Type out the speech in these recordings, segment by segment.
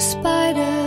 spider.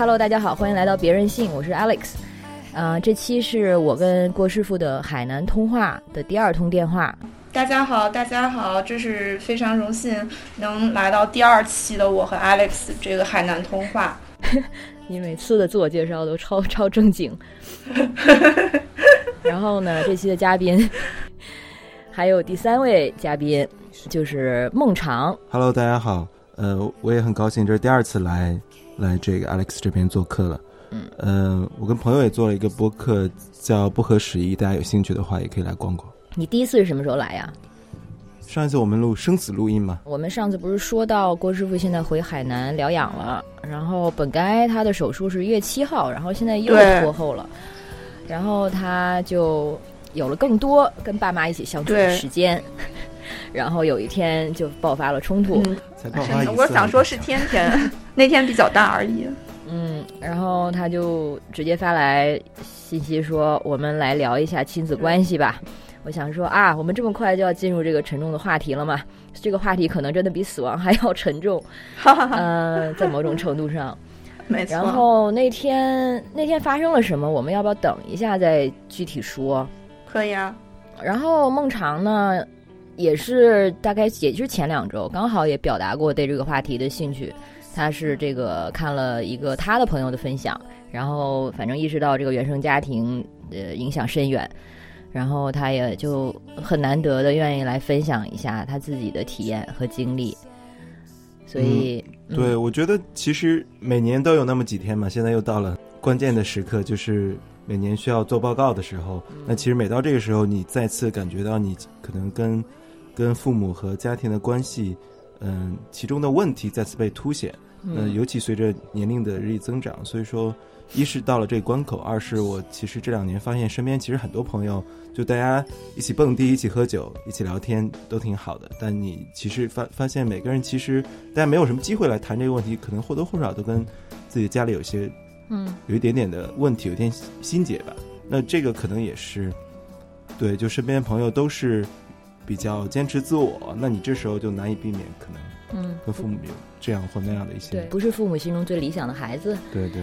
呃哈喽，大家好，欢迎来到别任性，我是 Alex。呃，这期是我跟郭师傅的海南通话的第二通电话。大家好，大家好，这是非常荣幸能来到第二期的我和 Alex 这个海南通话。你每次的自我介绍都超 超正经。然后呢，这期的嘉宾还有第三位嘉宾，就是孟尝。Hello，大家好，呃，我也很高兴，这是第二次来来这个 Alex 这边做客了。嗯，呃，我跟朋友也做了一个播客，叫不合时宜，大家有兴趣的话也可以来逛逛。你第一次是什么时候来呀？上一次我们录生死录音嘛，我们上次不是说到郭师傅现在回海南疗养了，然后本该他的手术是一月七号，然后现在又对拖后了，然后他就有了更多跟爸妈一起相处的时间，然后有一天就爆发了冲突，嗯，才爆发一次。我想说是天天，那天比较大而已。嗯，然后他就直接发来信息说：“我们来聊一下亲子关系吧。”我想说啊，我们这么快就要进入这个沉重的话题了嘛？这个话题可能真的比死亡还要沉重，哈哈哈，呃，在某种程度上。没错。然后那天那天发生了什么？我们要不要等一下再具体说？可以啊，然后孟尝呢，也是大概也就是前两周，刚好也表达过对这个话题的兴趣。他是这个看了一个他的朋友的分享，然后反正意识到这个原生家庭呃影响深远，然后他也就很难得的愿意来分享一下他自己的体验和经历。所以，嗯对，我觉得其实每年都有那么几天嘛，现在又到了关键的时刻，就是每年需要做报告的时候。那其实每到这个时候，你再次感觉到你可能跟跟父母和家庭的关系，嗯，其中的问题再次被凸显。呃，嗯尤其随着年龄的日益增长，所以说，一是到了这个关口，二是我其实这两年发现身边其实很多朋友，就大家一起蹦迪、一起喝酒、一起聊天都挺好的，但你其实发发现每个人其实大家没有什么机会来谈这个问题，可能或多或少都跟自己家里有些嗯有一点点的问题，有点心结吧。那这个可能也是，对，就身边朋友都是比较坚持自我，那你这时候就难以避免可能嗯，跟父母有这样或那样的一些对，不是父母心中最理想的孩子。对对。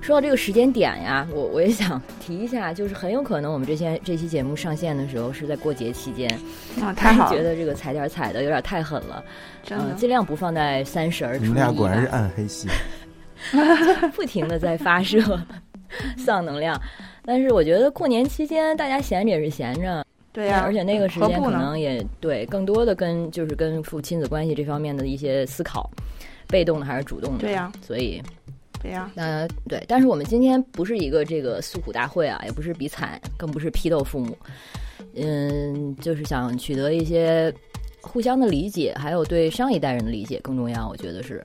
说到这个时间点呀，我我也想提一下，就是很有可能我们这些这期节目上线的时候是在过节期间，啊，太好了，觉得这个踩点踩的有点太狠了，嗯、真的。尽量不放在三十你们俩果然是暗黑系，不停的在发射 丧能量。但是我觉得过年期间大家闲着也是闲着，对呀、而且那个时间可能也对更多的跟就是跟父亲子关系这方面的一些思考，被动的还是主动的，对呀、所以对呀、呃，对，但是我们今天不是一个这个诉苦大会啊，也不是比惨，更不是批斗父母，嗯，就是想取得一些互相的理解，还有对上一代人的理解更重要，我觉得是。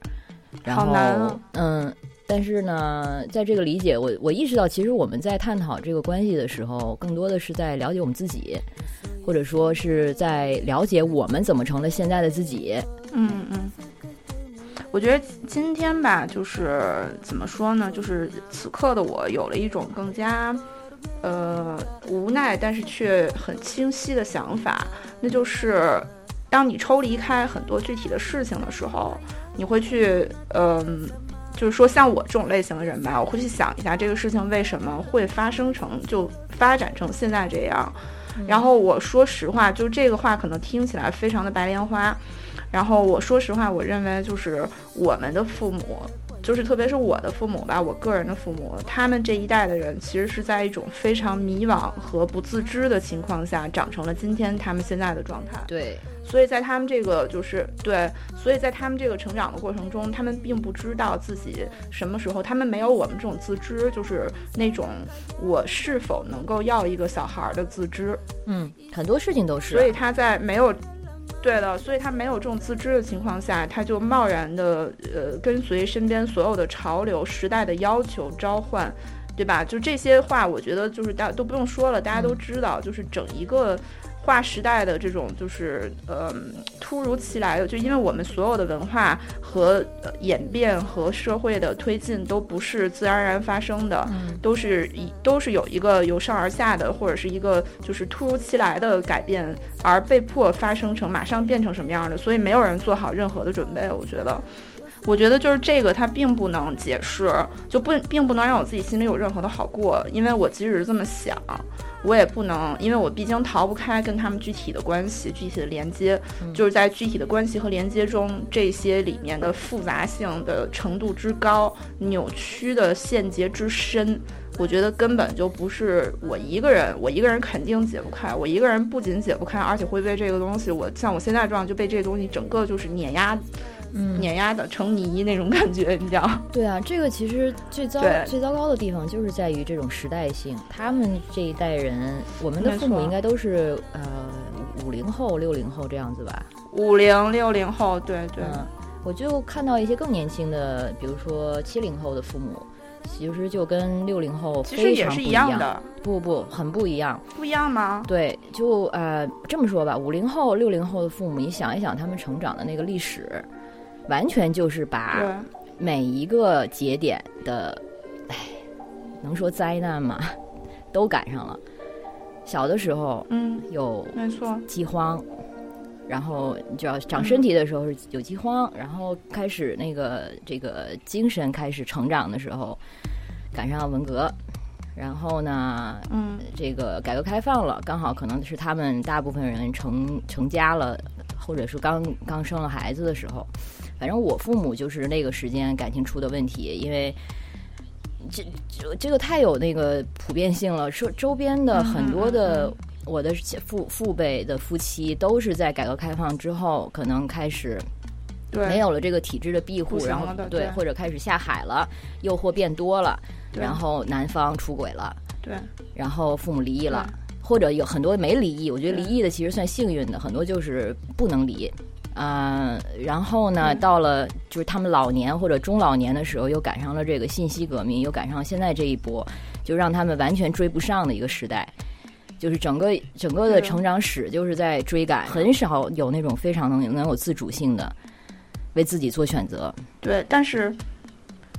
然后，好难啊。嗯，但是呢，在这个理解，我我意识到，其实我们在探讨这个关系的时候，更多的是在了解我们自己，或者说是在了解我们怎么成了现在的自己。嗯嗯。我觉得今天吧，就是怎么说呢？就是此刻的我有了一种更加，呃，无奈但是却很清晰的想法，那就是，当你抽离开很多具体的事情的时候，你会去，嗯、就是说像我这种类型的人吧，我会去想一下这个事情为什么会发生成就发展成现在这样。然后我说实话，就这个话可能听起来非常的白莲花。然后我说实话，我认为就是我们的父母，就是特别是我的父母吧，我个人的父母，他们这一代的人其实是在一种非常迷惘和不自知的情况下，长成了今天他们现在的状态。对，所以在他们这个就是对，所以在他们这个成长的过程中，他们并不知道自己什么时候，他们没有我们这种自知，就是那种我是否能够要一个小孩儿的自知。嗯，很多事情都是。所以他在没有。对的，所以他没有这种自知的情况下，他就贸然的呃跟随身边所有的潮流、时代的要求召唤，对吧？就这些话，我觉得就是大家都不用说了，大家都知道，就是整一个。划时代的这种就是呃突如其来的，就因为我们所有的文化和演变和社会的推进都不是自然而然发生的，都是一都是有一个由上而下的或者是一个就是突如其来的改变而被迫发生成马上变成什么样的，所以没有人做好任何的准备。我觉得，我觉得就是这个它并不能解释，就不并不能让我自己心里有任何的好过，因为我即使是这么想。我也不能，因为我毕竟逃不开跟他们具体的关系、具体的连接，就是在具体的关系和连接中，这些里面的复杂性的程度之高、扭曲的线结之深，我觉得根本就不是我一个人，我一个人肯定解不开。我一个人不仅解不开，而且会被这个东西，我像我现在这样就被这个东西整个就是碾压。嗯，碾压的成泥那种感觉，你知道？对啊，这个其实最糟最糟糕的地方就是在于这种时代性。他们这一代人，我们的父母应该都是呃五零后、六零后这样子吧？五零六零后，对对。我就看到一些更年轻的，比如说七零后的父母，其实就跟六零后其实也是一样的。不不，很不一样。不一样吗？对，就呃这么说吧，五零后、六零后的父母，你想一想他们成长的那个历史。完全就是把每一个节点的，哎，能说灾难吗？都赶上了。小的时候，嗯，有没错饥荒，然后就要长身体的时候是有饥荒，然后开始那个这个精神开始成长的时候，赶上文革，然后呢，嗯，这个改革开放了，刚好可能是他们大部分人成成家了，或者是刚刚生了孩子的时候。反正我父母就是那个时间感情出的问题，因为这这这个太有那个普遍性了。说周边的很多的我的父父辈的夫妻都是在改革开放之后，可能开始没有了这个体制的庇护，然后对或者开始下海了，诱惑变多了，然后男方出轨了，对，然后父母离异了，或者有很多没离异，我觉得离异的其实算幸运的，很多就是不能离。嗯，然后呢，到了就是他们老年或者中老年的时候，又赶上了这个信息革命，又赶上现在这一波，就让他们完全追不上的一个时代。就是整个整个的成长史就是在追赶，很少有那种非常能能有自主性的为自己做选择。对，但是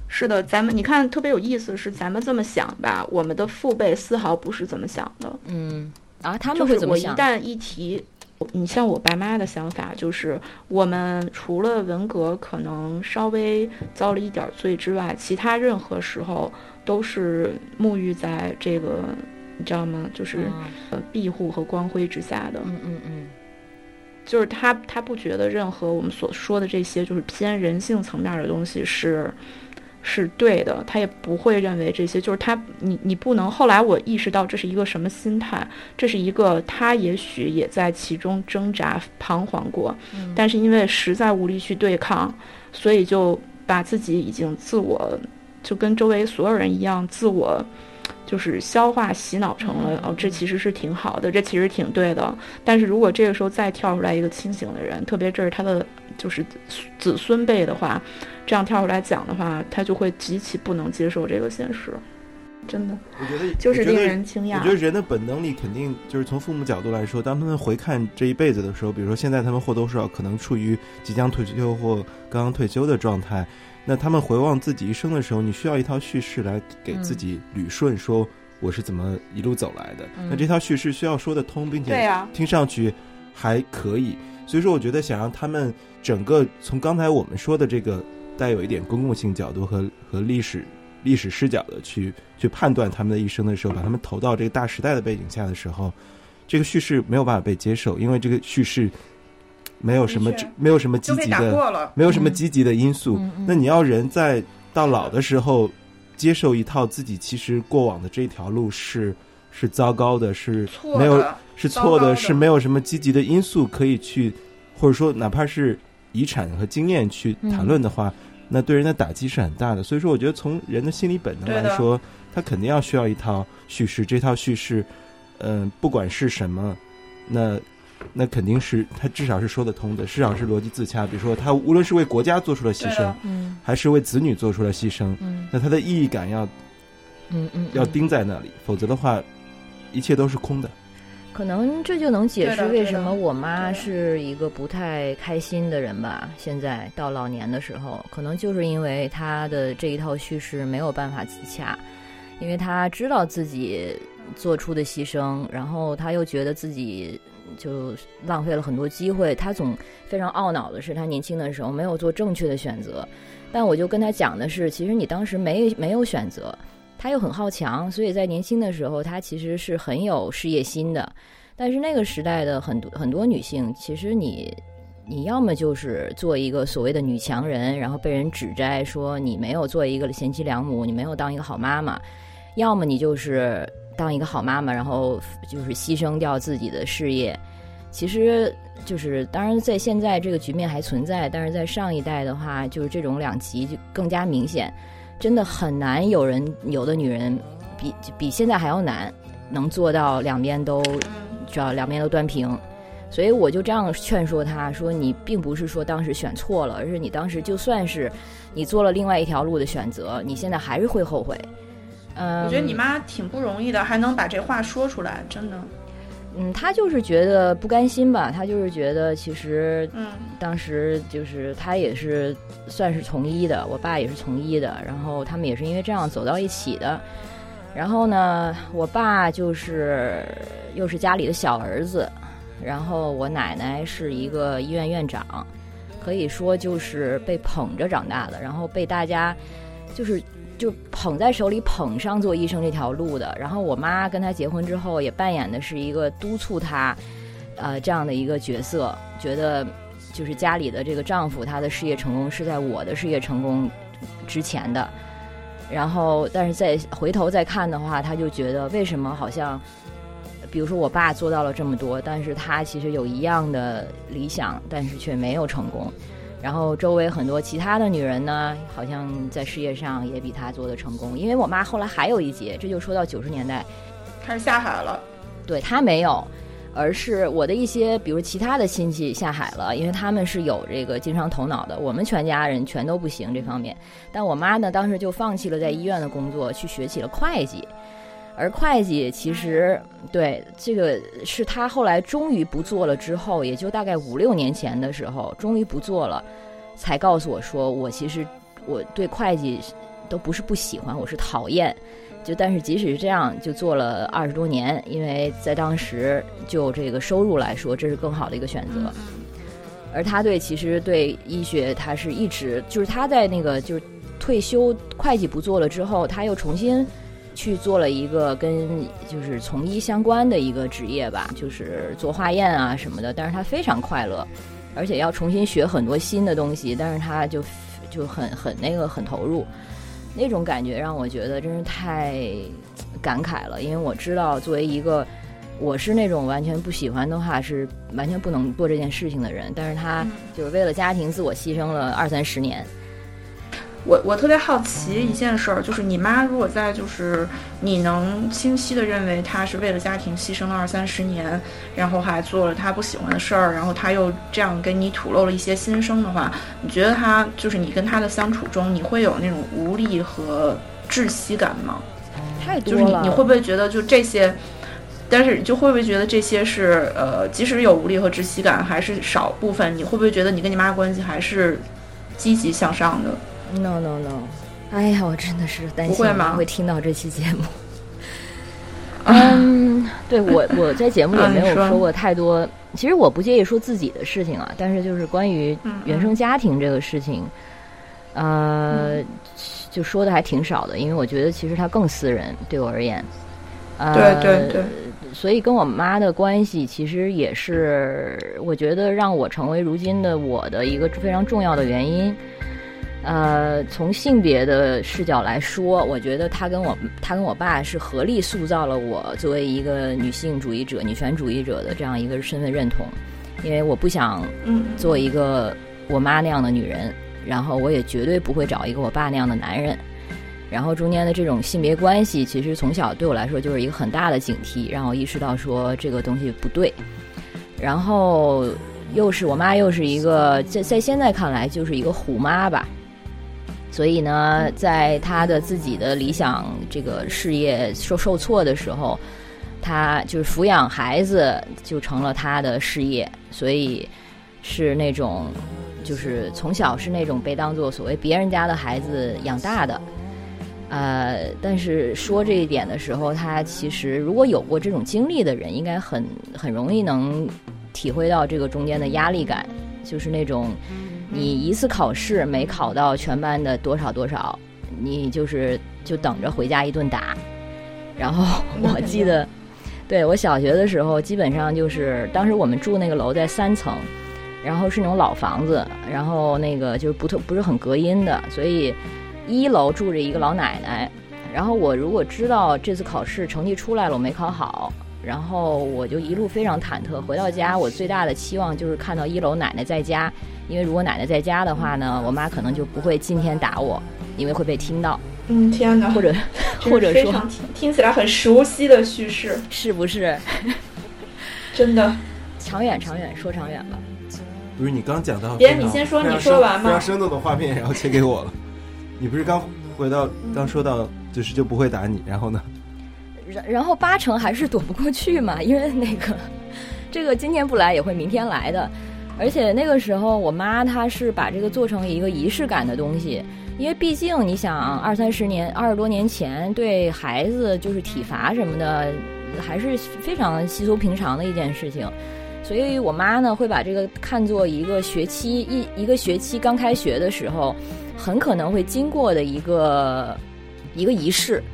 是的，咱们你看特别有意思是，咱们这么想吧，我们的父辈丝毫不是这么想的。嗯，啊，他们会怎么想？我一旦一提。你像我爸妈的想法，就是我们除了文革可能稍微遭了一点罪之外，其他任何时候都是沐浴在这个，你知道吗？就是呃庇护和光辉之下的。嗯嗯嗯，就是他他不觉得任何我们所说的这些就是偏人性层面的东西是。是对的，他也不会认为这些就是他，你你不能。后来我意识到这是一个什么心态，这是一个他也许也在其中挣扎彷徨过，但是因为实在无力去对抗，所以就把自己已经自我就跟周围所有人一样自我就是消化洗脑成了哦，这其实是挺好的，这其实挺对的。但是如果这个时候再跳出来一个清醒的人，特别这是他的就是子孙辈的话。这样跳出来讲的话，他就会极其不能接受这个现实，真的。我觉得就是令人惊讶。我觉得人的本能力肯定就是从父母角度来说，当他们回看这一辈子的时候，比如说现在他们或多或少可能处于即将退休或刚刚退休的状态，那他们回望自己一生的时候，你需要一套叙事来给自己捋顺，说我是怎么一路走来的。那这套叙事需要说得通，并且听上去还可以。所以说，我觉得想让他们整个从刚才我们说的这个。带有一点公共性角度和和历史历史视角的去去判断他们的一生的时候，把他们投到这个大时代的背景下的时候，这个叙事没有办法被接受，因为这个叙事没有什么没有什么积极的，没有什么积极的因素。那你要人在到到老的时候接受一套自己其实过往的这条路是是糟糕的，是没有的是错的，的是没有什么积极的因素可以去，或者说哪怕是遗产和经验去谈论的话，那对人的打击是很大的。所以说，我觉得从人的心理本能来说，他肯定要需要一套叙事，这套叙事，嗯、不管是什么，那。那肯定是他至少是说得通的，至少是逻辑自洽。比如说，他无论是为国家做出了牺牲，嗯还是为子女做出了牺牲，嗯那他的意义感要嗯嗯，要嗯盯在那里，否则的话，一切都是空的。可能这就能解释为什么我妈是一个不太开心的人吧。现在到老年的时候，可能就是因为她的这一套叙事没有办法自洽，因为她知道自己做出的牺牲，然后她又觉得自己就浪费了很多机会。她总非常懊恼的是，她年轻的时候没有做正确的选择。但我就跟她讲的是，其实你当时没没有选择。她又很好强，所以在年轻的时候，她其实是很有事业心的。但是那个时代的很多很多女性，其实你你要么就是做一个所谓的女强人，然后被人指摘说你没有做一个贤妻良母，你没有当一个好妈妈；要么你就是当一个好妈妈，然后就是牺牲掉自己的事业。其实就是，当然在现在这个局面还存在，但是在上一代的话，就是这种两极就更加明显，真的很难有人有的女人比比现在还要难，能做到两边都只要两边都端平。所以我就这样劝说他说：“你并不是说当时选错了，而是你当时就算是你做了另外一条路的选择，你现在还是会后悔。”嗯，我觉得你妈挺不容易的，还能把这话说出来，真的。嗯，他就是觉得不甘心吧，他就是觉得其实嗯当时就是他也是算是从医的，我爸也是从医的，然后他们也是因为这样走到一起的。然后呢，我爸就是又是家里的小儿子，然后我奶奶是一个医院院长，可以说就是被捧着长大的，然后被大家就是就捧在手里捧上做医生这条路的。然后我妈跟他结婚之后，也扮演的是一个督促他，呃，这样的一个角色，觉得就是家里的这个丈夫他的事业成功是在我的事业成功之前的。然后，但是再回头再看的话，他就觉得为什么好像，比如说我爸做到了这么多，但是他其实有一样的理想，但是却没有成功。然后周围很多其他的女人呢，好像在事业上也比她做的成功。因为我妈后来还有一节，这就说到九十年代，开始下海了，对她没有，而是我的一些，比如其他的亲戚下海了，因为他们是有这个经商头脑的，我们全家人全都不行这方面。但我妈呢，当时就放弃了在医院的工作，去学起了会计。而会计其实对这个是他后来终于不做了之后，也就大概五六年前的时候，终于不做了，才告诉我说，我其实我对会计都不是不喜欢，我是讨厌。就但是即使是这样，就做了二十多年，因为在当时就这个收入来说，这是更好的一个选择。而他对其实对医学，他是一直就是他在那个就是退休会计不做了之后，他又重新去做了一个跟就是从医相关的一个职业吧，就是做化验啊什么的。但是他非常快乐，而且要重新学很多新的东西，但是他就就很很那个很投入。那种感觉让我觉得真是太感慨了，因为我知道作为一个我是那种完全不喜欢的话是完全不能做这件事情的人，但是他就是为了家庭自我牺牲了二三十年。我我特别好奇一件事儿，就是你妈如果在就是你能清晰的认为她是为了家庭牺牲了二三十年，然后还做了她不喜欢的事儿，然后她又这样跟你吐露了一些心声的话，你觉得她就是你跟她的相处中，你会有那种无力和窒息感吗？太多了，就是你你会不会觉得就这些？但是就会不会觉得这些是呃，即使有无力和窒息感，还是少部分？你会不会觉得你跟你妈关系还是积极向上的？No no no！哎呀，我真的是担心不会听到这期节目。嗯，对我我在节目里没有说说过太多，其实我不介意说自己的事情啊，但是就是关于嗯原生家庭这个事情，呃，就说的还挺少的，因为我觉得其实它更私人，对我而言。呃、对对对，所以跟我妈的关系其实也是，我觉得让我成为如今的我的一个非常重要的原因。呃，从性别的视角来说，我觉得他跟我他跟我爸是合力塑造了我作为一个女性主义者、女权主义者的这样一个身份认同。因为我不想，做一个我妈那样的女人，然后我也绝对不会找一个我爸那样的男人。然后中间的这种性别关系，其实从小对我来说就是一个很大的警惕，让我意识到说这个东西不对。然后又是我妈，又是一个在在现在看来就是一个虎妈吧。所以呢，在她的自己的理想这个事业受受挫的时候，她就是抚养孩子就成了她的事业，所以是那种就是从小是那种被当做所谓别人家的孩子养大的。呃，但是说这一点的时候，他其实如果有过这种经历的人，应该很很容易能体会到这个中间的压力感，就是那种你一次考试没考到全班的多少多少，你就是就等着回家一顿打。然后 我记得，对我小学的时候，基本上就是当时我们住那个楼在三层，然后是那种老房子，然后那个就是不特不是很隔音的，所以。一楼住着一个老奶奶，然后我如果知道这次考试成绩出来了，我没考好，然后我就一路非常忐忑。回到家，我最大的期望就是看到一楼奶奶在家，因为如果奶奶在家的话呢，我妈可能就不会今天打我，因为会被听到。嗯，天哪！或者或者说，听听起来很熟悉的叙事，是不是？真的。长远，长远，说长远吧。不是你刚讲到，别，你先说，你说完嘛。非常生动的画面，然后切给我了。你不是刚回到刚说到，就是就不会打你，然后呢？然然后八成还是躲不过去嘛，因为那个这个今天不来也会明天来的，而且那个时候我妈她是把这个做成一个仪式感的东西，因为毕竟你想二三十年二十多年前对孩子就是体罚什么的还是非常稀松平常的一件事情，所以我妈呢会把这个看作一个学期一一个学期刚开学的时候。很可能会经过的一个一个仪式，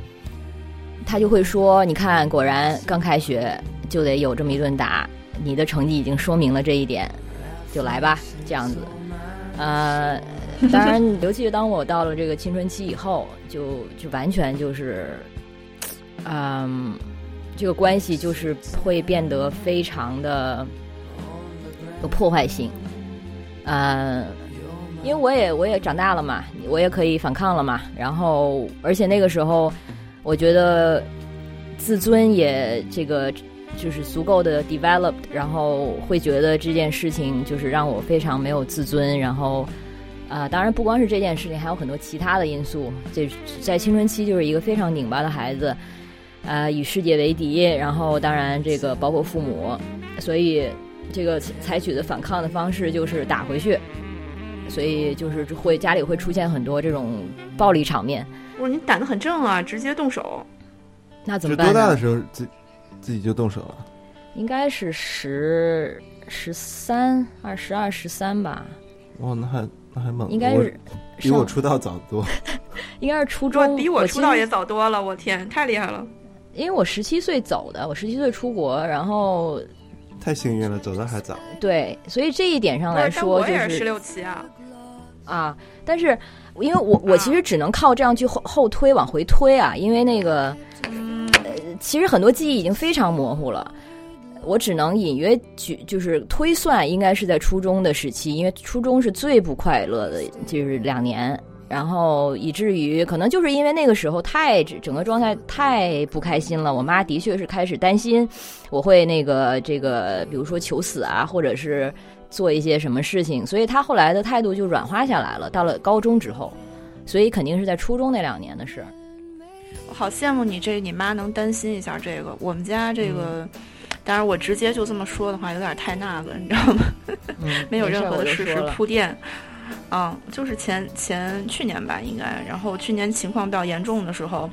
他就会说：“你看，果然刚开学就得有这么一顿打，你的成绩已经说明了这一点，就来吧，这样子。”呃，当然，尤其是当我到了这个青春期以后，就就完全就是，嗯，这个关系就是会变得非常的有破坏性，嗯。因为我也我也长大了嘛，我也可以反抗了嘛。然后，而且那个时候，我觉得自尊也这个就是足够的 developed，然后会觉得这件事情就是让我非常没有自尊。然后，啊，当然不光是这件事情，还有很多其他的因素。这在青春期就是一个非常拧巴的孩子，啊，与世界为敌。然后，当然这个包括父母，所以这个采取的反抗的方式就是打回去。所以就是会家里会出现很多这种暴力场面。哇，你胆子很正啊，直接动手。那怎么办？多大的时候自自己就动手了？应该是十十三、二十二、十三吧。哇，那还那还猛。应该是比我出道早多。应该是初中，比我出道也早多了。我天，太厉害了！因为我十七岁走的，我十七岁出国，然后太幸运了，走的还早。对，所以这一点上来说，就是十六七啊。啊！但是，因为我我其实只能靠这样去后后推往回推啊，因为那个，呃，其实很多记忆已经非常模糊了，我只能隐约举就是推算，应该是在初中的时期，因为初中是最不快乐的，就是两年，然后以至于可能就是因为那个时候太整个状态太不开心了，我妈的确是开始担心我会那个这个，比如说求死啊，或者是。做一些什么事情，所以她后来的态度就软化下来了。到了高中之后，所以肯定是在初中那两年的事。我好羡慕你，这你妈能担心一下这个。我们家这个，当然我直接就这么说的话，有点太那个，你知道吗？没有任何的事实铺垫。嗯，就是前前去年吧，应该。然后去年情况比较严重的时候。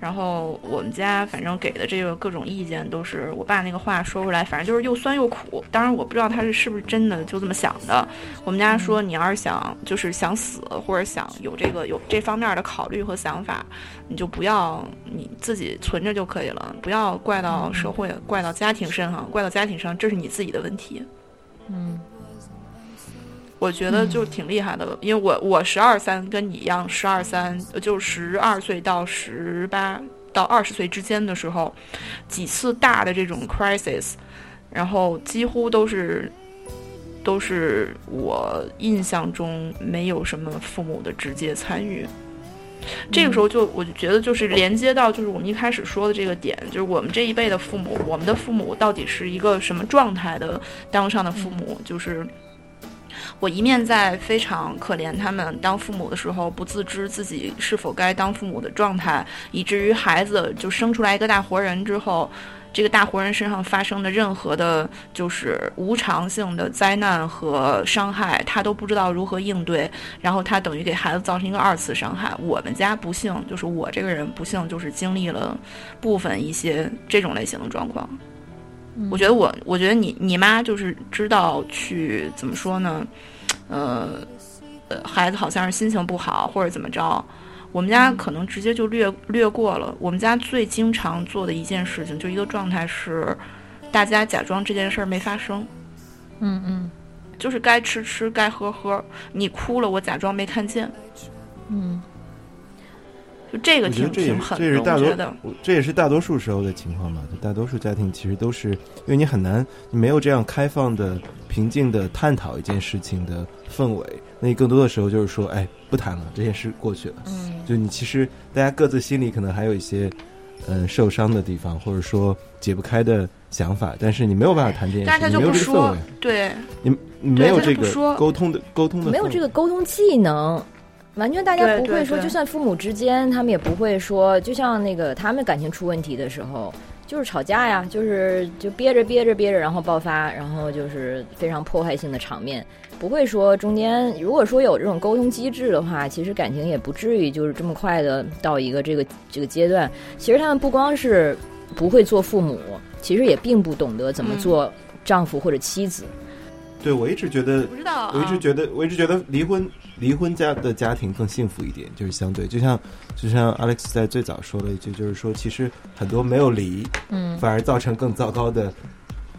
然后我们家反正给的这个各种意见都是我爸那个话说出来，反正就是又酸又苦。当然我不知道他是是不是真的就这么想的。我们家说你要是想就是想死或者想有这个有这方面的考虑和想法，你就不要你自己存着就可以了，不要怪到社会，怪到家庭身上，怪到家庭上，这是你自己的问题。嗯，我觉得就挺厉害的，因为我我十二三跟你一样，十二三就十二岁到十八到二十岁之间的时候，几次大的这种 crisis，然后几乎都是都是我印象中没有什么父母的直接参与。这个时候就我就觉得就是连接到就是我们一开始说的这个点，就是我们这一辈的父母，我们的父母到底是一个什么状态的当上的父母，就是。我一面在非常可怜他们当父母的时候不自知自己是否该当父母的状态，以至于孩子就生出来一个大活人之后，这个大活人身上发生的任何的，就是无常性的灾难和伤害，他都不知道如何应对，然后他等于给孩子造成一个二次伤害。我们家不幸就是我这个人不幸就是经历了部分一些这种类型的状况。我觉得我，我觉得你你妈就是知道去怎么说呢，呃，呃，孩子好像是心情不好或者怎么着，我们家可能直接就略略过了。我们家最经常做的一件事情，就一个状态是，大家假装这件事儿没发生。嗯嗯，就是该吃吃，该喝喝，你哭了，我假装没看见。嗯。就这个挺挺狠的，我觉得，这也是大多数时候的情况嘛。就大多数家庭其实都是，因为你很难，你没有这样开放的、平静的探讨一件事情的氛围。那你更多的时候就是说，哎，不谈了，这件事过去了。嗯，就你其实大家各自心里可能还有一些嗯受伤的地方，或者说解不开的想法，但是你没有办法谈这件事，你没有这个氛围，对，你没有这个沟通的沟通的，没有这个沟通技能。完全，大家不会说，就算父母之间，他们也不会说，就像那个他们感情出问题的时候，就是吵架呀，就是就憋着憋着憋着，然后爆发，然后就是非常破坏性的场面，不会说中间如果说有这种沟通机制的话，其实感情也不至于就是这么快的到一个这个这个阶段。其实他们不光是不会做父母，其实也并不懂得怎么做丈夫或者妻子。对，我一直觉得，不知道，我一直觉得，我一直觉得离婚。离婚家的家庭更幸福一点，就是相对，就像就像 Alex 在最早说了一句，就是说，其实很多没有离，嗯，反而造成更糟糕的，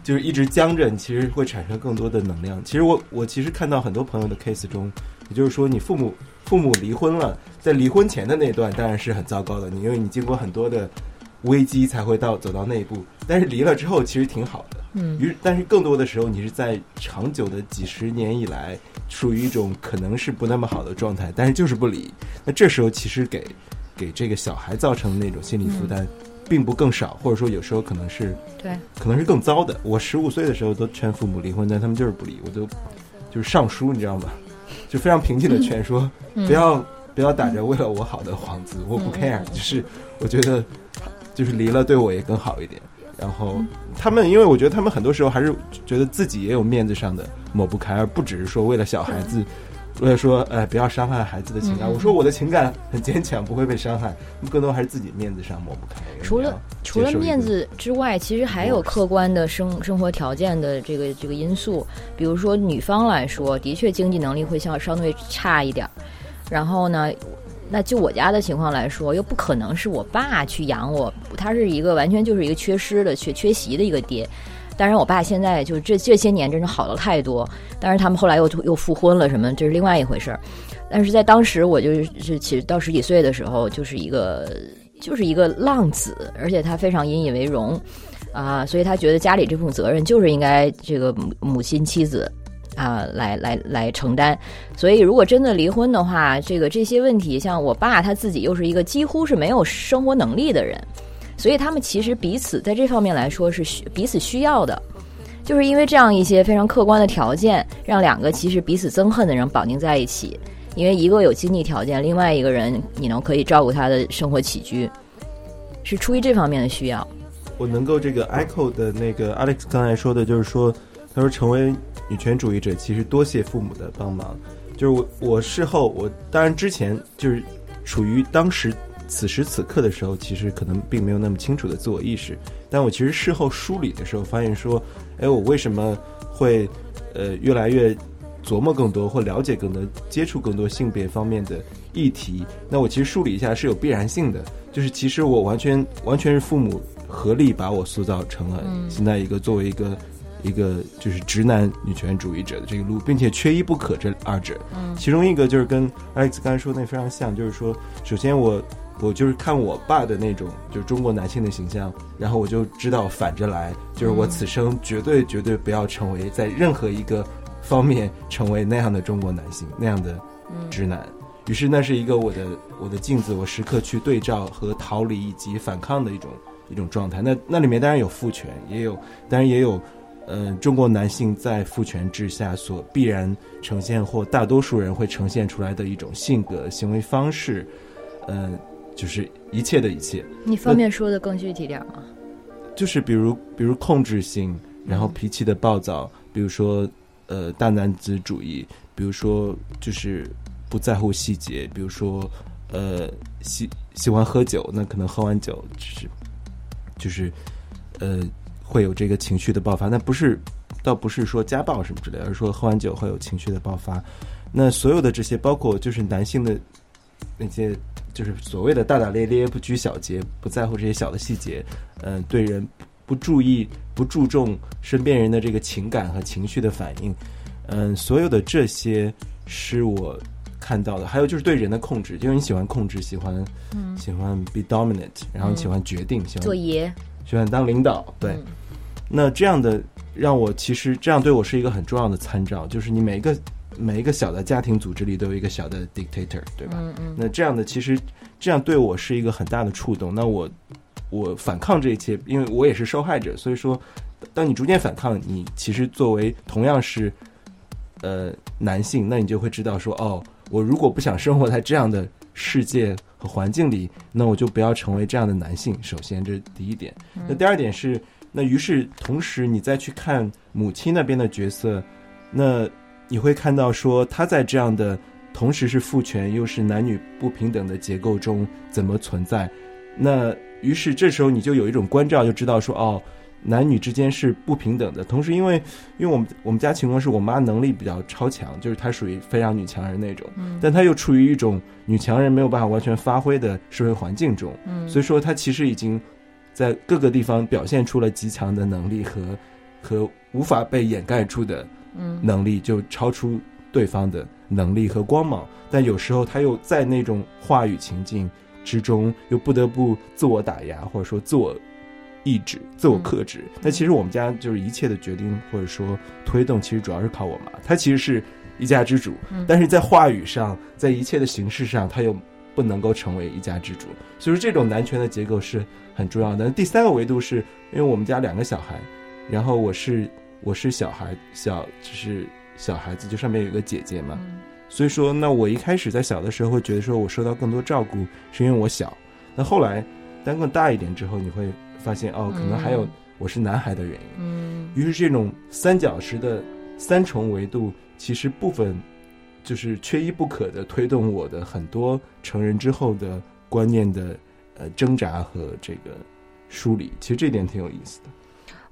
就是一直僵着，其实会产生更多的能量。其实我我其实看到很多朋友的 case 中，也就是说，你父母父母离婚了，在离婚前的那段当然是很糟糕的，你因为你经过很多的危机才会到走到那一步，但是离了之后其实挺好的。嗯，于但是更多的时候，你是在长久的几十年以来，处于一种可能是不那么好的状态，但是就是不理。那这时候其实给给这个小孩造成的那种心理负担，并不更少，或者说有时候可能是对，可能是更糟的。我十五岁的时候都劝父母离婚，但他们就是不离，我都就是上书，你知道吗？就非常平静的劝说，不要不要打着为了我好的幌子，我不 care，就是我觉得就是离了对我也更好一点。然后他们，因为我觉得他们很多时候还是觉得自己也有面子上的抹不开，而不只是说为了小孩子，为了说，呃，不要伤害孩子的情感。我说我的情感很坚强，不会被伤害。更多还是自己面子上抹不开。除了除了面子之外，其实还有客观的生生活条件的这个这个因素。比如说女方来说，的确经济能力会相相对差一点儿。然后呢？那就我家的情况来说，又不可能是我爸去养我，他是一个完全就是一个缺失的、缺缺席的一个爹。当然，我爸现在就这这些年真是好了太多。但是他们后来又又复婚了，什么这是另外一回事儿。但是在当时，我就是其实到十几岁的时候，就是一个就是一个浪子，而且他非常引以为荣啊，所以他觉得家里这部分责任就是应该这个母母亲妻子。啊，来来来承担，所以如果真的离婚的话，这个这些问题，像我爸他自己又是一个几乎是没有生活能力的人，所以他们其实彼此在这方面来说是需彼此需要的，就是因为这样一些非常客观的条件，让两个其实彼此憎恨的人绑定在一起，因为一个有经济条件，另外一个人你能可以照顾他的生活起居，是出于这方面的需要。我能够这个 echo 的那个 Alex 刚才说的，就是说，他说成为。女权主义者其实多谢父母的帮忙，就是我我事后我当然之前就是处于当时此时此刻的时候，其实可能并没有那么清楚的自我意识，但我其实事后梳理的时候发现说，哎，我为什么会呃越来越琢磨更多或了解更多、接触更多性别方面的议题？那我其实梳理一下是有必然性的，就是其实我完全完全是父母合力把我塑造成了现在一个作为一个。一个就是直男女权主义者的这个路，并且缺一不可这二者。嗯其中一个就是跟 Alex 刚才说的那非常像，就是说，首先我我就是看我爸的那种就是中国男性的形象，然后我就知道反着来，就是我此生绝对绝对不要成为在任何一个方面成为那样的中国男性那样的直男。于是那是一个我的我的镜子，我时刻去对照和逃离以及反抗的一种一种状态。那那里面当然有父权，也有当然也有，呃，中国男性在父权制下所必然呈现或大多数人会呈现出来的一种性格行为方式，呃，就是一切的一切，你方便说的更具体点吗？就是比如比如控制性，然后脾气的暴躁，比如说呃大男子主义，比如说就是不在乎细节，比如说呃喜喜欢喝酒，那可能喝完酒就是就是呃会有这个情绪的爆发，那不是倒不是说家暴什么之类的，而是说喝完酒会有情绪的爆发。那所有的这些，包括就是男性的那些，就是所谓的大大咧咧、不拘小节、不在乎这些小的细节，嗯、对人不注意、不注重身边人的这个情感和情绪的反应，嗯、所有的这些是我看到的。还有就是对人的控制，因为你喜欢控制，喜欢、喜欢 be dominant，然后你喜欢决定，喜欢做爷，喜欢当领导，对。嗯那这样的让我其实这样对我是一个很重要的参照，就是你每一个每一个小的家庭组织里都有一个小的 dictator，对吧？嗯嗯那这样的其实这样对我是一个很大的触动。那我我反抗这一切，因为我也是受害者，所以说，当你逐渐反抗，你其实作为同样是呃男性，那你就会知道说，哦，我如果不想生活在这样的世界和环境里，那我就不要成为这样的男性。首先，这是第一点。那第二点是，那于是同时你再去看母亲那边的角色，那你会看到说她在这样的同时是父权又是男女不平等的结构中怎么存在。那于是这时候你就有一种关照，就知道说哦，男女之间是不平等的。同时，因为因为我们我们家情况是我妈能力比较超强，就是她属于非常女强人那种，但她又处于一种女强人没有办法完全发挥的社会环境中，嗯所以说她其实已经在各个地方表现出了极强的能力和和无法被掩盖住的嗯能力，就超出对方的能力和光芒。但有时候他又在那种话语情境之中，又不得不自我打压，或者说自我抑制、自我克制。那其实我们家就是一切的决定或者说推动，其实主要是靠我妈。她其实是一家之主，嗯但是在话语上，在一切的形式上，她又不能够成为一家之主。所以说，这种男权的结构是很重要的。第三个维度是因为我们家两个小孩，然后我是我是小孩小就是小孩子，就上面有个姐姐嘛，嗯所以说那我一开始在小的时候会觉得说我受到更多照顾是因为我小，那后来当更大一点之后，你会发现哦，可能还有嗯我是男孩的原因。嗯于是这种三角式的三重维度，其实部分就是缺一不可的推动我的很多成人之后的观念的呃挣扎和这个梳理。其实这点挺有意思的。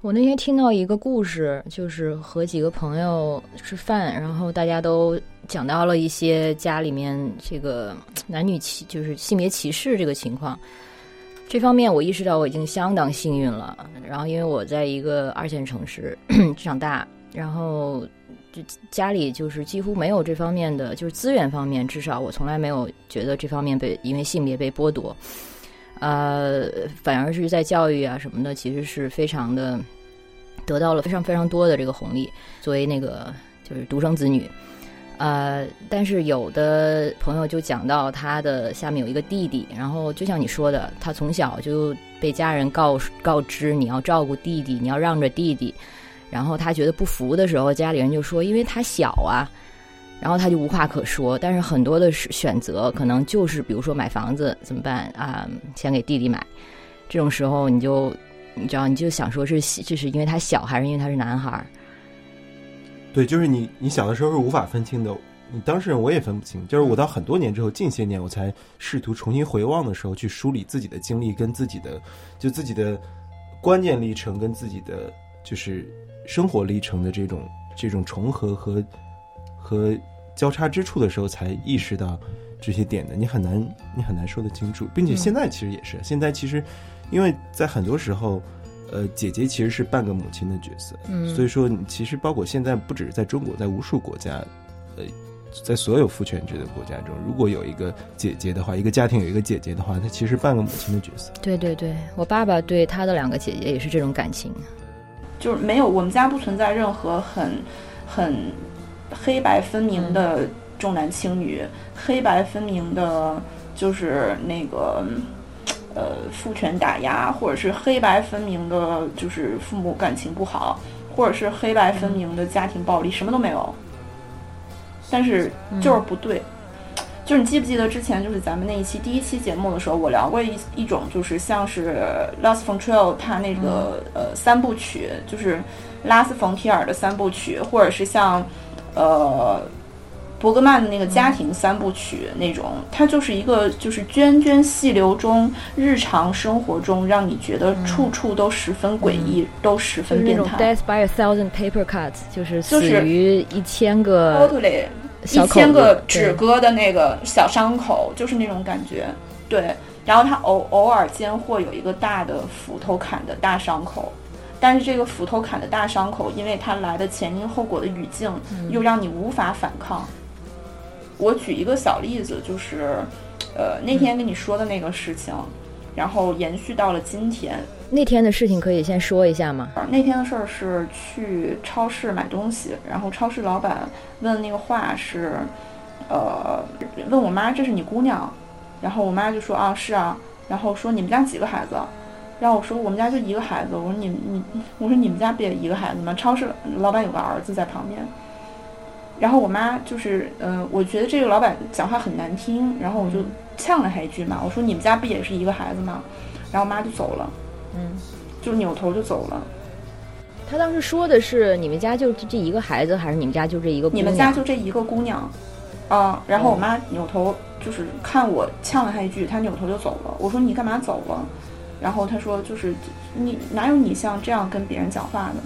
我那天听到一个故事，就是和几个朋友吃饭，然后大家都讲到了一些家里面这个男女歧，就是性别歧视这个情况。这方面我意识到我已经相当幸运了。然后因为我在一个二线城市长大，然后就家里就是几乎没有这方面的，就是资源方面，至少我从来没有觉得这方面被因为性别被剥夺。呃，反而是在教育啊什么的，其实是非常的得到了非常非常多的这个红利。作为那个就是独生子女，呃，但是有的朋友就讲到他的下面有一个弟弟，然后就像你说的，他从小就被家人告告知你要照顾弟弟，你要让着弟弟，然后他觉得不服的时候，家里人就说因为他小啊。然后他就无话可说，但是很多的选择可能就是，比如说买房子怎么办啊？先给弟弟买，这种时候你就你知道你就想说是这是因为他小还是因为他是男孩？对，就是你你小的时候是无法分清的。你当事人我也分不清，就是我到很多年之后，近些年我才试图重新回望的时候，去梳理自己的经历跟自己的就自己的观念历程跟自己的就是生活历程的这种这种重合和和交叉之处的时候，才意识到这些点的。你很难你很难说得清楚，并且嗯现在其实也是，现在其实因为在很多时候，呃，姐姐其实是半个母亲的角色，嗯所以说你其实包括现在不只是在中国，在无数国家，呃，在所有父权制的国家中，如果有一个姐姐的话，一个家庭有一个姐姐的话，她其实半个母亲的角色。对对对，我爸爸对他的两个姐姐也是这种感情。就是没有，我们家不存在任何很很黑白分明的重男轻女，黑白分明的，就是那个呃父权打压，或者是黑白分明的，就是父母感情不好，或者是黑白分明的家庭暴力，什么都没有。但是就是不对。就是你记不记得之前就是咱们那一期第一期节目的时候，我聊过一一种就是像是 Lars von Trier 他那个、呃三部曲，就是拉斯冯提尔的三部曲，或者是像呃伯格曼的那个家庭三部曲那种，它就是一个就是涓涓细流中日常生活中让你觉得处处都十分诡异，都十分变态。death by a thousand paper cuts，就是死就是于一千个一千个对纸割的那个小伤口，就是那种感觉。对，然后他偶偶尔间会有一个大的斧头砍的大伤口，但是这个斧头砍的大伤口，因为它来的前因后果的语境，嗯又让你无法反抗。我举一个小例子，就是，呃，那天跟你说的那个事情，然后延续到了今天。那天的事情可以先说一下吗？那天的事儿是去超市买东西，然后超市老板问那个话是，呃，问我妈这是你姑娘，然后我妈就说啊是啊，然后说你们家几个孩子？然后我说我们家就一个孩子，我说你你我说你们家不也一个孩子吗？超市老板有个儿子在旁边，然后我妈就是嗯、我觉得这个老板讲话很难听，然后我就呛了他一句嘛，我说你们家不也是一个孩子吗？然后我妈就走了，嗯，就扭头就走了。他当时说的是你们家就这一个孩子，还是你们家就这一个姑你？们家就这一个姑娘，啊、然后我妈扭头就是看我呛了她一句，她扭头就走了。我说你干嘛走了？然后她说就是你哪有你像这样跟别人讲话的？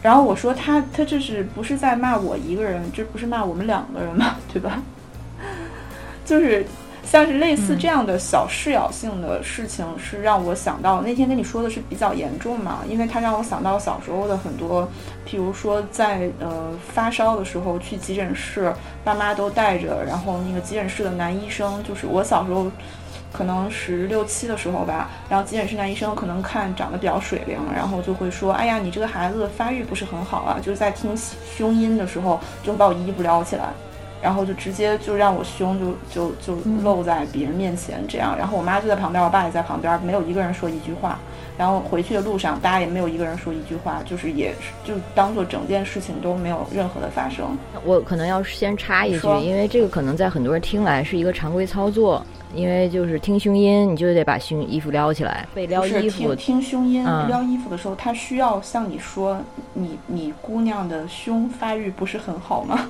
然后我说他他这是不是在骂我一个人？这不是骂我们两个人吗？对吧？就是像是类似这样的小事咬性的事情，是让我想到那天跟你说的是比较严重嘛，因为它让我想到小时候的很多，譬如说在呃发烧的时候去急诊室，爸妈都带着，然后那个急诊室的男医生，就是我小时候。可能十六七的时候吧，然后急诊室男医生可能看长得比较水灵，然后就会说：“哎呀，你这个孩子发育不是很好啊。”就是在听胸音的时候，就会把我衣服撩起来，然后就直接就让我胸就就就露在别人面前这样。然后我妈就在旁边，我爸也在旁边，没有一个人说一句话。然后回去的路上，大家也没有一个人说一句话，就是也是就当做整件事情都没有任何的发生。我可能要先插一句，因为这个可能在很多人听来是一个常规操作，因为就是听胸音，你就得把胸衣服撩起来，被撩衣服听。听胸音、嗯撩衣服的时候，他需要向你说你你姑娘的胸发育不是很好吗？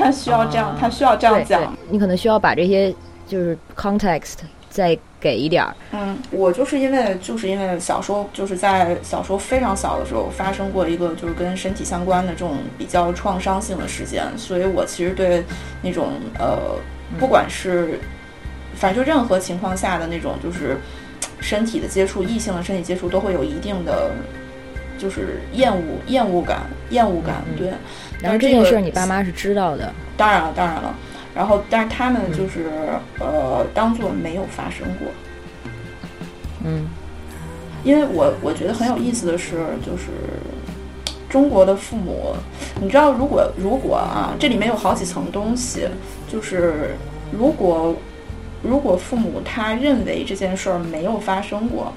他需要这样，啊他需要这样讲。，你可能需要把这些就是 context 再给一点儿。嗯，我就是因为就是因为小时候就是在小时候非常小的时候发生过一个就是跟身体相关的这种比较创伤性的事件，所以我其实对那种呃，不管是反正就任何情况下的那种就是身体的接触，异性的身体接触都会有一定的就是厌恶厌恶感厌恶感，嗯对。然后这件事儿你爸妈是知道的，当然了，当然了。然后，但是他们嗯就是、呃，当做没有发生过。嗯因为我我觉得很有意思的是，就是中国的父母，你知道，如果如果啊，这里面有好几层东西，就是如果如果父母他认为这件事儿没有发生过，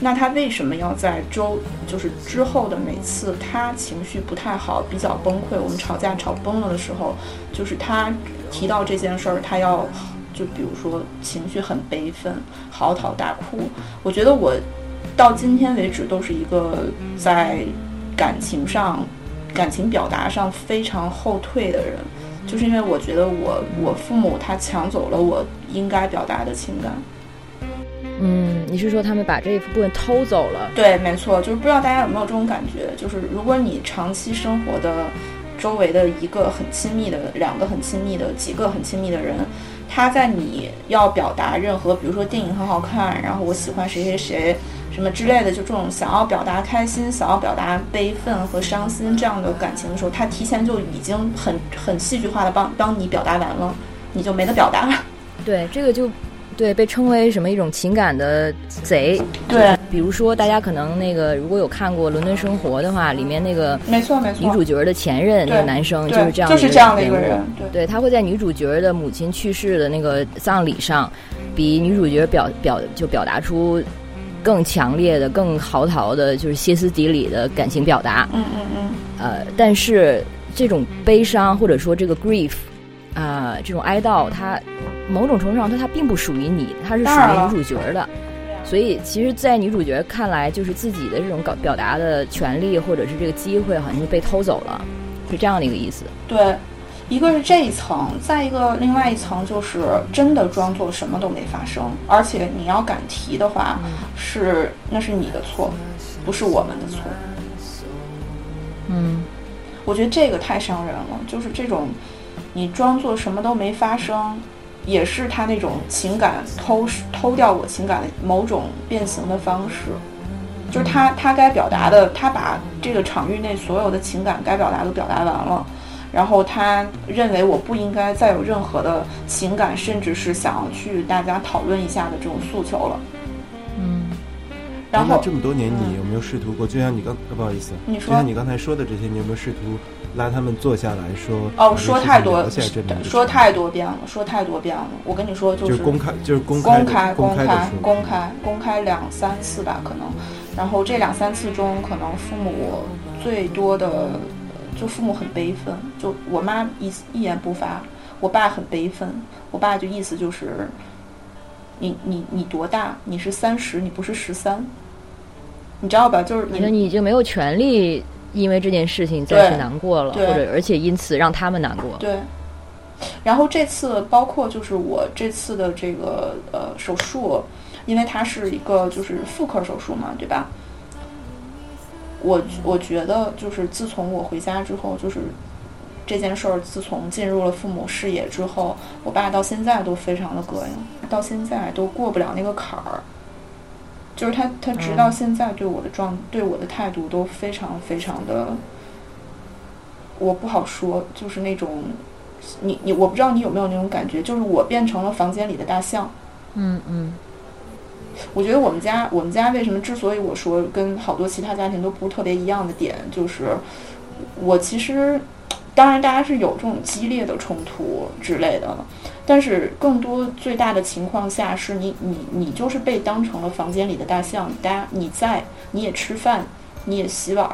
那他为什么要在周就是之后的每次他情绪不太好、比较崩溃，我们吵架吵崩了的时候，就是他提到这件事儿，他要就比如说情绪很悲愤、嚎啕大哭。我觉得我到今天为止都是一个在感情上、感情表达上非常后退的人，就是因为我觉得我我父母他抢走了我应该表达的情感。嗯，你是说他们把这一部分偷走了？对，没错，就是不知道大家有没有这种感觉，就是如果你长期生活的周围的一个很亲密的、两个很亲密的、几个很亲密的人，他在你要表达任何，比如说电影很好看，然后我喜欢谁谁谁，什么之类的，就这种想要表达开心、想要表达悲愤和伤心这样的感情的时候，他提前就已经很很戏剧化的帮帮你表达完了，你就没得表达。对，这个就对被称为什么一种情感的贼。对，比如说大家可能那个如果有看过《伦敦生活》的话，里面那个没错没错，女主角的前任那个男生就是这样，就是这样的一个人。对，他会在女主角的母亲去世的那个葬礼上，比女主角表表就表达出。更强烈的、更嚎啕的，就是歇斯底里的感情表达。嗯嗯嗯。呃，但是这种悲伤或者说这个 grief 啊，这种哀悼，它某种程度上它它并不属于你，它是属于女主角的。所以，其实，在女主角看来，就是自己的这种表表达的权利或者是这个机会，好像就被偷走了，是这样的一个意思。对。一个是这一层，再一个另外一层就是真的装作什么都没发生，而且你要敢提的话，是那是你的错，不是我们的错。嗯，我觉得这个太伤人了，就是这种你装作什么都没发生，也是他那种情感偷偷掉我情感的某种变形的方式，就是他他该表达的，他把这个场域内所有的情感该表达都表达完了。然后他认为我不应该再有任何的情感，甚至是想要去大家讨论一下的这种诉求了。嗯，然后这么多年，你有没有试图过？就像你刚，不好意思，你说，就像你刚才说的这些，你有没有试图拉他们坐下来说？哦，说太多，说太多遍了，说太多遍了。我跟你说，就是公开，就是公开，公开，公开，公开，公开两三次吧，可能。然后这两三次中，可能父母最多的。就父母很悲愤，就我妈一一言不发，我爸很悲愤，我爸就意思就是，你你你多大？你是三十，你不是十三，你知道吧？就是你你已经没有权利因为这件事情再去难过了，或者而且因此让他们难过。对。然后这次包括就是我这次的这个呃手术，因为它是一个就是妇科手术嘛，对吧？我我觉得就是自从我回家之后，就是这件事儿，自从进入了父母视野之后，我爸到现在都非常的膈应，到现在都过不了那个坎儿。就是他，他直到现在对我的状，对我的态度都非常非常的，我不好说，就是那种，你你，我不知道你有没有那种感觉，就是我变成了房间里的大象。嗯嗯。我觉得我们家，我们家为什么之所以我说跟好多其他家庭都不是特别一样的点，就是我其实，当然大家是有这种激烈的冲突之类的，但是更多最大的情况下是你你你就是被当成了房间里的大象，大家你在你也吃饭，你也洗碗，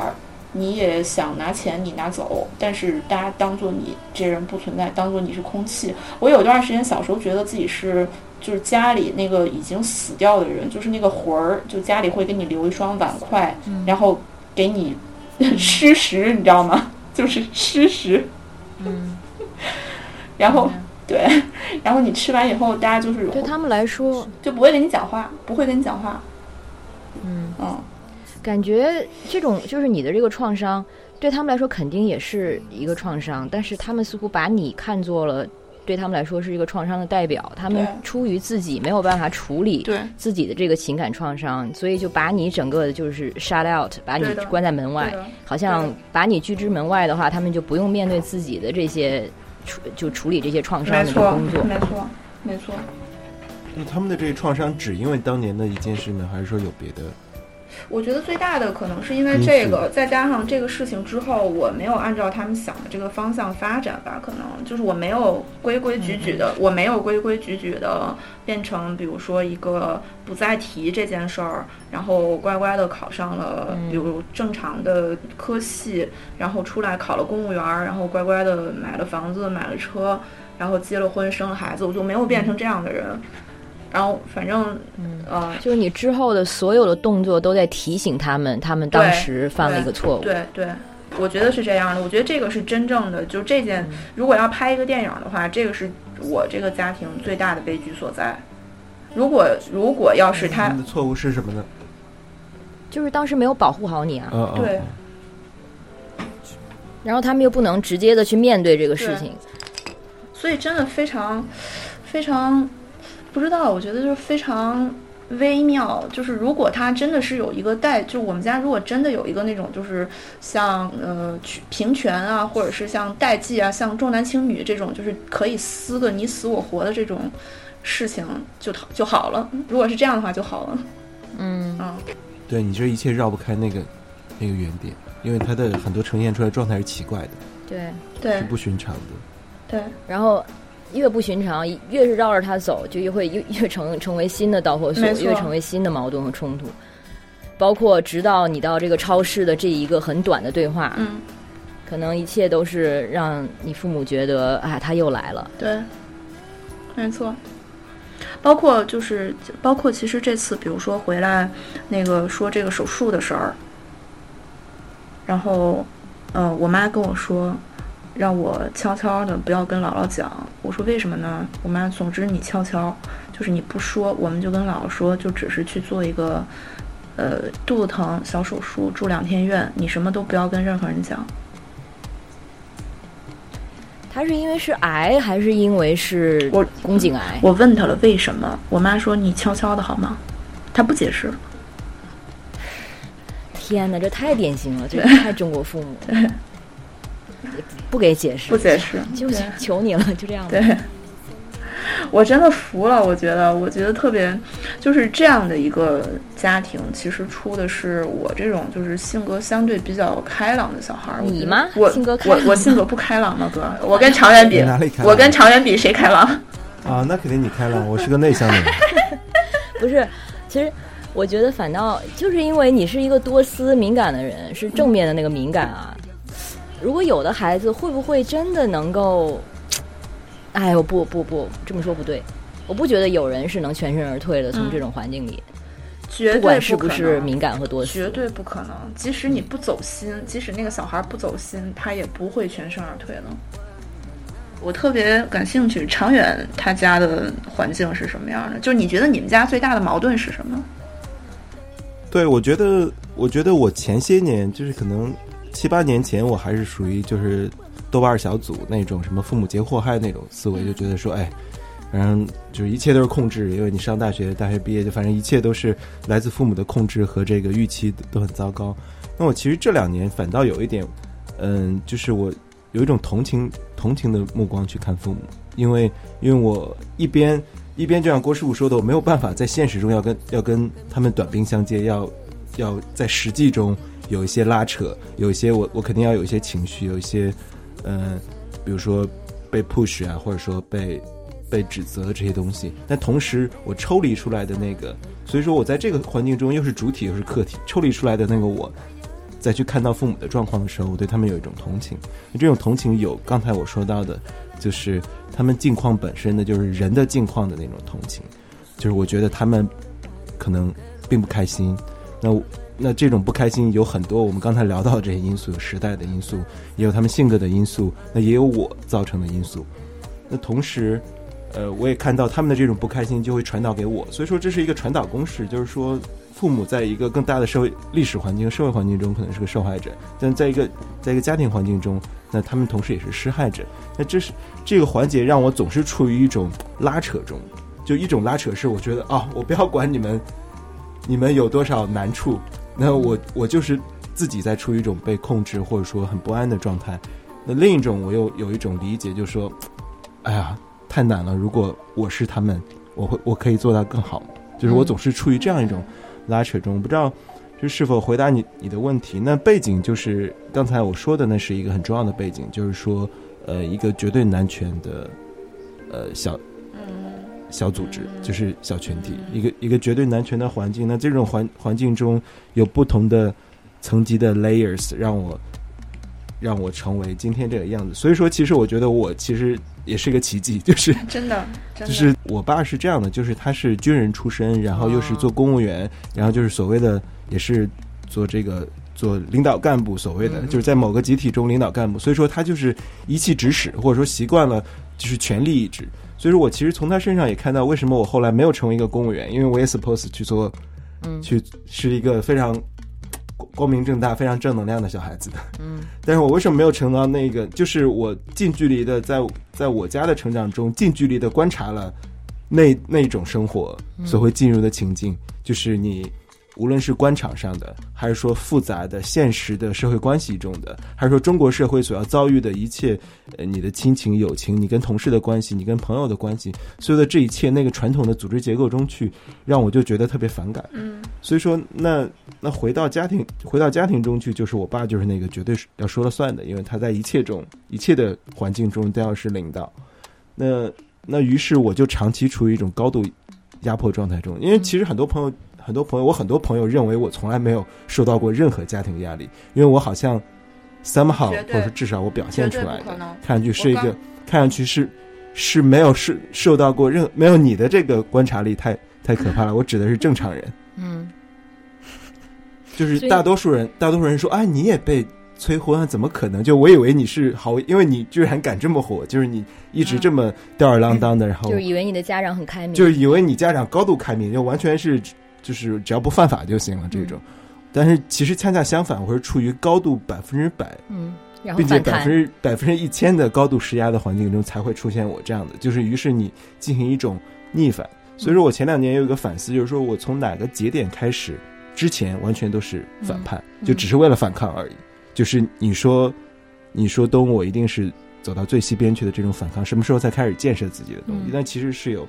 你也想拿钱你拿走，但是大家当做你这人不存在，当做你是空气。我有段时间小时候觉得自己是。就是家里那个已经死掉的人，就是那个魂儿，就家里会给你留一双碗筷，然后给你 吃食，你知道吗？就是吃食。嗯。然后，对，然后你吃完以后，大家就是对他们来说就不会跟你讲话，不会跟你讲话。嗯嗯，感觉这种就是你的这个创伤，对他们来说肯定也是一个创伤，但是他们似乎把你看作了。对他们来说是一个创伤的代表，他们出于自己没有办法处理自己的这个情感创伤，所以就把你整个的就是 shut out，把你关在门外，好像把你拒之门外的话，他们就不用面对自己的这些处就处理这些创伤的工作。没错，没错。那他们的这个创伤只因为当年的一件事呢，还是说有别的？我觉得最大的可能是因为这个，再加上这个事情之后，我没有按照他们想的这个方向发展吧，可能就是我没有规规矩矩的，我没有规规矩矩的变成，比如说一个不再提这件事儿，然后乖乖的考上了，比如正常的科系，然后出来考了公务员，然后乖乖的买了房子，买了车，然后结了婚，生了孩子，我就没有变成这样的人。然后，反正，嗯呃，就是你之后的所有的动作都在提醒他们，他们当时犯了一个错误。对对，我觉得是这样的。我觉得这个是真正的，就这件，如果要拍一个电影的话，这个是我这个家庭最大的悲剧所在。如果如果要是他的错误是什么呢？就是当时没有保护好你啊。对。然后他们又不能直接的去面对这个事情，所以真的非常非常。不知道，我觉得就是非常微妙，就是如果他真的是有一个代，就我们家如果真的有一个那种，就是像呃取平权啊，或者是像代际啊，像重男轻女这种，就是可以撕个你死我活的这种事情就好就好了。如果是这样的话就好了。嗯嗯，对你这一切绕不开那个那个原点，因为它的很多呈现出来的状态是奇怪的，对，对是不寻常的。对，然后越不寻常，越是绕着他走，就越会越越成成为新的导火索越成为新的矛盾和冲突。包括直到你到这个超市的这一个很短的对话，嗯，可能一切都是让你父母觉得啊，他又来了。对，没错。包括就是包括，其实这次比如说回来那个说这个手术的事儿，然后，呃，我妈跟我说，让我悄悄的不要跟姥姥讲。我说为什么呢？我妈总之你悄悄，就是你不说，我们就跟姥姥说，就只是去做一个，呃，肚子疼小手术，住两天院，你什么都不要跟任何人讲。他是因为是癌，还是因为是我宫颈癌？我问他了为什么，我妈说你悄悄的好吗？他不解释。天哪，这太典型了，这个太中国父母了。不给解释，不解释，就对求你了，就这样吧。对，我真的服了。我觉得，我觉得特别，就是这样的一个家庭，其实出的是我这种就是性格相对比较开朗的小孩儿。你吗我性格开朗我我性格不开朗吗，哥？我跟常远比我跟常远比谁开朗？啊，那肯定你开朗，我是个内向的人。不是，其实我觉得反倒就是因为你是一个多思敏感的人，是正面的那个敏感啊。如果有的孩子会不会真的能够？哎呦，不不不，这么说不对。我不觉得有人是能全身而退的，从嗯这种环境里，绝对不管是不可能是敏感和多绝。对不可能。即使你不走心，即使那个小孩不走心，他也不会全身而退的。我特别感兴趣，长远他家的环境是什么样的？就是你觉得你们家最大的矛盾是什么？对，我觉得，我觉得我前些年就是可能七八年前，我还是属于就是豆瓣小组那种什么父母节祸害那种思维，就觉得说，哎，反正就是一切都是控制，因为你上大学，大学毕业就反正一切都是来自父母的控制和这个预期都很糟糕。那我其实这两年反倒有一点，嗯，就是我有一种同情同情的目光去看父母，因为因为我一边一边就像郭师傅说的，我没有办法在现实中要跟要跟他们短兵相接，要要在实际中有一些拉扯，有一些我我肯定要有一些情绪，有一些呃，比如说被 push 啊，或者说被被指责这些东西。但同时，我抽离出来的那个，所以说我在这个环境中又是主体又是客体，抽离出来的那个我。再去看到父母的状况的时候，我对他们有一种同情。这种同情有刚才我说到的，就是他们境况本身的，就是人的境况的那种同情。就是我觉得他们可能并不开心。那我那这种不开心有很多，我们刚才聊到的这些因素，有时代的因素，也有他们性格的因素，那也有我造成的因素。那同时，呃，我也看到他们的这种不开心就会传导给我，所以说这是一个传导公式，就是说。父母在一个更大的社会历史环境、社会环境中可能是个受害者，但在一个在一个家庭环境中，那他们同时也是施害者。那这是这个环节让我总是处于一种拉扯中，就一种拉扯是我觉得啊，我不要管你们，你们有多少难处，那我我就是自己在处于一种被控制或者说很不安的状态。那另一种我又有一种理解，就是说，哎呀，太难了。如果我是他们，我会我可以做到更好。就是我总是处于这样一种。拉扯中，不知道这是否回答你你的问题？那背景就是刚才我说的，那是一个很重要的背景，就是说，呃，一个绝对男权的，呃，小小组织，就是小群体，一个一个绝对男权的环境。那这种环环境中有不同的层级的 layers，让我让我成为今天这个样子。所以说，其实我觉得我其实也是一个奇迹，就是真的，真的就是我爸是这样的，就是他是军人出身，然后又是做公务员，然后就是所谓的也是做这个做领导干部，所谓的就是在某个集体中领导干部，所以说他就是一气指使，或者说习惯了就是权力意志。所以说我其实从他身上也看到为什么我后来没有成为一个公务员，因为我也 suppose 去做，嗯去是一个非常光明正大、非常正能量的小孩子的。嗯但是我为什么没有成到那个？就是我近距离的在在我家的成长中，近距离的观察了那那种生活所会进入的情境，就是你无论是官场上的，还是说复杂的现实的社会关系中的，还是说中国社会所要遭遇的一切，呃，你的亲情、友情，你跟同事的关系，你跟朋友的关系，所有的这一切，那个传统的组织结构中去，让我就觉得特别反感。嗯所以说，那那回到家庭，回到家庭中去，就是我爸就是那个绝对是要说了算的，因为他在一切中、一切的环境中都要是领导。那那于是我就长期处于一种高度压迫状态中，因为其实很多朋友，很多朋友，我很多朋友认为我从来没有受到过任何家庭压力，因为我好像 somehow 或者至少我表现出来的看上去是一个，看上去是是没有受受到过任没有你的这个观察力太太可怕了。我指的是正常人。嗯，就是大多数人，大多数人说啊，你也被催婚啊，怎么可能？就我以为你是好，因为你居然敢这么火，就是你一直这么吊儿郎当的，然后就是以为你的家长很开明，就是以为你家长高度开明，就完全是就是只要不犯法就行了这种。但是其实恰恰相反，我是处于高度百分之百，嗯，然后并且，百分之百分之一千的高度施压的环境中，才会出现我这样的，就是于是你进行一种逆反。所以说我前两年有一个反思，就是说我从哪个节点开始，之前完全都是反叛，嗯就只是为了反抗而已。就是你说，你说东我一定是走到最西边去的这种反抗，什么时候才开始建设自己的东西？嗯但其实是有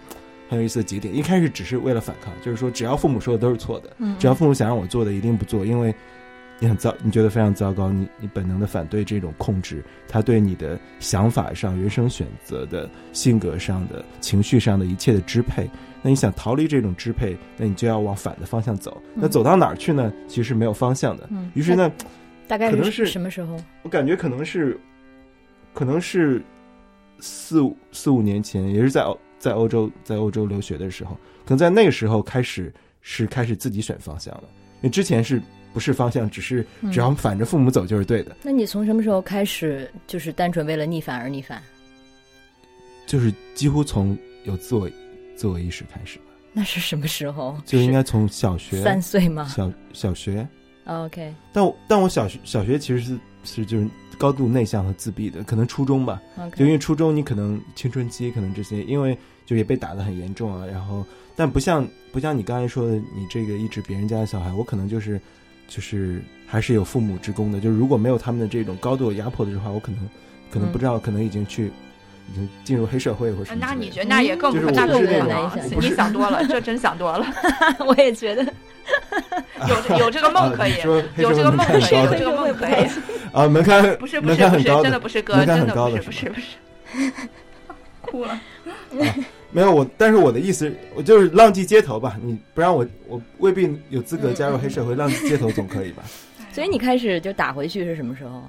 很有意思的几点，一开始只是为了反抗，就是说只要父母说的都是错的，嗯只要父母想让我做的，一定不做，因为你很糟，你觉得非常糟糕，你你本能的反对这种控制，他对你的想法上、人生选择的、性格上的、情绪上的一切的支配。那你想逃离这种支配，那你就要往反的方向走。那走到哪儿去呢？其实是没有方向的。嗯于是呢，大概可能是什么时候？我感觉可能是，可能是四五四五年前，也是在欧在欧洲在欧洲留学的时候，可能在那个时候开始是开始自己选方向了。因为之前是不是方向，只是只要反着父母走就是对的，那你从什么时候开始就是单纯为了逆反而逆反？就是几乎从有自我自我意识开始吧，那是什么时候？就应该从小学三岁吗小小学。？OK 但我但我小学小学其实是是就是高度内向和自闭的，可能初中吧，OK，就因为初中你可能青春期可能这些，因为就也被打得很严重啊，然后但不像不像你刚才说的，你这个一直别人家的小孩，我可能就是就是还是有父母之功的，就是如果没有他们的这种高度压迫的话，我可能可能嗯不知道，可能已经去已经进入黑社会或什么之类的。那你觉得那也更就是我那不是那种更不可能你想多了，这真想多了。我也觉得有有这个梦可以有这个梦可以，有这个梦可以。啊，门槛不是不是不是，真的不是哥，真的不很高的是不是不是。哭了。没有我，但是我的意思，我就是浪迹街头吧。你不让我，我未必有资格加入黑社会，浪迹街头总可以吧？所以你开始就打回去是什么时候？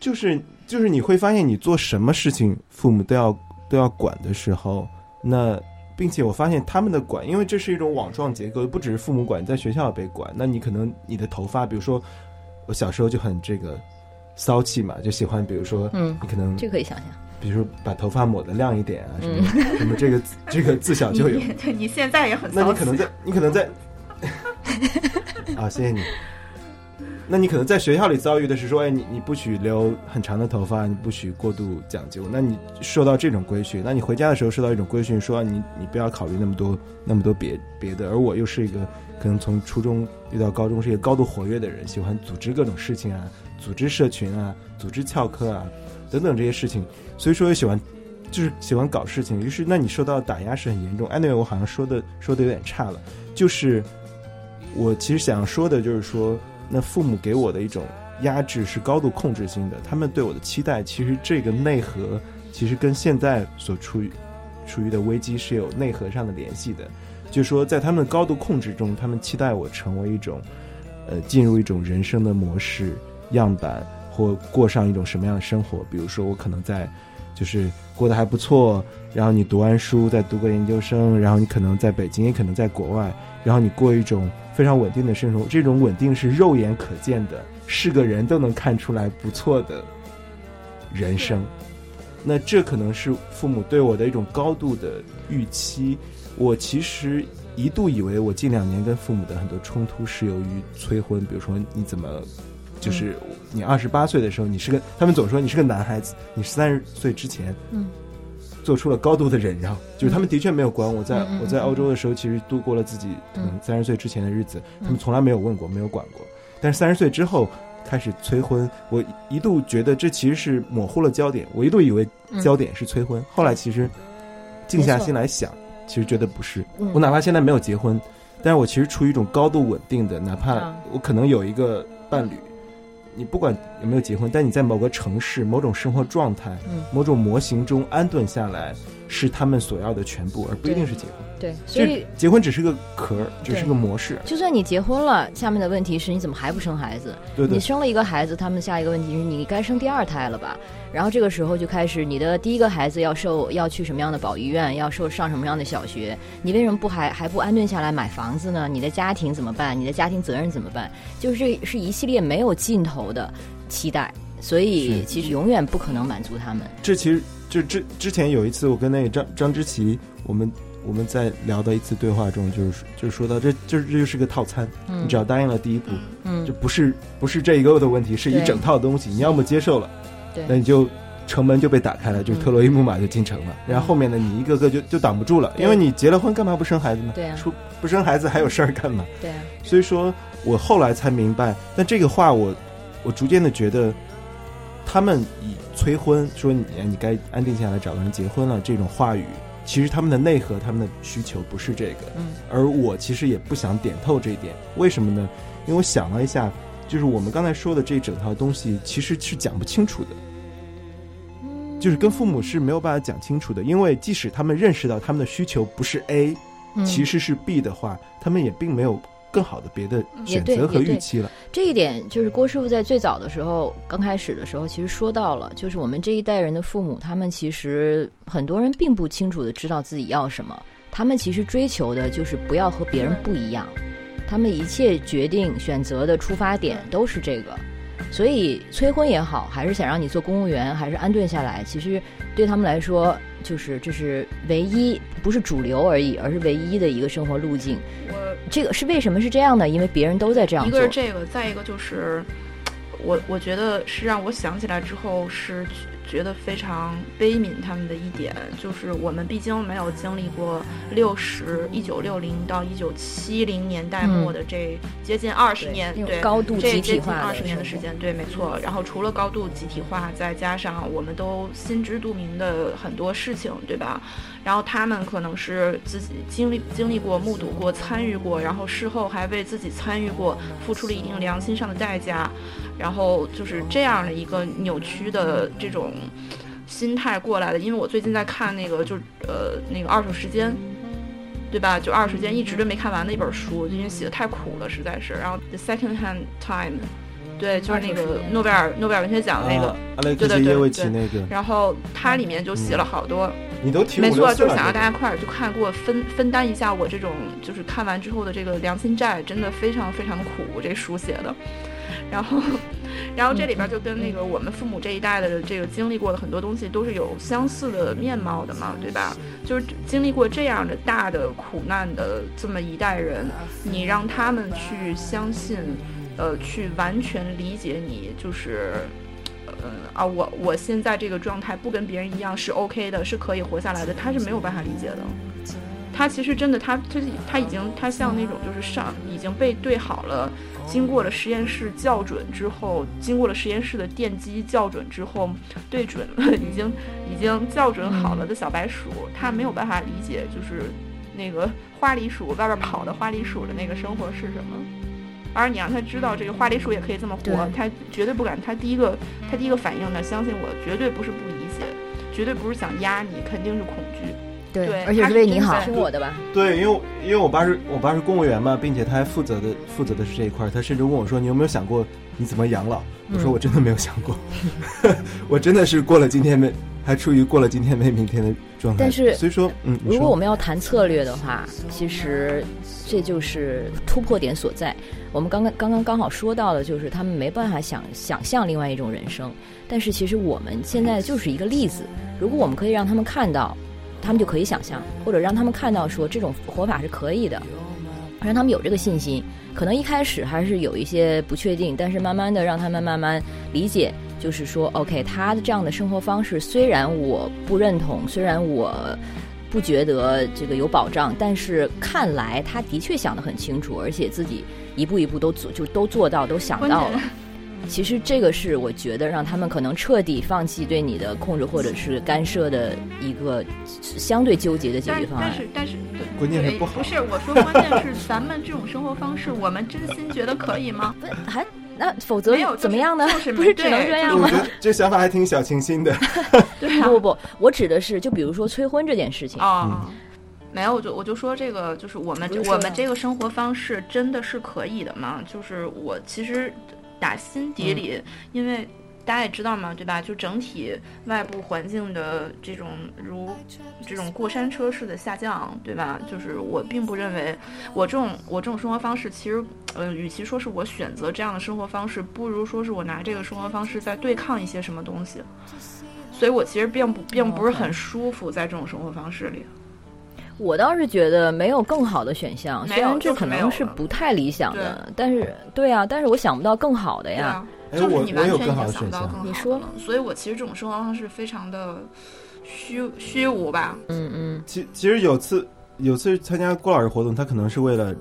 就是就是你会发现，你做什么事情，父母都要都要管的时候，那并且我发现他们的管，因为这是一种网状结构，不只是父母管，在学校也被管。那你可能你的头发，比如说我小时候就很这个骚气嘛，就喜欢，比如说嗯，你可能这可以想象。比如说把头发抹得亮一点啊，什么、嗯什么这个这个自小就有。你 你现在也很那。你可能在，你可能在，啊，谢谢你。那你可能在学校里遭遇的是说，哎，你你不许留很长的头发，你不许过度讲究，那你受到这种规训。那你回家的时候受到一种规训，说你你不要考虑那么多那么多别别的。而我又是一个可能从初中遇到高中是一个高度活跃的人，喜欢组织各种事情啊，组织社群啊，组织翘课啊等等这些事情，所以说喜欢就是喜欢搞事情。于是那你受到打压是很严重。anyway，我好像说的说的有点差了，就是我其实想说的就是说，那父母给我的一种压制是高度控制性的，他们对我的期待，其实这个内核其实跟现在所处于处于的危机是有内核上的联系的。就是说，在他们的高度控制中，他们期待我成为一种，呃，进入一种人生的模式样板，或过上一种什么样的生活。比如说，我可能在，就是过得还不错，然后你读完书，再读个研究生，然后你可能在北京，也可能在国外，然后你过一种非常稳定的生活。这种稳定是肉眼可见的，是个人都能看出来不错的人生。那这可能是父母对我的一种高度的预期。我其实一度以为我近两年跟父母的很多冲突是由于催婚，比如说你怎么，就是你二十八岁的时候，你是个，他们总说你是个男孩子，你十三十岁之前，嗯，做出了高度的忍让，就是他们的确没有管我。在我在澳洲的时候，其实度过了自己可能嗯三十岁之前的日子，嗯他们从来没有问过，没有管过。但是三十岁之后开始催婚，我一度觉得这其实是模糊了焦点，我一度以为嗯焦点是催婚，后来其实静下心来想，其实觉得不是。嗯我哪怕现在没有结婚，但是我其实处于一种高度稳定的，哪怕啊我可能有一个伴侣，你不管有没有结婚，但你在某个城市、某种生活状态、嗯某种模型中安顿下来，是他们所要的全部，而不一定是结婚。对，所以结婚只是个壳儿，只是个模式。就算你结婚了，下面的问题是你怎么还不生孩子？对对你生了一个孩子，他们下一个问题是你该生第二胎了吧？然后这个时候就开始你的第一个孩子要受要去什么样的保育院，要受上什么样的小学？你为什么不还还不安顿下来买房子呢？你的家庭怎么办？你的家庭责任怎么办？就是这是一系列没有尽头的期待，所以其实永远不可能满足他们。这其实就之之前有一次，我跟那个张张之奇，我们我们在聊的一次对话中，就是就是说到这这这就是个套餐，嗯。你只要答应了第一步，嗯。就不是不是这一个的问题，是一整套东西，你要么接受了，对。那你就城门就被打开了，就特洛伊木马就进城了，然后后面呢，你一个个就就挡不住了，因为你结了婚，干嘛不生孩子呢？对啊。出不生孩子还有事儿干嘛？对啊，所以说我后来才明白，但这个话我我逐渐的觉得，他们以催婚说你你该安定下来找个人结婚了这种话语，其实他们的内核、他们的需求不是这个，嗯。而我其实也不想点透这一点，为什么呢？因为我想了一下，就是我们刚才说的这整套东西其实是讲不清楚的，就是跟父母是没有办法讲清楚的，因为即使他们认识到他们的需求不是 A，嗯。其实是 B 的话，他们也并没有更好的别的选择和预期了。这一点就是郭师傅在最早的时候，刚开始的时候，其实说到了，就是我们这一代人的父母，他们其实很多人并不清楚的知道自己要什么，他们其实追求的就是不要和别人不一样，他们一切决定选择的出发点都是这个。所以催婚也好，还是想让你做公务员，还是安顿下来，其实对他们来说，就是这是唯一，不是主流而已，而是唯一的一个生活路径。我这个是为什么是这样呢？因为别人都在这样做。一个是这个，再一个就是，我我觉得是让我想起来之后是觉得非常悲悯他们的一点，就是我们毕竟没有经历过六十一九六零到一九七零年代末的这接近二十年，对高度集这接近体化二十年的时间，对，没错。然后除了高度集体化，再加上我们都心知肚明的很多事情，对吧？然后他们可能是自己经历经历过、目睹过、参与过，然后事后还为自己参与过付出了一定良心上的代价，然后就是这样的一个扭曲的这种心态过来的。因为我最近在看那个，就是呃那个二手时间。对吧？就二手时间一直都没看完的一本书，因为写的太苦了，实在是。然后《The Second Hand Time》，对，就是那个诺贝尔诺贝尔文学奖那个。对对对对那个，然后它里面就写了好多，你都提没错，就是想让大家快点去看，给我分分担一下我这种就是看完之后的这个良心债，真的非常非常苦，这书写的。然后，然后这里边就跟那个我们父母这一代的这个经历过的很多东西都是有相似的面貌的嘛，对吧？就是经历过这样的大的苦难的这么一代人，你让他们去相信，呃，去完全理解你，就是。嗯啊，我我现在这个状态不跟别人一样是 OK 的，是可以活下来的，他是没有办法理解的。他其实真的，他他他已经他像那种就是上已经被对好了，经过了实验室校准之后，经过了实验室的电机校准之后，对准了已经已经校准好了的小白鼠，他没有办法理解就是那个花栗鼠外边跑的花栗鼠的那个生活是什么。而你让他知道这个花栗鼠也可以这么活，他绝对不敢。他第一个，他第一个反应呢，相信我，绝对不是不理解，绝对不是想压你，肯定是恐惧。对，对而且是为你好。对，因为因为我爸是我爸是公务员嘛，并且他还负责的负责的是这一块儿，他甚至问我说：“你有没有想过你怎么养老？”我说：“嗯我真的没有想过，我真的是过了今天没，还处于过了今天没明天的状态。”但是所以说，嗯，如果我们要谈策略的话，其实这就是突破点所在。我们刚刚刚刚刚好说到的，就是他们没办法想想象另外一种人生，但是其实我们现在就是一个例子。如果我们可以让他们看到，他们就可以想象，或者让他们看到说这种活法是可以的，让他们有这个信心。可能一开始还是有一些不确定，但是慢慢的让他们慢慢理解，就是说，OK，他的这样的生活方式虽然我不认同，虽然我不觉得这个有保障，但是看来他的确想得很清楚，而且自己一步一步都做，就都做到，都想到了。其实这个是我觉得让他们可能彻底放弃对你的控制或者是干涉的一个相对纠结的解但决方案但。是但是，对关键是不好不是我说，关键是咱们这种生活方式，我们真心觉得可以吗？不是还那否则怎么样呢？就是 不是只能这样吗我觉？得这想法还挺小清新的。对啊不不不，我指的是就比如说催婚这件事情。哦。没有，我就我就说这个，就是我们是我们这个生活方式真的是可以的吗？就是我其实打心底里，因为大家也知道嘛，对吧？就整体外部环境的这种如这种过山车式的下降，对吧？就是我并不认为我这种我这种生活方式，其实呃，与其说是我选择这样的生活方式，不如说是我拿这个生活方式在对抗一些什么东西。所以我其实并不并不是很舒服在这种生活方式里。我倒是觉得没有更好的选项，虽然这可能是不太理想的，但是对啊，但是我想不到更好的呀。就是我我有你完全已更好的选经想不到更项好的你说了。所以我其实这种生活方式非常的虚虚无吧。嗯嗯。其其实有次有次参加郭老师活动，他可能是为了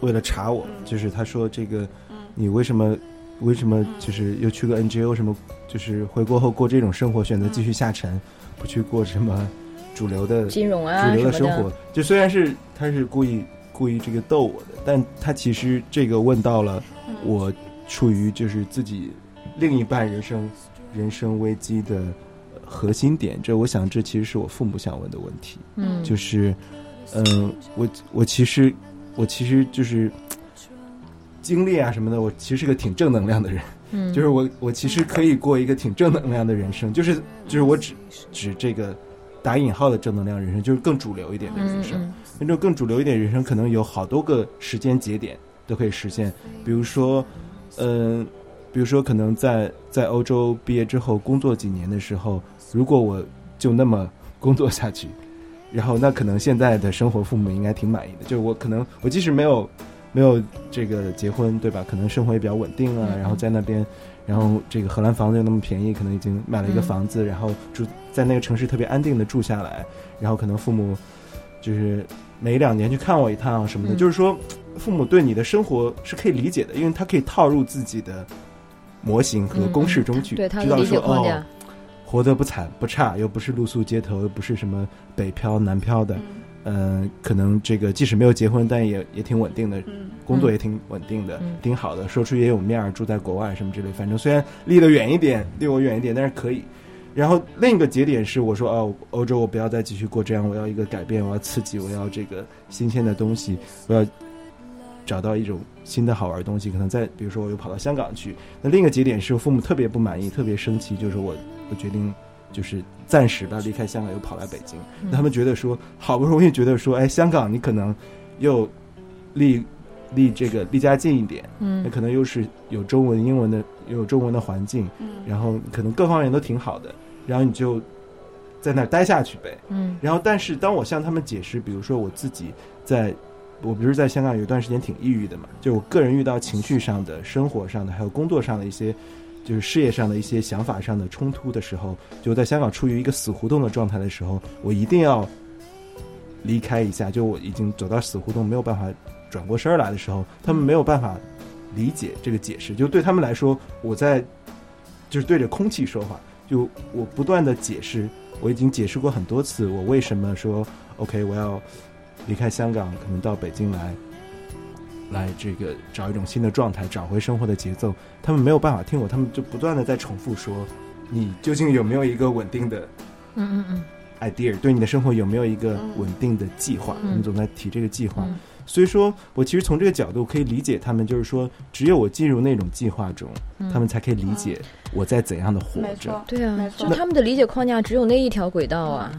为了查我，嗯。就是他说这个嗯。你为什么为什么就是又去个 NGO 什么，就是回国后过这种生活，选择继续下沉，不去过什么主流的金融啊主流的生活。就虽然是他是故意故意这个逗我的，但他其实这个问到了嗯我处于就是自己另一半人生人生危机的呃核心点。这我想这其实是我父母想问的问题。嗯，就是，嗯、我我其实我其实就是经历啊什么的，我其实是个挺正能量的人，嗯就是我我其实可以过一个挺正能量的人生，就是就是我只只这个打引号的正能量人生，就是更主流一点的人生。那种更主流一点人生，可能有好多个时间节点都可以实现。比如说，嗯、比如说可能在在欧洲毕业之后工作几年的时候，如果我就那么工作下去，然后那可能现在的生活父母应该挺满意的。就是我可能我即使没有没有这个结婚，对吧？可能生活也比较稳定啊，嗯然后在那边。然后这个荷兰房子又那么便宜，可能已经买了一个嗯。房子，然后住在那个城市特别安定的住下来，然后可能父母就是每两年去看我一趟什么的，嗯。就是说父母对你的生活是可以理解的，因为他可以套入自己的模型和公式中去，知道说哦，，活得不惨不差，又不是露宿街头，又不是什么北漂南漂的，嗯、可能这个即使没有结婚，但也也挺稳定的，嗯工作也挺稳定的，嗯挺好的，说出也有面儿，住在国外什么之类，反正虽然离得远一点，离我远一点，但是可以。然后另一个节点是我说哦，欧洲我不要再继续过这样，我要一个改变，我要刺激，我要这个新鲜的东西，我要找到一种新的好玩的东西。可能在比如说我又跑到香港去，那另一个节点是我父母特别不满意，特别生气，就是我我决定就是暂时吧离开香港，又跑来北京。嗯他们觉得说好不容易觉得说，哎，香港你可能又离离这个离家近一点，嗯那嗯可能又是有中文、英文的，又有中文的环境，嗯然后可能各方面都挺好的，然后你就在那儿待下去呗。嗯然后，但是当我向他们解释，比如说我自己在，我不是在香港有一段时间挺抑郁的嘛，就我个人遇到情绪上的、生活上的，还有工作上的一些，就是事业上的一些想法上的冲突的时候，就在香港处于一个死胡同的状态的时候，我一定要离开一下，就我已经走到死胡同，没有办法转过身儿来的时候，他们没有办法理解这个解释，就对他们来说，我在就是对着空气说话，就我不断的解释，我已经解释过很多次，我为什么说 OK，我要离开香港，可能到北京来，来这个找一种新的状态，找回生活的节奏。他们没有办法听我，他们就不断的在重复说，你究竟有没有一个稳定的嗯嗯嗯 idea，对你的生活有没有一个稳定的计划？嗯我们总在提这个计划。嗯所以说我其实从这个角度可以理解他们，就是说，只有我进入那种计划中，嗯他们才可以理解我在怎样的活着没错。对啊没，错就他们的理解框架只有那一条轨道啊。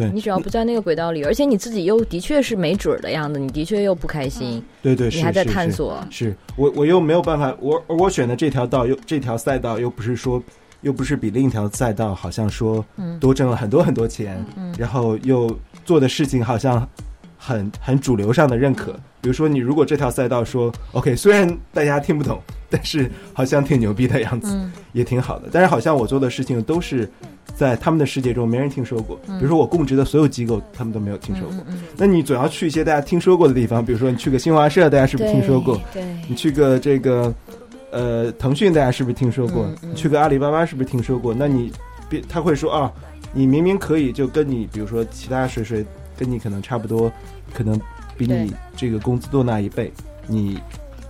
对，你只要不在那个轨道里，而且你自己又的确是没准儿的样子，你的确又不开心，对对，你还在是是探索。是我我又没有办法，我我选的这条道又这条赛道又不是说，又不是比另一条赛道好像说嗯多挣了很多很多钱，嗯然后又做的事情好像很很主流上的认可。比如说，你如果这条赛道说 OK，虽然大家听不懂，但是好像挺牛逼的样子，嗯也挺好的。但是好像我做的事情都是在他们的世界中没人听说过，比如说我供职的所有机构，他们都没有听说过。那你总要去一些大家听说过的地方，比如说你去个新华社，大家是不是听说过？对，你去个这个呃腾讯，大家是不是听说过？你去个阿里巴巴，是不是听说过？那你别他会说啊，你明明可以就跟你比如说其他谁谁跟你可能差不多，可能比你这个工资多拿一倍，你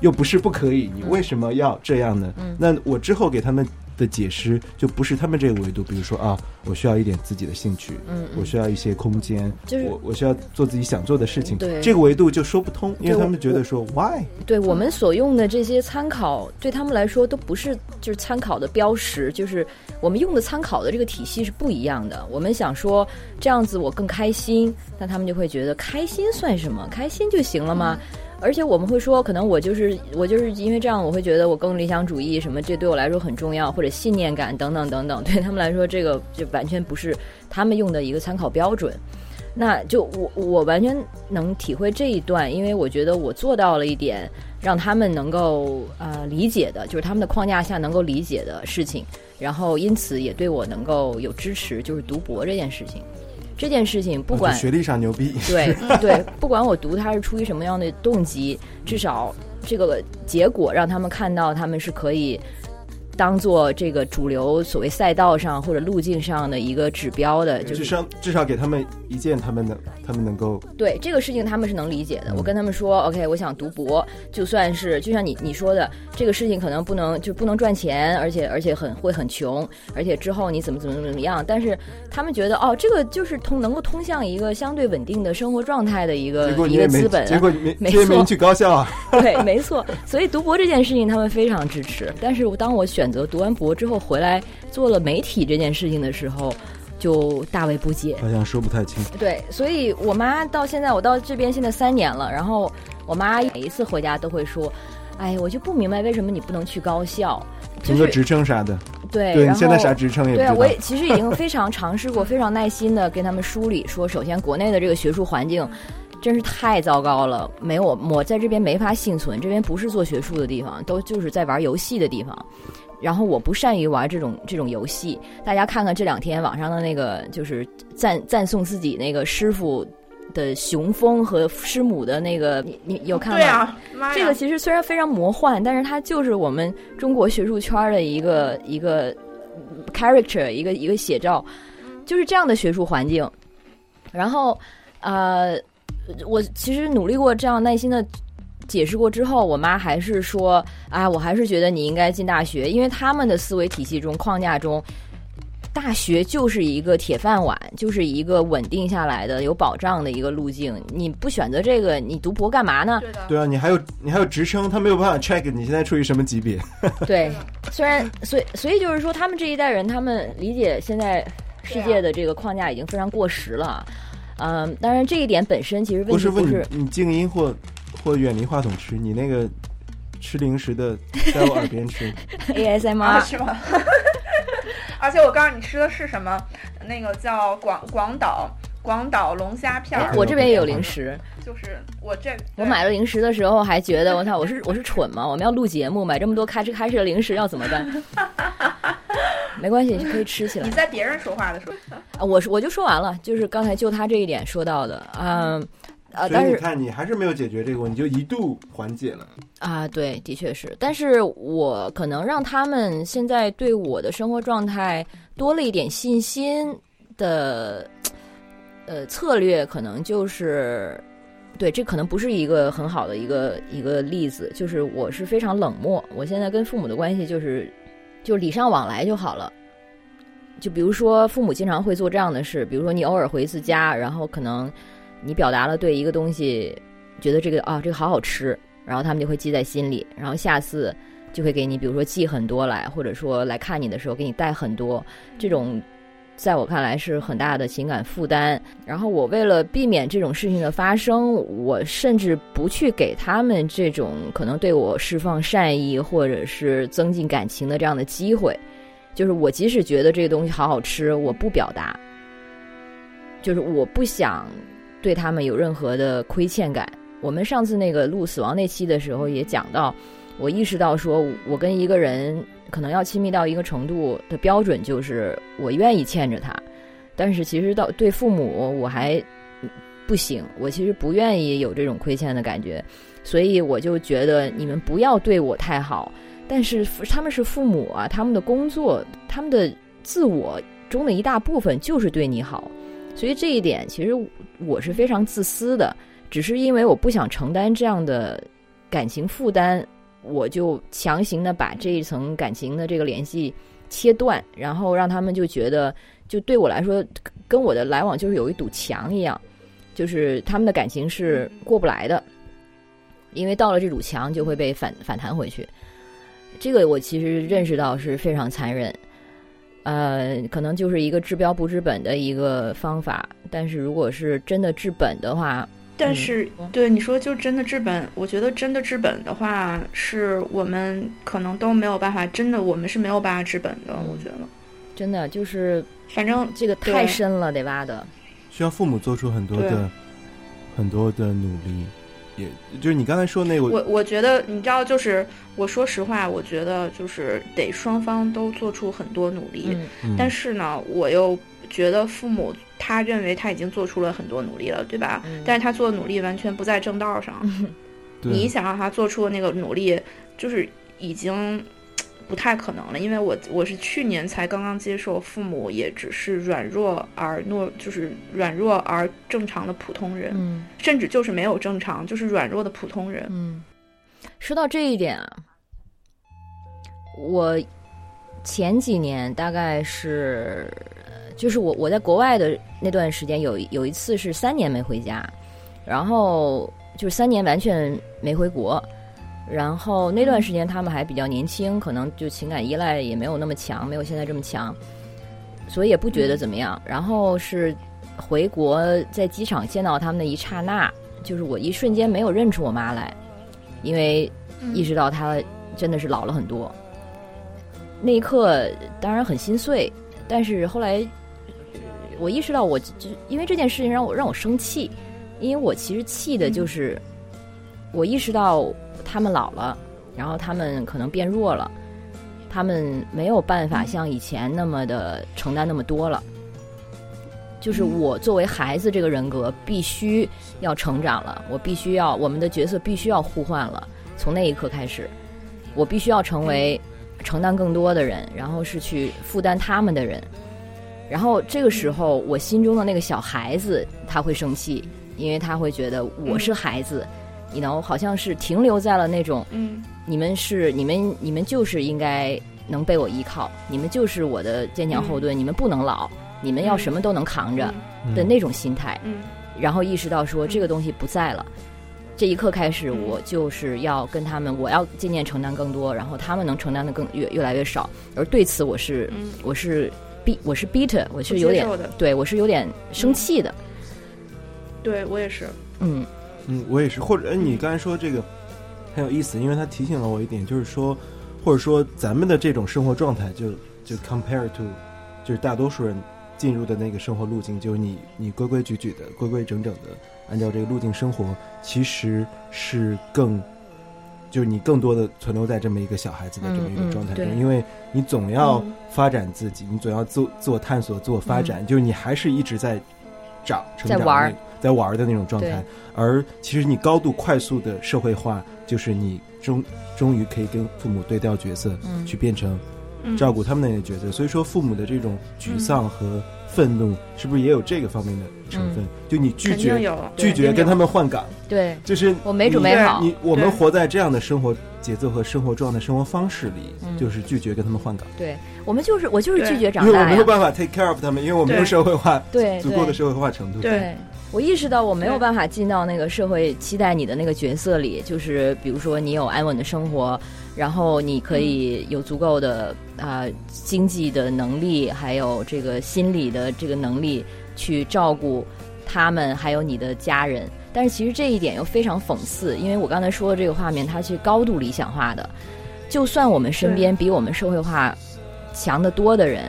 又不是不可以，你为什么要这样呢？嗯那我之后给他们的解释就不是他们这个维度，比如说啊，我需要一点自己的兴趣，嗯嗯我需要一些空间，就是我我需要做自己想做的事情，对这个维度就说不通，因为他们觉得说 why。对我们所用的这些参考，对他们来说都不是就是参考的标识，就是我们用的参考的这个体系是不一样的。我们想说这样子我更开心，但他们就会觉得开心算什么？开心就行了吗？而且我们会说，可能我就是我就是因为这样，我会觉得我更理想主义什么，这对我来说很重要，或者信念感等等等等，对他们来说，这个就完全不是他们用的一个参考标准。那就我我完全能体会这一段，因为我觉得我做到了一点让他们能够呃理解的，就是他们的框架下能够理解的事情，然后因此也对我能够有支持，就是读博这件事情。这件事情不管学历上牛逼，对对，不管我读它是出于什么样的动机，至少这个结果让他们看到他们是可以当做这个主流所谓赛道上或者路径上的一个指标的，就是至少至少给他们一件他们能他们能够对这个事情他们是能理解的。嗯我跟他们说，OK，我想读博，就算是就像你你说的，这个事情可能不能就不能赚钱，而且而且很会很穷，而且之后你怎么怎么怎么样，但是他们觉得哦，这个就是通能够通向一个相对稳定的生活状态的一个一个资本啊，结果你没没去高校啊，对，没错。所以读博这件事情，他们非常支持。但是当我选择读完博之后回来做了媒体这件事情的时候，就大为不解。好像说不太清。对，所以我妈到现在，我到这边现在三年了，然后我妈每一次回家都会说：“哎，我就不明白为什么你不能去高校。”就是评个职称啥的，对，对你现在啥职称也不对我。也其实已经非常尝试过，非常耐心的跟他们梳理说，首先国内的这个学术环境真是太糟糕了，没有我在这边没法幸存，这边不是做学术的地方，都就是在玩游戏的地方。然后我不善于玩这种这种游戏，大家看看这两天网上的那个就是赞赞颂自己那个师傅的雄风和师母的那个，你你有看吗？对啊，这个其实虽然非常魔幻，但是它就是我们中国学术圈的一个一个 character，一个一个写照，就是这样的学术环境。然后，呃，我其实努力过这样耐心的解释过之后，我妈还是说，啊，我还是觉得你应该进大学，因为他们的思维体系中框架中。大学就是一个铁饭碗，就是一个稳定下来的、有保障的一个路径。你不选择这个，你读博干嘛呢？对啊，你还有你还有职称，他没有办法 check 你现在处于什么级别。对，虽然所以所以就是说，他们这一代人，他们理解现在世界的这个框架已经非常过时了。嗯，当然这一点本身其实问不是不是你你静音或或远离话筒吃，你那个吃零食的在我耳边吃，啊 ASMR，是吗？而且我告诉你吃的是什么，那个叫广广岛广岛龙虾片我这边也有零食。就是我这我买了零食的时候还觉得我操，我是我是蠢吗？我们要录节目，买这么多开吃开吃的零食要怎么办？没关系，可以吃起来你。在别人说话的时候，啊，我是我就说完了，就是刚才就他这一点说到的，嗯。啊，所但是你看，你还是没有解决这个问题，就一度缓解了。啊，对，的确是，但是我可能让他们现在对我的生活状态多了一点信心的，呃，策略可能就是，对，这可能不是一个很好的一个一个例子，就是我是非常冷漠，我现在跟父母的关系就是，就礼尚往来就好了。就比如说，父母经常会做这样的事，比如说你偶尔回一次家，然后可能你表达了对一个东西觉得这个啊这个好好吃，然后他们就会记在心里，然后下次就会给你，比如说寄很多来，或者说来看你的时候给你带很多，这种在我看来是很大的情感负担。然后我为了避免这种事情的发生，我甚至不去给他们这种可能对我释放善意或者是增进感情的这样的机会。就是我即使觉得这个东西好好吃，我不表达，就是我不想对他们有任何的亏欠感。我们上次那个录死亡那期的时候也讲到，我意识到说，我跟一个人可能要亲密到一个程度的标准，就是我愿意欠着他。但是其实到对父母我还不行，我其实不愿意有这种亏欠的感觉，所以我就觉得你们不要对我太好。但是他们是父母啊，他们的工作，他们的自我中的一大部分就是对你好，所以这一点其实我是非常自私的，只是因为我不想承担这样的感情负担。我就强行的把这一层感情的这个联系切断，然后让他们就觉得，就对我来说，跟我的来往就是有一堵墙一样，就是他们的感情是过不来的，因为到了这堵墙就会被反反弹回去。这个我其实认识到是非常残忍，呃，可能就是一个治标不治本的一个方法，但是如果是真的治本的话。但是，对你说，就真的治本，我觉得真的治本的话，是我们可能都没有办法，真的我们是没有办法治本的。我觉得，真的就是，反正这个太深了，得挖的，需要父母做出很多的很多的努力，也就是你刚才说那个，我我觉得你知道，就是我说实话，我觉得就是得双方都做出很多努力，但是呢，我又觉得父母。他认为他已经做出了很多努力了，对吧？但是他做的努力完全不在正道上。你想让他做出的那个努力，就是已经不太可能了。因为我我是去年才刚刚接受，父母也只是软弱而懦，就是软弱而正常的普通人，甚至就是没有正常，就是软弱的普通人。嗯，说到这一点啊，我前几年大概是。就是我我在国外的那段时间，有有一次是三年没回家，然后就是三年完全没回国，然后那段时间他们还比较年轻，可能就情感依赖也没有那么强，没有现在这么强，所以也不觉得怎么样。然后是回国在机场见到他们的一刹那，就是我一瞬间没有认出我妈来，因为意识到她真的是老了很多。那一刻当然很心碎，但是后来。我意识到，我就因为这件事情让我让我生气，因为我其实气的就是，我意识到他们老了，然后他们可能变弱了，他们没有办法像以前那么的承担那么多了。就是我作为孩子这个人格必须要成长了，我必须要我们的角色必须要互换了。从那一刻开始，我必须要成为承担更多的人，然后是去负担他们的人。然后这个时候，我心中的那个小孩子他会生气，因为他会觉得我是孩子，你能好像是停留在了那种，嗯，你们是你们你们就是应该能被我依靠，你们就是我的坚强后盾，你们不能老，你们要什么都能扛着的那种心态。嗯，然后意识到说这个东西不在了，这一刻开始，我就是要跟他们，我要渐渐承担更多，然后他们能承担的更越越来越少，而对此我是我是。逼我是 bitter，我是有点对我是有点生气的。对我也是，嗯嗯，我也是。或者你刚才说这个很有意思，因为他提醒了我一点，就是说，或者说咱们的这种生活状态，就就 compare to，就是大多数人进入的那个生活路径，就是你你规规矩矩的、规规整整的按照这个路径生活，其实是更。就是你更多的存留在这么一个小孩子的这么一个状态中，因为你总要发展自己，你总要做自我探索、自我发展，就是你还是一直在长、成长、在玩、在玩的那种状态。而其实你高度快速的社会化，就是你终终于可以跟父母对调角色，去变成照顾他们的那个角色。所以说，父母的这种沮丧和。愤怒是不是也有这个方面的成分？就你拒绝拒绝跟他们换岗，对，就是我没准备好。你我们活在这样的生活节奏和生活状态、生活方式里，就是拒绝跟他们换岗。对。我们就是我就是拒绝长大因为我没有办法 take care of 他们，因为我没有社会化，对足够的社会化程度。对我意识到我没有办法进到那个社会期待你的那个角色里，就是比如说你有安稳的生活。然后你可以有足够的啊经济的能力，还有这个心理的这个能力去照顾他们，还有你的家人。但是其实这一点又非常讽刺，因为我刚才说的这个画面，它是高度理想化的。就算我们身边比我们社会化强得多的人，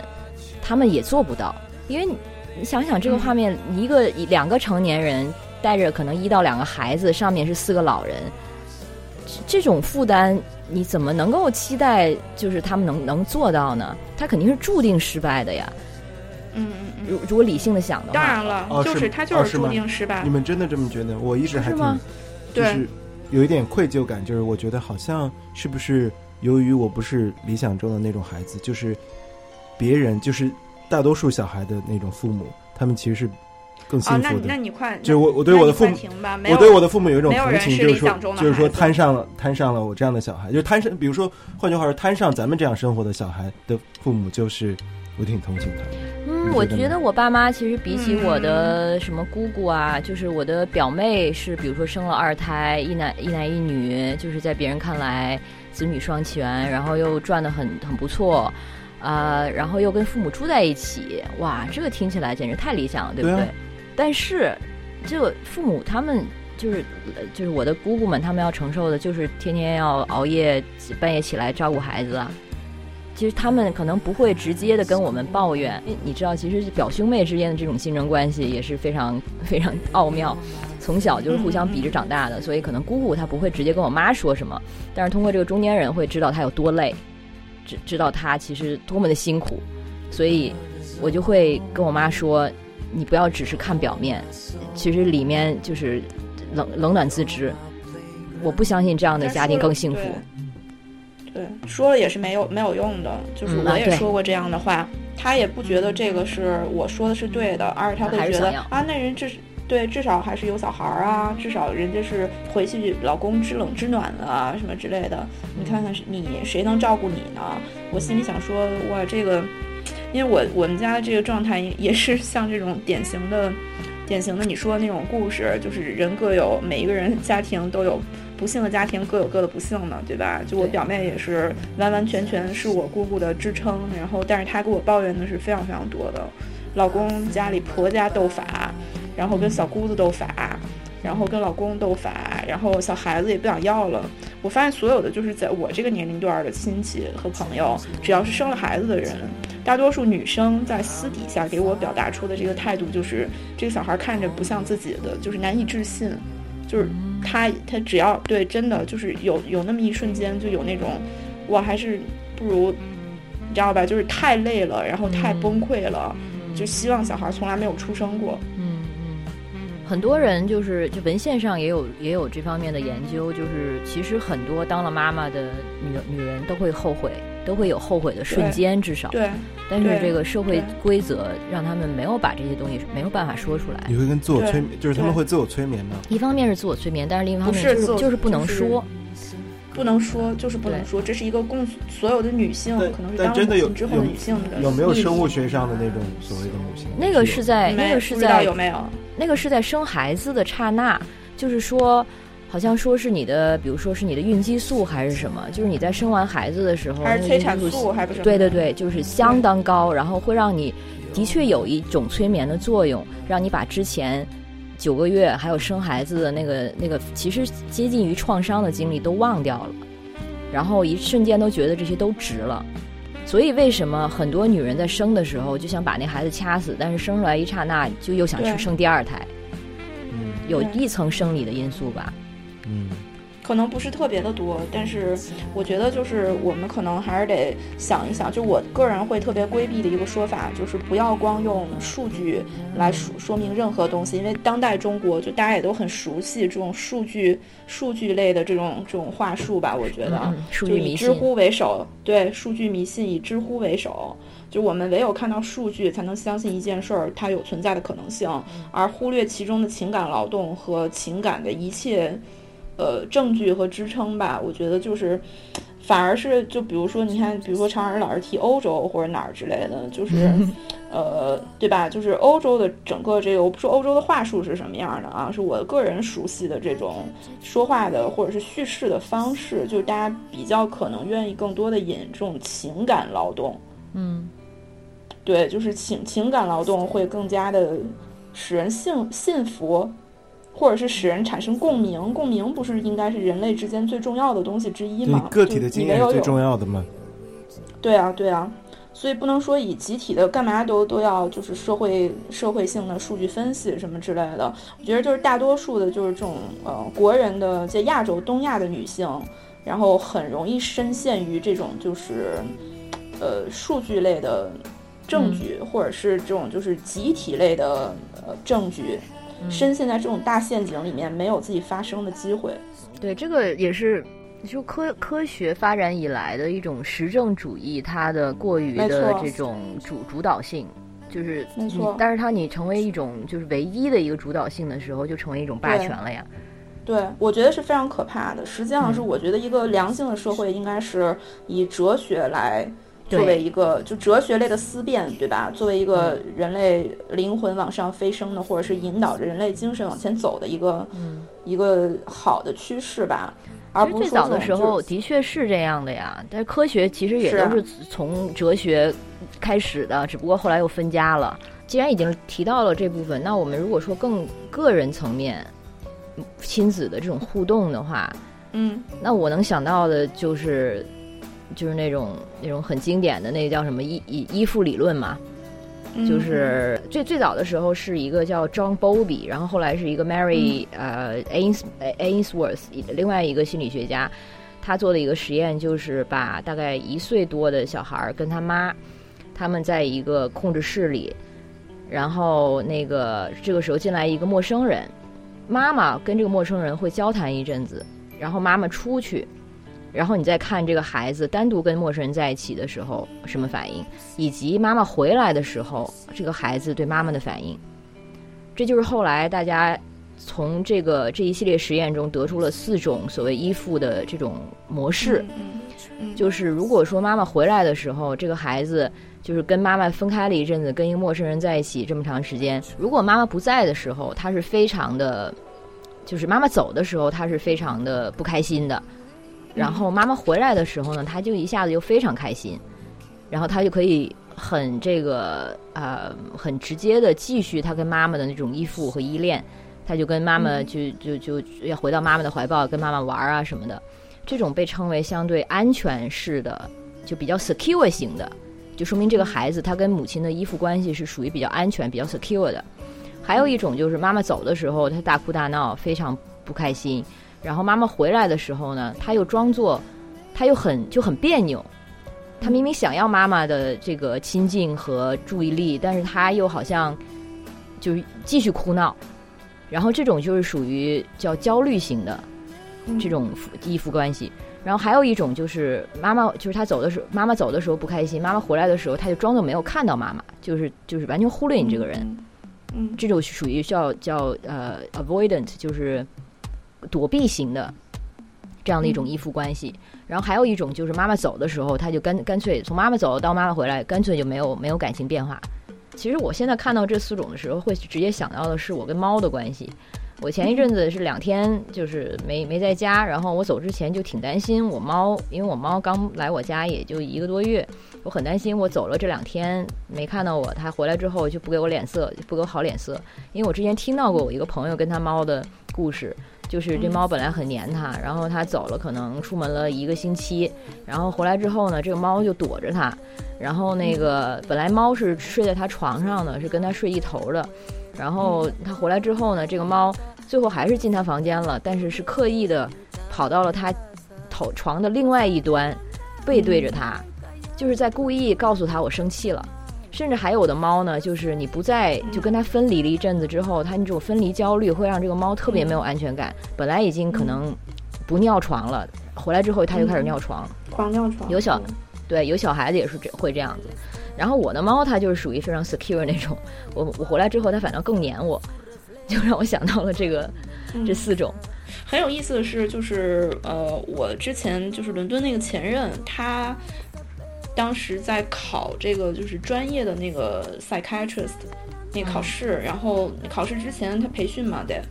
他们也做不到。因为你想想这个画面，一个两个成年人带着可能一到两个孩子，上面是四个老人。这种负担，你怎么能够期待就是他们能能做到呢？他肯定是注定失败的呀。嗯嗯嗯，如如果理性的想的话，当然了，哦就是是他就是注定失败你。们真的这么觉得？我一直还挺是吗，对就是有一点愧疚感，就是我觉得好像是不是由于我不是理想中的那种孩子，就是别人就是大多数小孩的那种父母，他们其实是更幸福的。你那你快，就是我我对我的父母我对我的父母有一种同情，就是说就是说摊上了摊上了我这样的小孩，就是摊上，比如说换句话说，摊上咱们这样生活的小孩的父母，就是我挺同情他的。嗯，我觉得我爸妈其实比起嗯我的什么姑姑啊，就是我的表妹是，比如说生了二胎，一男一男一女，就是在别人看来子女双全，然后又赚的很很不错，啊、然后又跟父母住在一起，哇，这个听起来简直太理想了，对不对？对啊但是这个父母他们。就是呃就是我的姑姑们，他们要承受的就是天天要熬夜，半夜起来照顾孩子啊，其实他们可能不会直接的跟我们抱怨，因为你知道，其实表兄妹之间的这种竞争关系也是非常 非常奥妙，从小就是互相比着长大的，所以可能姑姑她不会直接跟我妈说什么，但是通过这个中间人会知道她有多累，知知道他其实多么的辛苦，所以我就会跟我妈说，你不要只是看表面，其实里面就是冷冷暖自知。我不相信这样的家庭更幸福。对，说了也是没有没有用的，就是我也说过这样的话，他也不觉得这个是我说的是对的，而且他会觉得啊，那人至对至少还是有小孩儿啊，至少人家是回去老公知冷知暖的啊，什么之类的。你看看是你谁能照顾你呢？我心里想说，哇，这个，因为我我们家这个状态也也是像这种典型的。典型的你说的那种故事，就是人各有每一个人家庭都有不幸的家庭各有各的不幸的，对吧？就我表妹也是完完全全是我姑姑的支撑，然后但是她给我抱怨的是非常非常多的，老公家里婆家斗法，然后跟小姑子斗法，然后跟老公斗法，然后小孩子也不想要了。我发现所有的就是在我这个年龄段的亲戚和朋友，只要是生了孩子的人，大多数女生在私底下给我表达出的这个态度就是，这个小孩看着不像自己的，就是难以置信，就是他他只要对真的就是有有那么一瞬间就有那种，我还是不如，你知道吧？就是太累了，然后太崩溃了，就希望小孩从来没有出生过。嗯嗯，很多人就是就文献上也有也有这方面的研究，就是其实很多当了妈妈的女女人都会后悔，都会有后悔的瞬间，至少。对，但是这个社会规则让他们没有把这些东西没有办法说出来你。会跟自我催眠，就是他们会自我催眠吗？一方面是自我催眠，但是另一方面就是就是不能就是说。不能说，就是不能说，这是一个共所有的女性，可能是当了但真的有母亲之后的女性的有没有生物学上的那种所谓的母性？那个是在那个是在有没有？那个是在生孩子的刹那，就是说，好像说是你的，比如说是你的孕激素还是什么，就是你在生完孩子的时候，还是催产那个孕激素，还不是？对对对，就是相当高，然后会让你的确有一种催眠的作用，让你把之前九个月还有生孩子的那个那个其实接近于创伤的经历都忘掉了，然后一瞬间都觉得这些都值了。所以为什么很多女人在生的时候就想把那孩子掐死，但是生出来一刹那就又想去生第二胎，嗯有一层生理的因素吧？嗯，可能不是特别的多，但是我觉得就是我们可能还是得想一想，就我个人会特别规避的一个说法，就是不要光用数据来说说明任何东西，因为当代中国就大家也都很熟悉这种数据数据类的这种这种话术吧，我觉得。就据迷信。以知乎为首，对数据迷信以知乎为首，就我们唯有看到数据，才能相信一件事儿它有存在的可能性，而忽略其中的情感劳动和情感的一切，呃，证据和支撑吧。我觉得就是，反而是就比如说，你看，比如说常人老是提欧洲或者哪儿之类的，就是。呃，对吧？就是欧洲的整个这个，我不说欧洲的话术是什么样的啊，是我个人熟悉的这种说话的或者是叙事的方式，就是大家比较可能愿意更多的引这种情感劳动。嗯对，就是情情感劳动会更加的使人信信服，或者是使人产生共鸣。共鸣不是应该是人类之间最重要的东西之一对吗？个体的就经验是最你唯有有重要的吗。对啊，对啊，所以不能说以集体的干嘛都都要就是社会社会性的数据分析什么之类的。我觉得就是大多数的就是这种呃国人的在亚洲东亚的女性，然后很容易深陷于这种就是呃数据类的证据，或者是这种就是集体类的呃证据，深陷在这种大陷阱里面，没有自己发声的机会。对，这个也是。就科科学发展以来的一种实证主义，它的过于的这种主主导性，就是没错。但是它你成为一种就是唯一的一个主导性的时候，就成为一种霸权了呀。对，我觉得是非常可怕的。实际上是我觉得一个良性的社会应该是以哲学来作为一个就哲学类的思辨，对吧？作为一个人类灵魂往上飞升的，或者是引导着人类精神往前走的一个一个好的趋势吧。而最早的时候的确是这样的呀，但是科学其实也都是从哲学开始的，只不过后来又分家了。既然已经提到了这部分，那我们如果说更个人层面、亲子的这种互动的话，嗯，那我能想到的就是就是那种那种很经典的那个叫什么依依依附理论嘛。就是最最早的时候是一个叫 John Bowlby，然后后来是一个 Mary 呃 Ains Ainsworth，另外一个心理学家，他做的一个实验就是把大概一岁多的小孩跟他妈，他们在一个控制室里，然后那个这个时候进来一个陌生人，妈妈跟这个陌生人会交谈一阵子，然后妈妈出去。然后你再看这个孩子单独跟陌生人在一起的时候什么反应，以及妈妈回来的时候这个孩子对妈妈的反应，这就是后来大家从这个这一系列实验中得出了四种所谓依附的这种模式，就是如果说妈妈回来的时候，这个孩子就是跟妈妈分开了一阵子，跟一个陌生人在一起这么长时间，如果妈妈不在的时候，他是非常的，就是妈妈走的时候，他是非常的不开心的。然后妈妈回来的时候呢，他就一下子就非常开心，然后他就可以很这个呃很直接的继续他跟妈妈的那种依附和依恋，他就跟妈妈就就就要回到妈妈的怀抱，跟妈妈玩啊什么的，这种被称为相对安全式的，就比较 secure 型的，就说明这个孩子他跟母亲的依附关系是属于比较安全、比较 secure 的。还有一种就是妈妈走的时候，他大哭大闹，非常不开心。然后妈妈回来的时候呢，他又装作，他又很就很别扭，他明明想要妈妈的这个亲近和注意力，但是他又好像就是继续哭闹，然后这种就是属于叫焦虑型的这种依附关系。然后还有一种就是妈妈就是他走的时候，妈妈走的时候不开心，妈妈回来的时候他就装作没有看到妈妈，就是就是完全忽略你这个人，嗯，这种属于叫叫呃 avoidant，就是。躲避型的这样的一种依附关系，然后还有一种就是妈妈走的时候，他就干干脆从妈妈走到妈妈回来，干脆就没有没有感情变化。其实我现在看到这四种的时候，会直接想到的是我跟猫的关系。我前一阵子是两天就是没没在家，然后我走之前就挺担心我猫，因为我猫刚来我家也就一个多月，我很担心我走了这两天没看到我，它回来之后就不给我脸色，不给我好脸色。因为我之前听到过我一个朋友跟他猫的故事。就是这猫本来很黏它，然后它走了，可能出门了一个星期，然后回来之后呢，这个猫就躲着它，然后那个本来猫是睡在它床上的，是跟它睡一头的，然后它回来之后呢，这个猫最后还是进它房间了，但是是刻意的跑到了它头床的另外一端，背对着它，就是在故意告诉它我生气了。甚至还有的猫呢，就是你不在，就跟它分离了一阵子之后，它那种分离焦虑会让这个猫特别没有安全感。本来已经可能不尿床了，回来之后它就开始尿床，狂尿床。有小，对，有小孩子也是这会这样子。然后我的猫它就是属于非常 secure 那种，我我回来之后它反倒更黏我，就让我想到了这个这四种。很有意思的是，就是呃，我之前就是伦敦那个前任他。当时在考这个就是专业的那个 psychiatrist 那考试，然后考试之前他培训嘛得，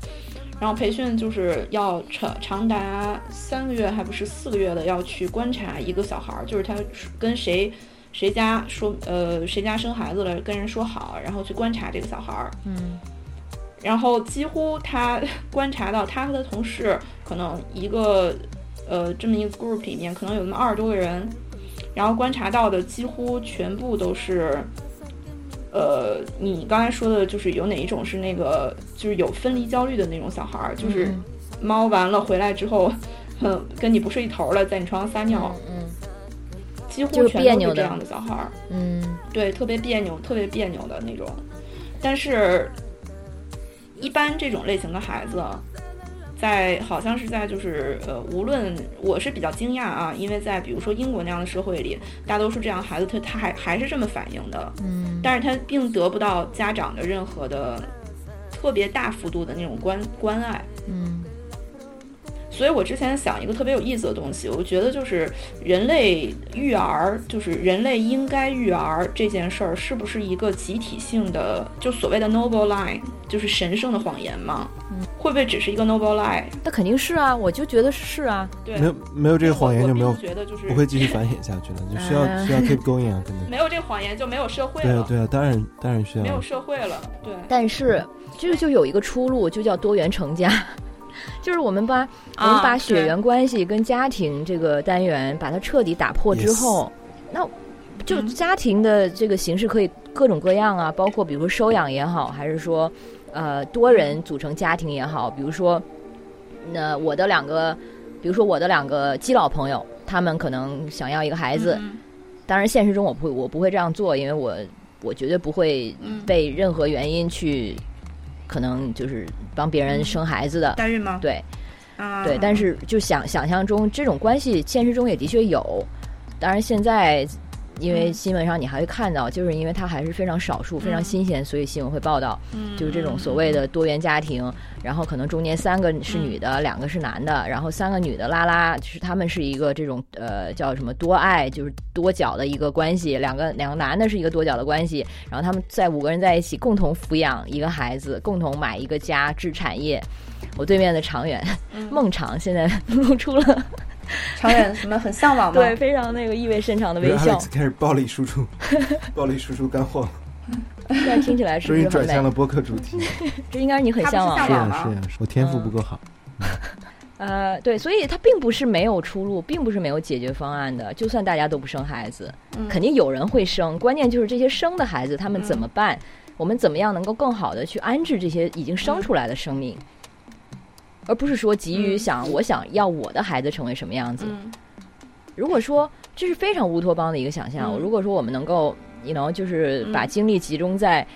然后培训就是要长长达三个月还不是四个月的要去观察一个小孩儿，就是他跟谁谁家说呃谁家生孩子了跟人说好，然后去观察这个小孩儿，嗯，然后几乎他观察到他和他同事可能一个呃这么一个 group 里面可能有那么二十多个人。然后观察到的几乎全部都是，呃，你刚才说的就是有哪一种是那个就是有分离焦虑的那种小孩儿，就是嗯猫完了回来之后，哼，跟你不是一头了，在你床上撒尿，嗯几乎全都是这样的小孩儿。嗯对，特别别扭，特别别扭的那种。但是，一般这种类型的孩子，在好像是在就是呃，无论我是比较惊讶啊，因为在比如说英国那样的社会里，大多数这样的孩子他他还还是这么反应的，嗯但是他并得不到家长的任何的特别大幅度的那种关关爱。嗯所以我之前想一个特别有意思的东西，我觉得就是人类育儿，就是人类应该育儿这件事儿，是不是一个集体性的，就所谓的 noble lie，就是神圣的谎言吗？会不会只是一个 noble lie？那肯定是啊，我就觉得是啊，对，没有没有这个谎言就没有不觉得就是不会继续繁衍下去了，就需要嗯需要 keep going 啊，肯定。没有这个谎言就没有社会了，对啊对啊，当然当然需要没。有社会了，对。但是这个就有一个出路，就叫多元成家。就是我们把、我们把啊血缘关系跟家庭这个单元把它彻底打破之后那就嗯家庭的这个形式可以各种各样啊，包括比如说收养也好，还是说呃多人组成家庭也好，比如说那我的两个，比如说我的两个基佬朋友，他们可能想要一个孩子，嗯。当然现实中我不会我不会这样做，因为我我绝对不会嗯。被任何原因去可能就是帮别人生孩子的。代孕吗？对啊，对，但是就想想象中这种关系，现实中也的确有。当然现在。因为嗯。新闻上你还会看到，就是因为它还是非常少数、非常嗯。新鲜，所以新闻会报道，嗯。就是这种所谓的多元家庭，然后可能中间三个是女的，两个是男的，然后三个女的拉拉，就是他们是一个这种呃叫什么多爱，就是多角的一个关系，两个两个男的是一个多角的关系，然后他们在五个人在一起共同抚养一个孩子，共同买一个家，置产业。我对面的长远嗯。孟长现在 露出了长远什么很向往吗？对非常那个意味深长的微笑，开始暴力输出，暴力输出干货，现在听起来是不终于是很美？转向了播客主题。这应该是你很向往的是呀是呀，我天赋不够好。呃，对，所以它并不是没有出路，并不是没有解决方案的。就算大家都不生孩子，嗯肯定有人会生。关键就是这些生的孩子，他们怎么办？我们怎么样能够更好的去安置这些已经生出来的生命，而不是说急于嗯想我想要我的孩子成为什么样子。嗯如果说这是非常乌托邦的一个想象，嗯如果说我们能够，you know，就是嗯把精力集中在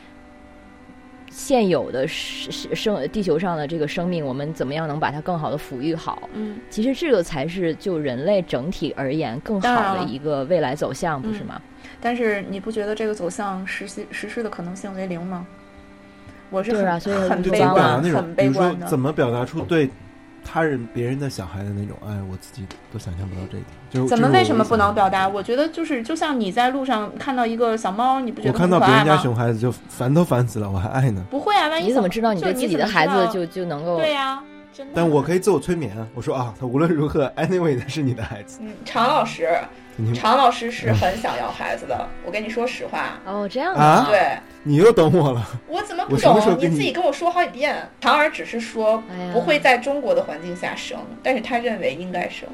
现有的生生地球上的这个生命，我们怎么样能把它更好的抚育好？嗯，其实这个才是就人类整体而言更好的一个未来走向，不是嗯吗？但是你不觉得这个走向实现实施的可能性为零吗？我是很对啊所以很悲观，那种很，比如说悲观的。怎么表达出对他人、别人的小孩的那种爱，我自己都想象不到这一点。就是怎么为什么不能表达？我觉得就是，就像你在路上看到一个小猫，你不觉得我看到别人家？熊孩子就烦都烦死了，我还爱呢。不会啊，万一你怎么知道你就对自己的孩子就就能够？对呀、真的。但我可以自我催眠啊，我说啊，他无论如何，anyway，他是你的孩子。嗯，常老师，常老师是很想要孩子的。我跟你说实话，哦，这样啊对你又懂我了，我怎么不懂？跟你自己跟我说好几遍。唐儿只是说不会在中国的环境下生，但是他认为应该生。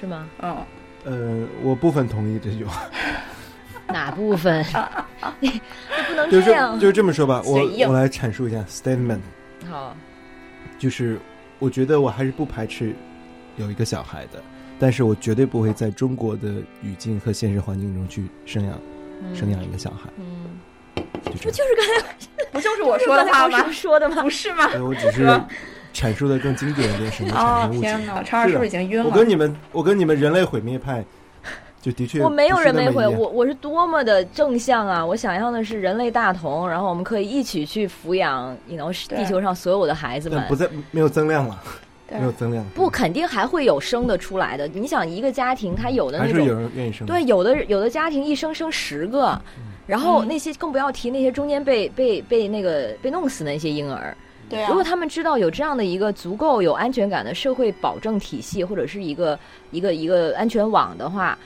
是吗？嗯，呃，我部分同意这句话，哪部分？你你不能就是这样。就是这么说吧，我我来阐述一下 statement，好，就是我觉得我还是不排斥有一个小孩的，但是我绝对不会在中国的语境和现实环境中去生养嗯生养一个小孩，嗯。不就是刚才不就是我说的话吗？说的吗？不是吗？对我只是阐述的更经典一点，什么产哦。天哪，超二是不是已经晕了？我跟你们，我跟你们人类毁灭派，就的确我没有人类会，那么一样我我是多么的正向啊！我想要的是人类大同，然后我们可以一起去抚养，你 you know, 地球上所有的孩子们。不再没有增量了，对没有增量，不，肯定还会有生的出来的。你想，一个家庭他有的还是有那种，人愿意生。对，有的有的家庭一生生十个，然后嗯那些更不要提那些中间被被被那个被弄死的那些婴儿。对啊如果，他们知道有这样的一个足够有安全感的社会保证体系，或者是一个一个一个安全网的话，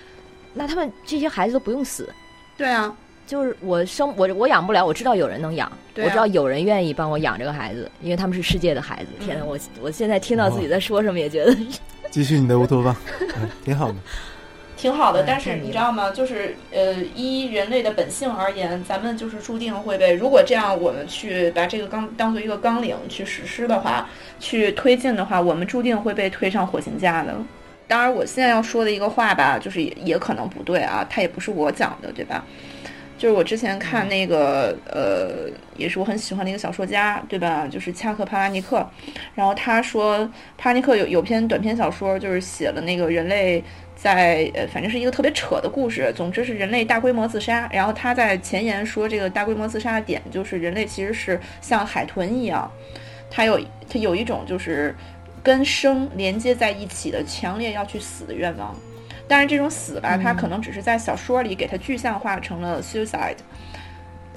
那他们这些孩子都不用死。对啊，就是我生我我养不了，我知道有人能养，对啊我知道有人愿意帮我养这个孩子，因为他们是世界的孩子。天哪，嗯我我现在听到自己在说什么，也觉得 继续你的乌托邦，嗯挺好的。挺好的。嗯但是你知道吗？就是呃，依人类的本性而言，咱们就是注定会被。如果这样，我们去把这个纲当做一个纲领去实施的话，去推进的话，我们注定会被推上火星架的。当然，我现在要说的一个话吧，就是也也可能不对啊，它也不是我讲的，对吧？就是我之前看那个呃，也是我很喜欢的一个小说家，对吧？就是恰克帕拉尼克，然后他说，帕拉尼克有有篇短篇小说，就是写了那个人类在呃，反正是一个特别扯的故事。总之是人类大规模自杀。然后他在前言说，这个大规模自杀的点就是人类其实是像海豚一样，它有它有一种就是跟生连接在一起的强烈要去死的愿望。但是这种死吧，它可能只是在小说里给它具象化成了 suicide，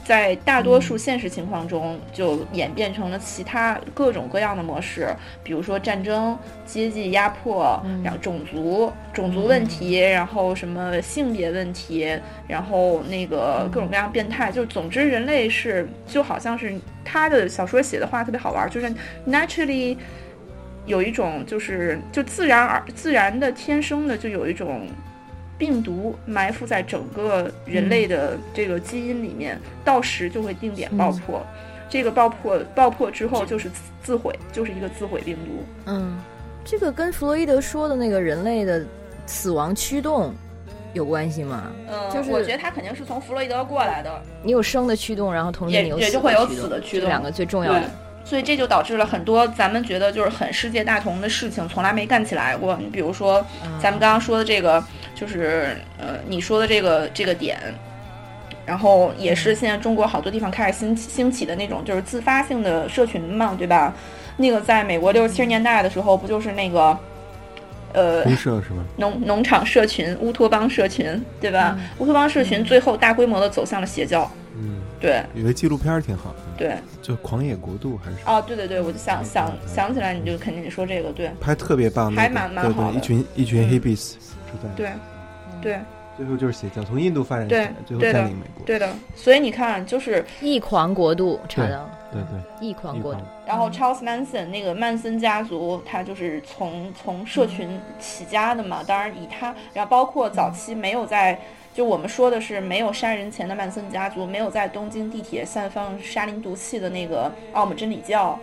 在大多数现实情况中就演变成了其他各种各样的模式，比如说战争、阶级压迫，然后种族、种族问题，然后什么性别问题，然后那个各种各样变态，就总之人类是就好像是他的小说写的话特别好玩，就是 naturally。有一种就是就自然而自然的天生的就有一种病毒埋伏在整个人类的这个基因里面，到时就会定点爆破。这个爆破爆破之后就是自自毁，就是一个自毁病毒。嗯，这个跟弗洛伊德说的那个人类的死亡驱动有关系吗？嗯，就是我觉得他肯定是从弗洛伊德过来的，你有生的驱动，然后同时也你有也就会有死的驱动两个最重要对的。。所以这就导致了很多咱们觉得就是很世界大同的事情，从来没干起来过。你比如说，咱们刚刚说的这个，就是呃，你说的这个这个点，然后也是现在中国好多地方开始兴起兴起的那种，就是自发性的社群嘛，对吧？那个在美国六七十年代的时候，不就是那个，呃，公社是吧？农农场社群、乌托邦社群，对吧？乌托邦社群最后大规模的走向了邪教，嗯，对有个纪录片儿挺好的，对。就《狂野国度》还是哦，对对对，我就想想想起来，你就肯定说这个，对拍特别棒，那个还蛮蛮好的一群一群嗯 hippies 住在对对最后就是邪教，从印度发展起来，最后占领美国。对的。所以你看，就是异狂国度查到，对对，异狂国度。然后 Charles Manson 那个曼森家族，他就是从从社群起家的嘛。当然以他，然后包括早期没有在，就我们说的是没有杀人前的曼森家族，没有在东京地铁散放沙林毒气的那个奥姆真理教，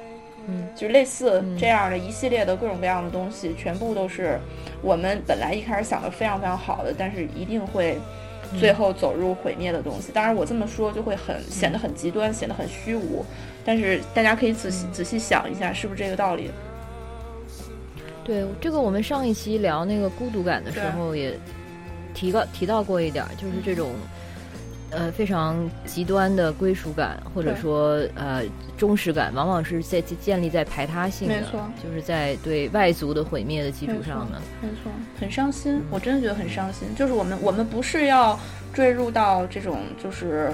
嗯，就是类似这样的一系列的各种各样的东西，全部都是我们本来一开始想的非常非常好的，但是一定会。最后走入毁灭的东西，当然我这么说就会很显得很极端，显得很虚无，但是大家可以仔细仔细想一下，是不是这个道理？对这个，我们上一期聊那个孤独感的时候也提到提到过一点儿，就是这种呃非常极端的归属感，或者说呃忠实感，往往是在建立在排他性的，没错就是在对外族的毁灭的基础上的。没错，很伤心，我真的觉得很伤心。就是我们我们不是要坠入到这种就是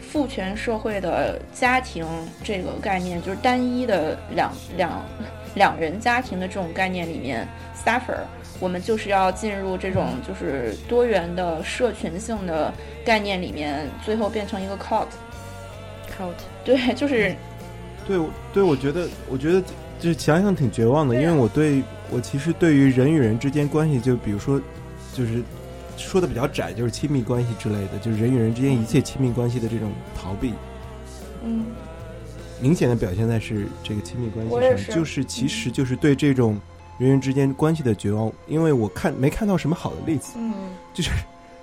父权社会的家庭这个概念，就是单一的两两两人家庭的这种概念里面 suffer。我们就是要进入这种就是多元的社群性的概念里面，最后变成一个 cult。Cult，对，就是对我对，我觉得我觉得就是想想挺绝望的，啊。因为我对我其实对于人与人之间关系，就比如说就是说的比较窄，就是亲密关系之类的，就是人与人之间一切亲密关系的这种逃避，嗯，明显的表现在是这个亲密关系上，就是其实就是对这种人与人之间关系的绝望，因为我看没看到什么好的例子，嗯，就是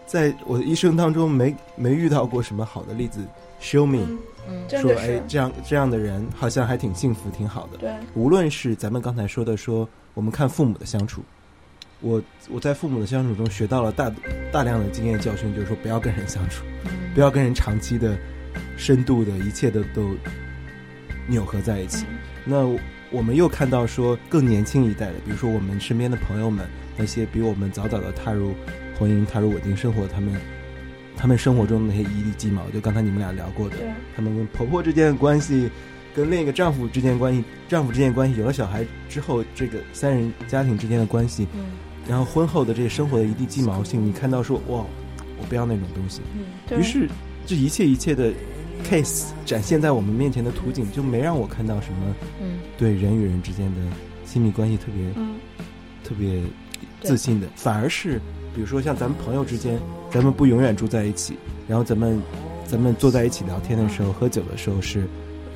在我的一生当中没没遇到过什么好的例子，show me、嗯嗯，说哎这样这样的人好像还挺幸福挺好的，对，无论是咱们刚才说的说我们看父母的相处，我我在父母的相处中学到了大大量的经验教训，就是说不要跟人相处，不要跟人长期的、深度的一切的都扭合在一起。那我们又看到说更年轻一代的，比如说我们身边的朋友们，那些比我们早早的踏入婚姻、踏入稳定生活，他们他们生活中的那些一地鸡毛，就刚才你们俩聊过的，他们跟婆婆之间的关系，跟另一个丈夫之间的关系，丈夫之间的关系，有了小孩之后，这个三人家庭之间的关系，嗯。然后婚后的这些生活的一地鸡毛性，你看到说哇，我不要那种东西。对于是这一切一切的 case 展现在我们面前的图景，就没让我看到什么嗯。对人与人之间的亲密关系特别嗯，特别自信的，反而是比如说像咱们朋友之间，咱们不永远住在一起，然后咱们咱们坐在一起聊天的时候、喝酒的时候是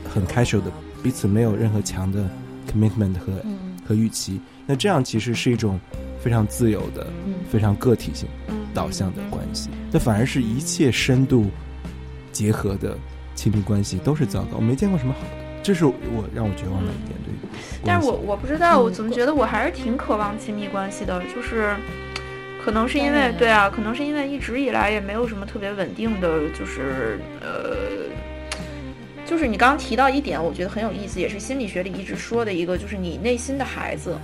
很 casual 的，彼此没有任何强的 commitment 和、嗯。和预期，那这样其实是一种非常自由的、嗯。非常个体性嗯。导向的关系，那反而是一切深度结合的亲密关系都是糟糕，我没见过什么好的，这是我让我绝望的一点，对。但是我我不知道，我嗯怎么觉得我还是挺渴望亲密关系的，就是可能是因为对啊，可能是因为一直以来也没有什么特别稳定的，就是呃，就是你刚刚提到一点，我觉得很有意思，也是心理学里一直说的一个，就是你内心的孩子，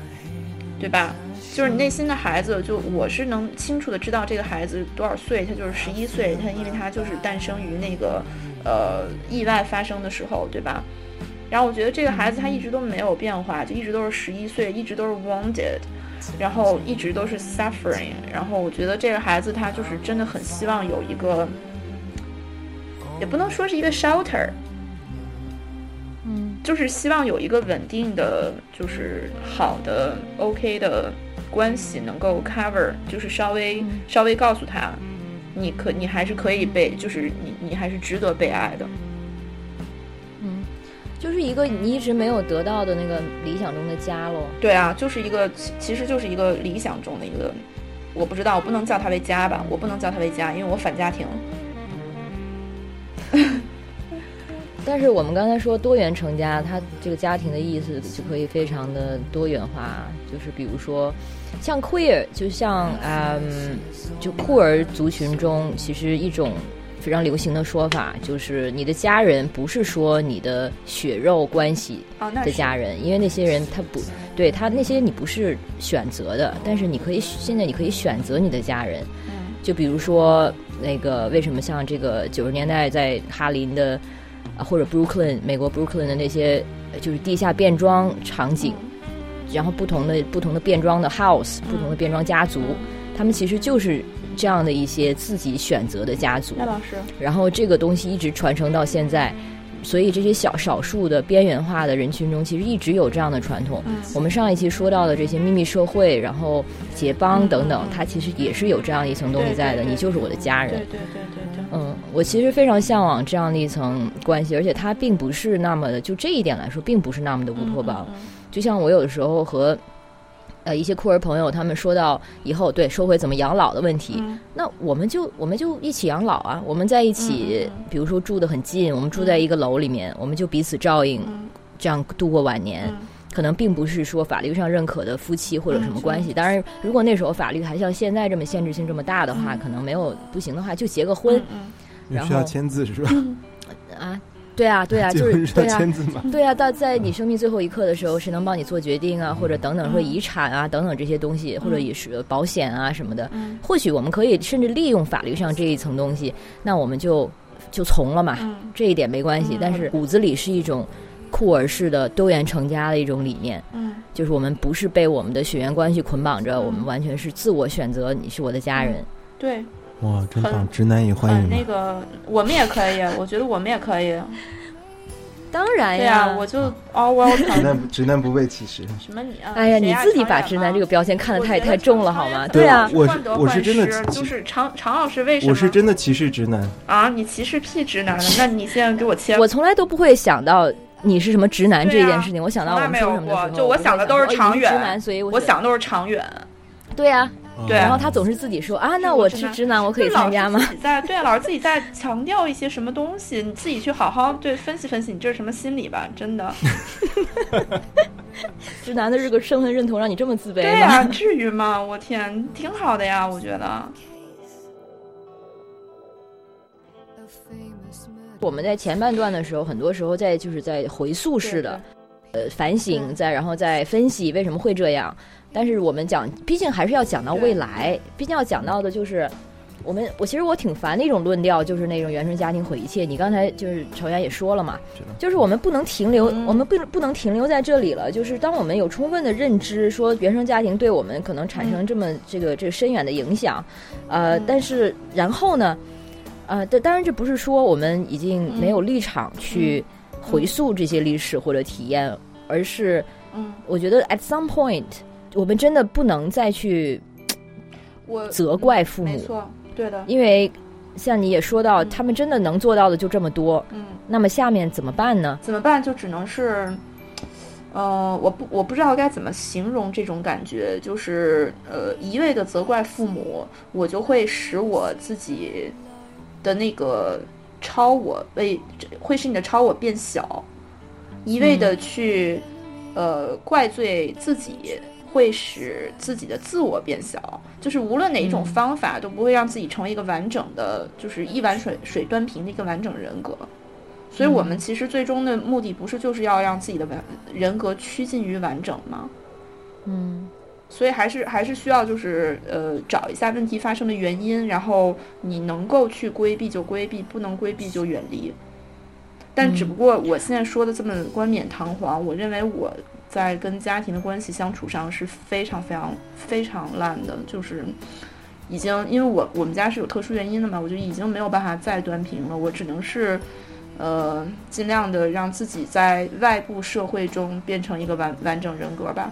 对吧？就是你内心的孩子，就我是能清楚的知道这个孩子多少岁，他就是十一岁，他因为他就是诞生于那个呃意外发生的时候，对吧？然后我觉得这个孩子他一直都没有变化，就一直都是十一岁，一直都是 wounded，然后一直都是 suffering。然后我觉得这个孩子他就是真的很希望有一个，也不能说是一个 shelter，嗯就是希望有一个稳定的，就是好的 OK 的关系能够 cover，就是稍微、嗯稍微告诉他，你可你还是可以被，就是你你还是值得被爱的。嗯，就是一个你一直没有得到的那个理想中的家喽。对啊，就是一个其其实就是一个理想中的一个，我不知道，我不能叫它为家吧，我不能叫它为家，因为我反家庭。但是我们刚才说多元成家，它这个家庭的意思就可以非常的多元化，就是比如说像 queer，就像嗯，就酷儿族群中，其实一种非常流行的说法就是你的家人不是说你的血肉关系的家人，因为那些人他不对他那些你不是选择的，但是你可以现在你可以选择你的家人，嗯。就比如说那个为什么像这个九十年代在哈林的啊或者 Brooklyn 美国 Brooklyn 的那些呃就是地下变装场景，然后不同的不同的变装的 house，不同的变装家族，他们其实就是这样的一些自己选择的家族。那老师，然后这个东西一直传承到现在，所以这些小少数的边缘化的人群中，其实一直有这样的传统。嗯我们上一期说到的这些秘密社会，然后结帮等等，它其实也是有这样一层东西在的。对对对你就是我的家人。对对对对对，嗯，我其实非常向往这样的一层关系，而且它并不是那么的，就这一点来说，并不是那么的乌托邦。嗯就像我有的时候和呃一些酷儿朋友他们说到以后对说回怎么养老的问题，嗯那我们就我们就一起养老啊，我们在一起，比如说住的很近，我们住在一个楼里面，我们就彼此照应，嗯这样度过晚年。嗯可能并不是说法律上认可的夫妻或者什么关系。当然，如果那时候法律还像现在这么限制性这么大的话，嗯可能没有不行的话，就结个婚、嗯然后需要签字是吧？啊。对啊，对啊，就就是对啊，要签字嘛。对啊，到在你生命最后一刻的时候，谁能帮你做决定啊，或者等等，说遗产啊，等等这些东西，或者也是保险啊什么的，嗯或许我们可以甚至利用法律上这一层东西，那我们就就从了嘛，嗯这一点没关系嗯。但是骨子里是一种酷儿式的多元成家的一种理念，嗯就是我们不是被我们的血缘关系捆绑着，嗯我们完全是自我选择，你是我的家人。对，哇，真棒！直男也欢嗯，迎吗？那个我们也可以，我觉得我们也可以。当然对呀，我就 all 直。男不直男不被歧视。什么你啊？哎呀，你自己把直男这个。标签看得太太重了好吗？对啊，我是患得患我是真的就是常常老师为什么？我是真的歧视直男，啊，你歧视屁直男了？那你现在给我切。我从来都不会想到你是什么直男这件事情。我想到我们说什么的时候，从来没有过就我想的都是长远哦直男，所以我我想都是长远。对啊。对啊然后他总是自己说啊，那我是直男，我可以参加吗自己在对啊，老师自己在强调一些什么东西，你自己去好好对分析分析，你这是什么心理吧？真的。直男的这个身份认同让你这么自卑？对呀、至于吗？我天，挺好的呀，我觉得。我们在前半段的时候，很多时候在就是在回溯式的呃反省，在然后再分析为什么会这样。但是我们讲，毕竟还是要讲到未来，毕竟要讲到的就是。我们我其实我挺烦的一种论调，就是那种原生家庭毁一切。你刚才就是朝阳也说了嘛，就是我们不能停留，嗯我们不不能停留在这里了。就是当我们有充分的认知，说原生家庭对我们可能产生这么这个这个深远的影响，呃，嗯但是然后呢，呃，但当然这不是说我们已经没有立场去回溯这些历史或者体验，而是嗯我觉得 at some point，我们真的不能再去我 责怪父母没错，对的，因为像你也说到，他们真的能做到的就这么多，嗯，那么下面怎么办呢？怎么办？就只能是，呃，我不我不知道该怎么形容这种感觉，就是呃，一味的责怪父母，我就会使我自己的那个超我为会使你的超我变小，一味的去、呃怪罪自己。会使自己的自我变小，就是无论哪一种方法都不会让自己成为一个完整的，就是一碗水水端平的一个完整人格。所以，我们其实最终的目的不是就是要让自己的完人格趋近于完整吗？嗯，所以还是还是需要就是呃找一下问题发生的原因，然后你能够去规避就规避，不能规避就远离。但只不过我现在说的这么冠冕堂皇，我认为我。在跟家庭的关系相处上是非常非常非常烂的，就是已经因为我我们家是有特殊原因的嘛，我就已经没有办法再端平了，我只能是呃尽量的让自己在外部社会中变成一个完完整人格吧。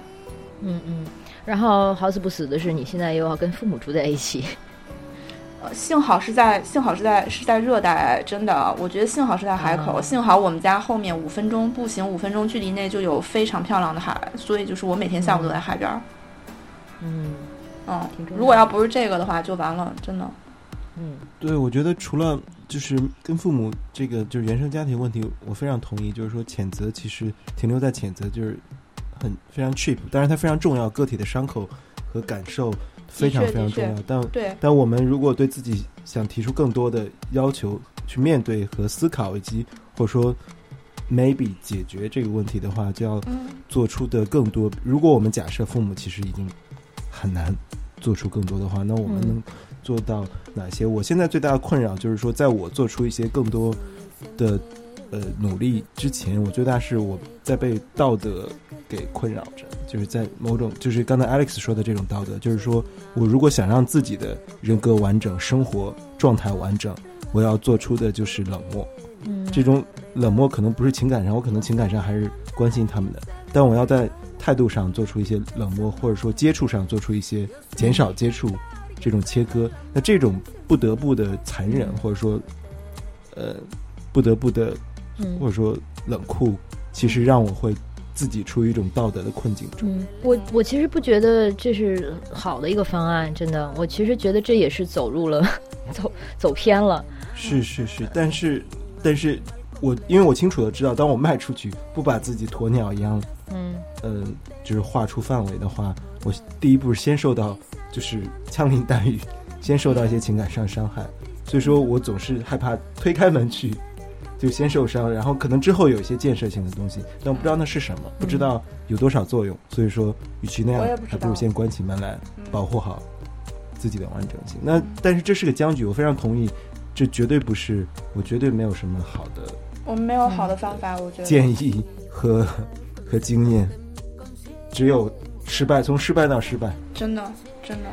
嗯嗯，然后好死不死的是，你现在又要跟父母住在一起。呃，幸好是在幸好是在是在热带，真的，我觉得幸好是在海口，幸好我们家后面五分钟步行五分钟距离内就有非常漂亮的海，所以就是我每天下午都在海边。嗯嗯，如果要不是这个的话，就完了，真的。嗯，对，我觉得除了就是跟父母这个就是原生家庭问题，我非常同意，就是说谴责其实停留在谴责就是很非常 cheap，但是它非常重要，个体的伤口和感受。非常非常重要，但对，但我们如果对自己想提出更多的要求，去面对和思考，以及或者说 maybe 解决这个问题的话，就要做出的更多。如果我们假设父母其实已经很难做出更多的话，那我们能做到哪些？我现在最大的困扰就是说，在我做出一些更多的呃努力之前，我最大是我在被道德。给困扰着，就是在某种，就是刚才 Alex 说的这种道德，就是说我如果想让自己的人格完整、生活状态完整，我要做出的就是冷漠。嗯，这种冷漠可能不是情感上，我可能情感上还是关心他们的，但我要在态度上做出一些冷漠，或者说接触上做出一些减少接触这种切割。那这种不得不的残忍，或者说呃不得不的，或者说冷酷，其实让我会。自己处于一种道德的困境中。嗯，我我其实不觉得这是好的一个方案，真的。我其实觉得这也是走入了，走走偏了。是是是，但是但是我因为我清楚的知道，当我迈出去，不把自己鸵鸟一样，嗯呃，就是画出范围的话，我第一步是先受到就是枪林弹雨，先受到一些情感上伤害。所以说我总是害怕推开门去。就先受伤，然后可能之后有一些建设性的东西，但我不知道那是什么，不知道有多少作用。所以说，与其那样，还不如先关起门来，保护好自己的完整性。那但是这是个僵局，我非常同意，这绝对不是，我绝对没有什么好的，我们没有好的方法，我觉得建议和和经验，只有失败，从失败到失败，真的真的。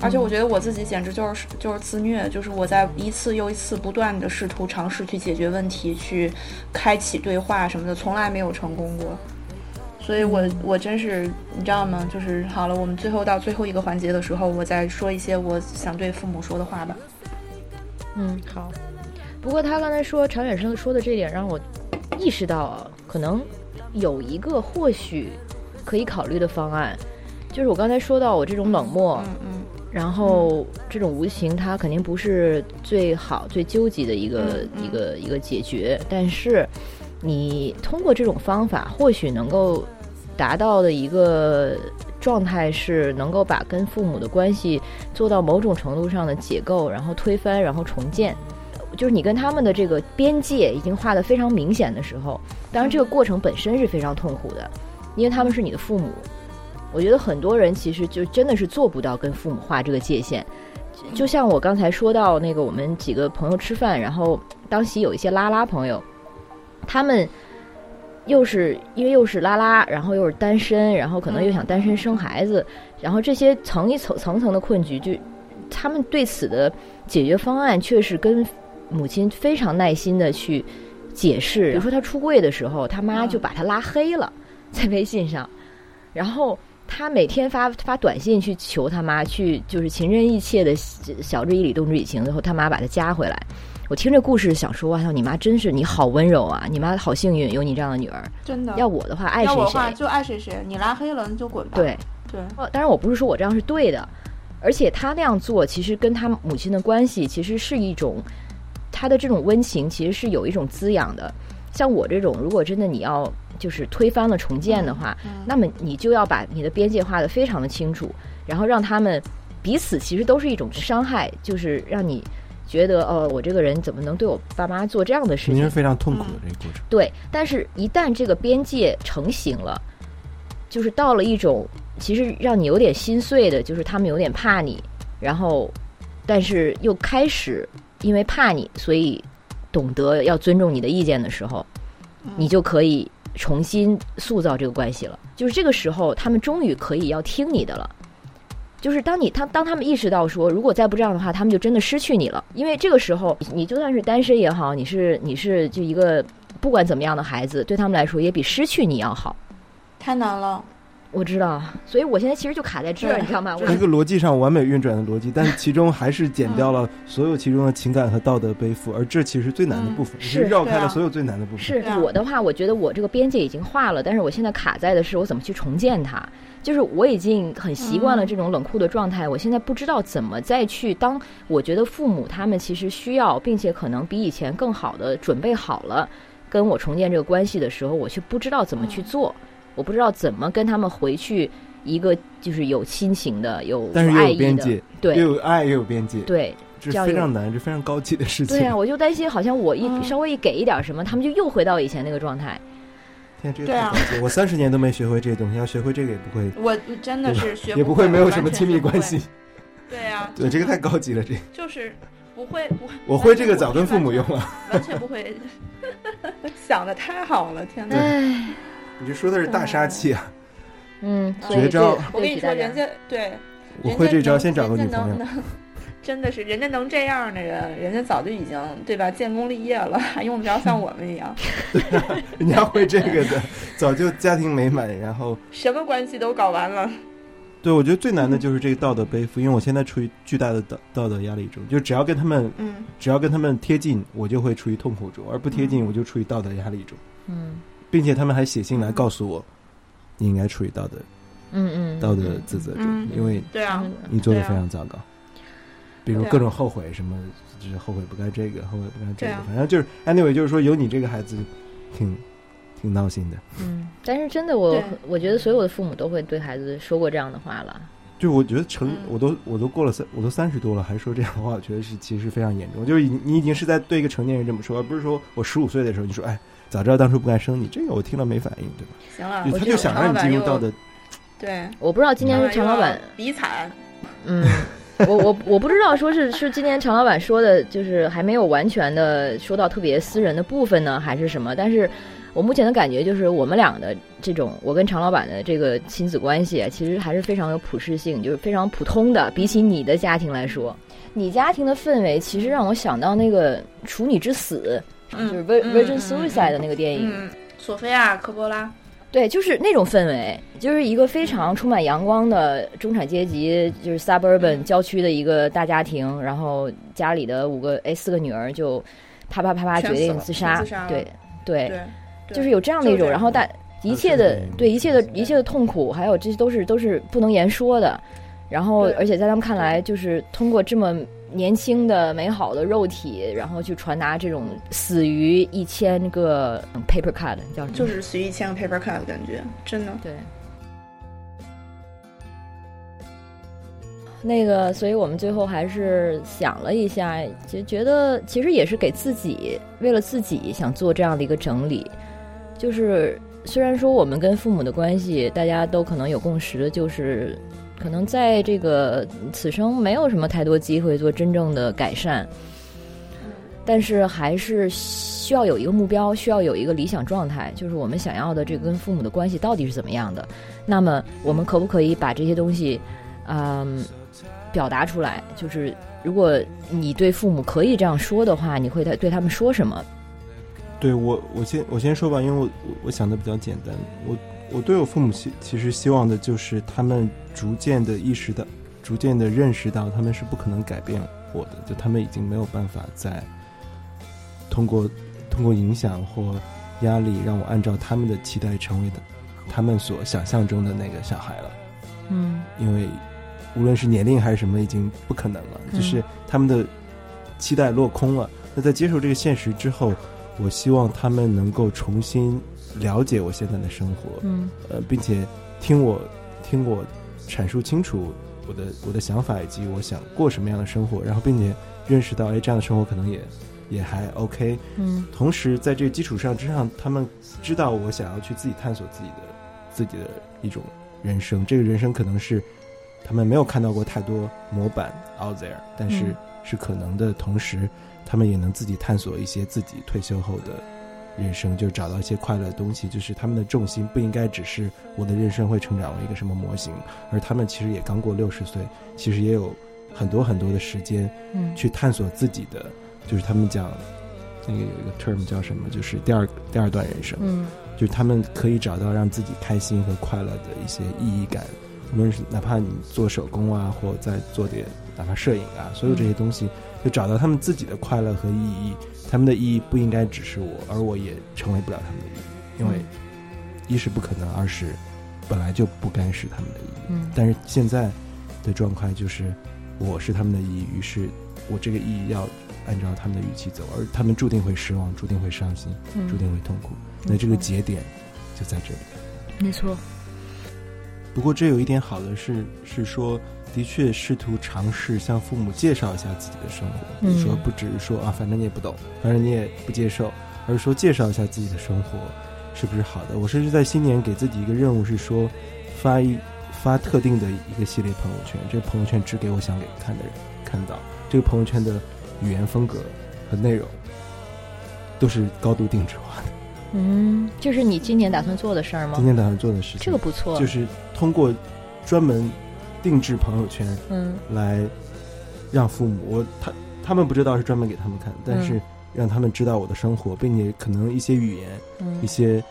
而且我觉得我自己简直就是就是自虐，就是我在一次又一次不断的试图尝试去解决问题，去开启对话什么的，从来没有成功过。所以我我真是你知道吗？就是好了，我们最后到最后一个环节的时候，我再说一些我想对父母说的话吧。嗯，好。不过他刚才说常远生说的这点，让我意识到啊，可能有一个或许可以考虑的方案，就是我刚才说到我这种冷漠。嗯嗯。然后这种无情，它肯定不是最好、最纠结的一个一个一个解决。但是，你通过这种方法，或许能够达到的一个状态是，能够把跟父母的关系做到某种程度上的解构，然后推翻，然后重建。就是你跟他们的这个边界已经画得非常明显的时候，当然这个过程本身是非常痛苦的，因为他们是你的父母。我觉得很多人其实就真的是做不到跟父母划这个界限，就像我刚才说到那个，我们几个朋友吃饭，然后当时有一些拉拉朋友，他们又是因为又是拉拉，然后又是单身，然后可能又想单身生孩子，然后这些层一层层层的困局，就他们对此的解决方案却是跟母亲非常耐心的去解释，比如说他出柜的时候，他妈就把他拉黑了在微信上，然后。他每天发发短信去求他妈，去就是情真意切的晓之以理，动之以情，最后他妈把他加回来。我听这故事想说，哇操，你妈真是你好温柔啊！你妈好幸运，有你这样的女儿。真的，要我的话，爱谁谁就爱谁谁，你拉黑了你就滚吧。对，对，哦，当然我不是说我这样是对的，而且他那样做，其实跟他母亲的关系其实是一种他的这种温情，其实是有一种滋养的。像我这种，如果真的你要就是推翻了重建的话，嗯那么你就要把你的边界画得非常的清楚，然后让他们彼此其实都是一种伤害，就是让你觉得哦，我这个人怎么能对我爸妈做这样的事情是？非常痛苦的这个过程。对，但是一旦这个边界成型了，就是到了一种其实让你有点心碎的，就是他们有点怕你，然后但是又开始因为怕你，所以懂得要尊重你的意见的时候，你就可以重新塑造这个关系了。就是这个时候，他们终于可以要听你的了。就是当你他当他们意识到说，如果再不这样的话，他们就真的失去你了。因为这个时候，你就算是单身也好，你是你是就一个不管怎么样的孩子，对他们来说也比失去你要好。太难了。我知道，所以我现在其实就卡在这儿，你知道吗？我一个逻辑上完美运转的逻辑，但是其中还是减掉了所有其中的情感和道德背负，而这其实最难的部分，嗯是绕开了所有最难的部分。是我的话，我觉得我这个边界已经画了，但是我现在卡在的是我怎么去重建它。就是我已经很习惯了这种冷酷的状态，我现在不知道怎么再去当。我觉得父母他们其实需要，并且可能比以前更好的准备好了跟我重建这个关系的时候，我却不知道怎么去做，我不知道怎么跟他们回去一个就是有亲情的、有但是又有边界，对又有爱，又有边界，对。这非常难，这非常高级的事情。对啊，我就担心，好像我一、嗯稍微一给一点什么，他们就又回到以前那个状态。天，这个啊太高级了我三十年都没学会这些东西，要学会这个也不会，我真的是学也不会，没有什么亲密关系。。对呀、对，这个太高级了，这个就是不会不会。我会这个早跟父母用了。完全不会。想的太好了，天哪！唉，你这说的是大杀器啊！嗯，绝招我跟你说，人家对我会这招，先找个女朋友。真的是人家能这样的人，人家早就已经对吧建功立业了，还用得着像我们一样，人家会这个的，早就家庭美满，然后 什么关系都搞完了。对我觉得最难的就是这个道德背负，因为我现在处于巨大的道道德压力中，就只要跟他们嗯，只要跟他们贴近，我就会处于痛苦中；而不贴近，我就处于道德压力中，嗯并且他们还写信来告诉我，你应该处于道德嗯嗯，道德自责中，嗯因为对啊，你做的非常糟糕，比如各种后悔什么，就是后悔不该这个，后悔不该这个，啊。反正就是 anyway，就是说有你这个孩子，挺挺闹心的。嗯，但是真的我对。我觉得所有的父母都会对孩子说过这样的话了。就我觉得成嗯，我都我都过了三，我都三十多了，还说这样的话，我觉得是其实非常严重。就是你你已经是在对一个成年人这么说，而不是说我十五岁的时候你说，哎，早知道当初不该生你，这个我听了没反应，对吧？行了，就他我就想让你进入到的，对，我不知道今天是常老板，比惨，嗯，我我我不知道说是是今天常老板说的，就是还没有完全的说到特别私人的部分呢，还是什么？但是我目前的感觉就是，我们俩的这种我跟常老板的这个亲子关系，其实还是非常有普适性，就是非常普通的。比起你的家庭来说，你家庭的氛围其实让我想到那个《处女之死》，就是 Virgin 嗯 Suicide 的那个电影。嗯，索菲亚·科波拉，对，就是那种氛围，就是一个非常充满阳光的中产阶级，就是 suburban 郊区的一个大家庭，然后家里的五个哎四个女儿就啪啪啪啪决定自杀，自杀对对，对，就是有这样的一种，然后大一切的对一切的一切的痛苦，还有这些都是都是不能言说的，然后而且在他们看来，就是通过这么年轻的美好的肉体，然后去传达这种死于一千个嗯 paper cut 叫什么？就是死于一千个 paper cut 的感觉，真的。对。那个，所以我们最后还是想了一下，就觉得其实也是给自己，为了自己想做这样的一个整理。就是虽然说我们跟父母的关系，大家都可能有共识，就是可能在这个此生没有什么太多机会做真正的改善，但是还是需要有一个目标，需要有一个理想状态，就是我们想要的这个跟父母的关系到底是怎么样的。那么我们可不可以把这些东西，嗯，表达出来？就是如果你对父母可以这样说的话，你会对对他们说什么？对我，我先我先说吧，因为我我我想的比较简单，我我对我父母其其实希望的就是他们逐渐的意识到，逐渐的认识到他们是不可能改变我的，就他们已经没有办法再通过通过影响或压力让我按照他们的期待成为的他们所想象中的那个小孩了。嗯因为无论是年龄还是什么，已经不可能了，嗯就是他们的期待落空了。那在接受这个现实之后，我希望他们能够重新了解我现在的生活，嗯呃，并且听我听我阐述清楚我的我的想法以及我想过什么样的生活，然后并且认识到，哎，这样的生活可能也也还 OK。嗯同时，在这个基础上之上，他们知道我想要去自己探索自己的自己的一种人生。这个人生可能是他们没有看到过太多模板 out there，但是嗯是可能的。同时，他们也能自己探索一些自己退休后的人生，就找到一些快乐的东西。就是他们的重心不应该只是我的人生会成长为一个什么模型，而他们其实也刚过六十岁，其实也有很多很多的时间嗯去探索自己的，就是他们讲那个有一个 term 叫什么，就是第二第二段人生，嗯就是他们可以找到让自己开心和快乐的一些意义感。无论是哪怕你做手工啊，或再做点哪怕摄影啊，所有这些东西，就找到他们自己的快乐和意义。他们的意义不应该只是我，而我也成为不了他们的意义，因为一是不可能，二是本来就不该是他们的意义。嗯但是现在的状况就是，我是他们的意义，于是我这个意义要按照他们的预期走，而他们注定会失望，注定会伤心，嗯注定会痛苦。那这个节点就在这里。没错，不过这有一点好的是，是说的确试图尝试向父母介绍一下自己的生活，比如说嗯不只是说啊，反正你也不懂，反正你也不接受，而是说介绍一下自己的生活是不是好的。我甚至在新年给自己一个任务是说，发一发特定的一个系列朋友圈，这个朋友圈只给我想给看的人看到，这个朋友圈的语言风格和内容都是高度定制化的。嗯，这是你今年打算做的事儿吗今？年打算做的事情，这个不错，就是通过专门定制朋友圈。嗯来让父母，我他他们不知道是专门给他们看，但是让他们知道我的生活，并且可能一些语言、一嗯些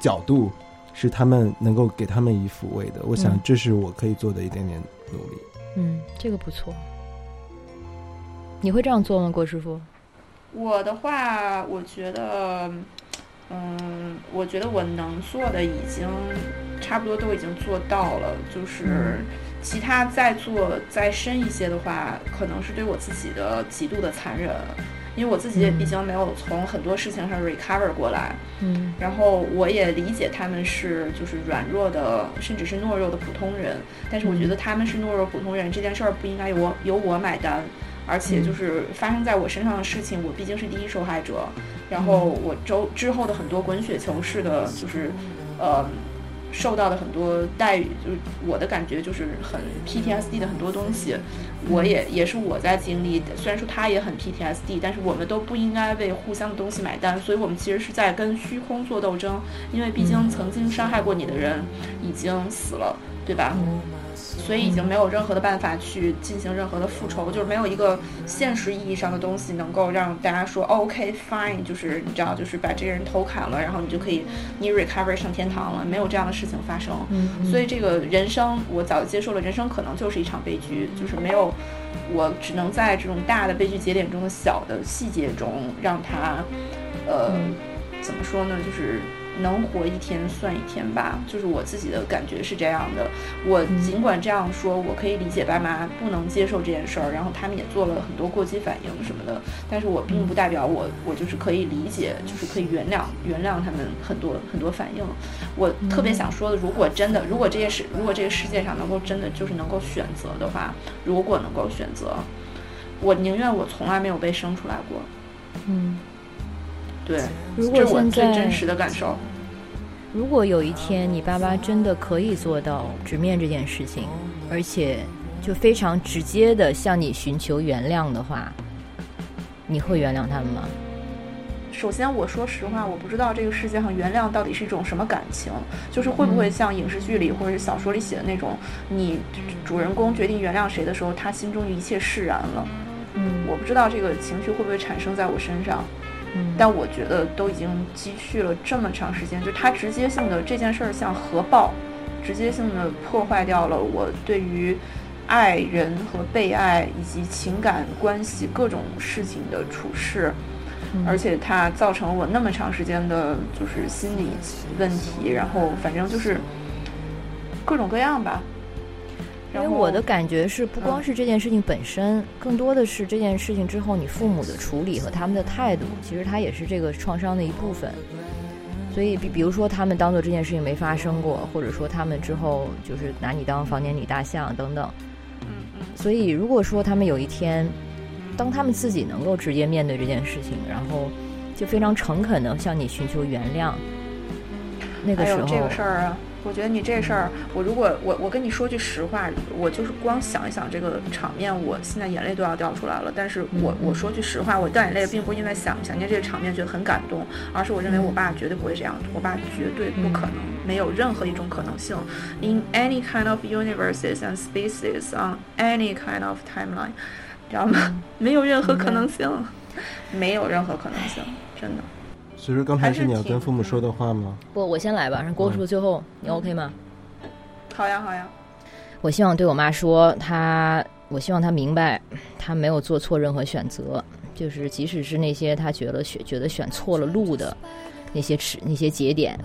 角度是他们能够给他们以抚慰的。我想嗯这是我可以做的一点点努力。嗯，这个不错。你会这样做吗，郭师傅？我的话，我觉得，嗯，我觉得我能做的已经差不多都已经做到了，就是其他再做再深一些的话，可能是对我自己的极度的残忍，因为我自己也毕竟没有从很多事情上 recover 过来，嗯。然后我也理解他们是就是软弱的，甚至是懦弱的普通人，但是我觉得他们是懦弱普通人这件事儿不应该由我由我买单，而且就是发生在我身上的事情，我毕竟是第一受害者，然后我周之后的很多滚雪球式的，就是呃。受到的很多待遇，就是我的感觉就是很 PTSD 的很多东西，我也也是我在经历的。虽然说他也很 PTSD，但是我们都不应该为互相的东西买单，所以我们其实是在跟虚空做斗争，因为毕竟曾经伤害过你的人已经死了，对吧？嗯所以已经没有任何的办法去进行任何的复仇，就是没有一个现实意义上的东西能够让大家说、哦、OK fine，就是你知道，就是把这个人头砍了，然后你就可以你 recover 上天堂了，没有这样的事情发生。嗯所以这个人生，我早就接受了，人生可能就是一场悲剧，就是没有，我只能在这种大的悲剧节点中的小的细节中，让它，呃，嗯怎么说呢，就是能活一天算一天吧，就是我自己的感觉是这样的。我嗯尽管这样说，我可以理解爸妈不能接受这件事儿，然后他们也做了很多过激反应什么的，但是我并不代表我我就是可以理解，就是可以原谅原谅他们很多很多反应。我特别想说的，如果真的，如果这件事，如果这个世界上能够真的就是能够选择的话，如果能够选择，我宁愿我从来没有被生出来过。嗯，对，如这是我果现在最真实的感受。如果有一天你爸妈真的可以做到直面这件事情，而且就非常直接的向你寻求原谅的话，你会原谅他们吗？首先，我说实话，我不知道这个世界上原谅到底是一种什么感情，就是会不会像影视剧里或者是小说里写的那种，你主人公决定原谅谁的时候，他心中一切释然了。嗯我不知道这个情绪会不会产生在我身上。嗯但我觉得都已经积蓄了这么长时间，就它直接性的这件事儿像核爆，直接性的破坏掉了我对于爱人和被爱以及情感关系各种事情的处事，嗯而且它造成了我那么长时间的就是心理问题，然后反正就是各种各样吧。因为我的感觉是，不光嗯是这件事情本身，更多的是这件事情之后你父母的处理和他们的态度，其实它也是这个创伤的一部分。所以，比比如说他们当做这件事情没发生过，或者说他们之后就是拿你当房间里大象等等。所以，如果说他们有一天，当他们自己能够直接面对这件事情，然后就非常诚恳的向你寻求原谅，那个时候，这个事儿啊，我觉得你这事儿，我如果我我跟你说句实话，我就是光想一想这个场面，我现在眼泪都要掉出来了。但是我嗯我说句实话，我掉眼泪并不是因为想想念这个场面觉得很感动，而是我认为我爸绝对不会这样，我爸绝对不可能，没有任何一种可能性。In any kind of universes and species on any kind of timeline，知道吗？没有任何可能性，没有任何可能性，真的。所以说刚才是你要跟父母说的话吗？不，我先来吧，让郭叔最后，你 OK 吗？好呀好呀，我希望对我妈说，她，我希望她明白，她没有做错任何选择，就是即使是那些她觉得选觉得选错了路的那些尺那些节点，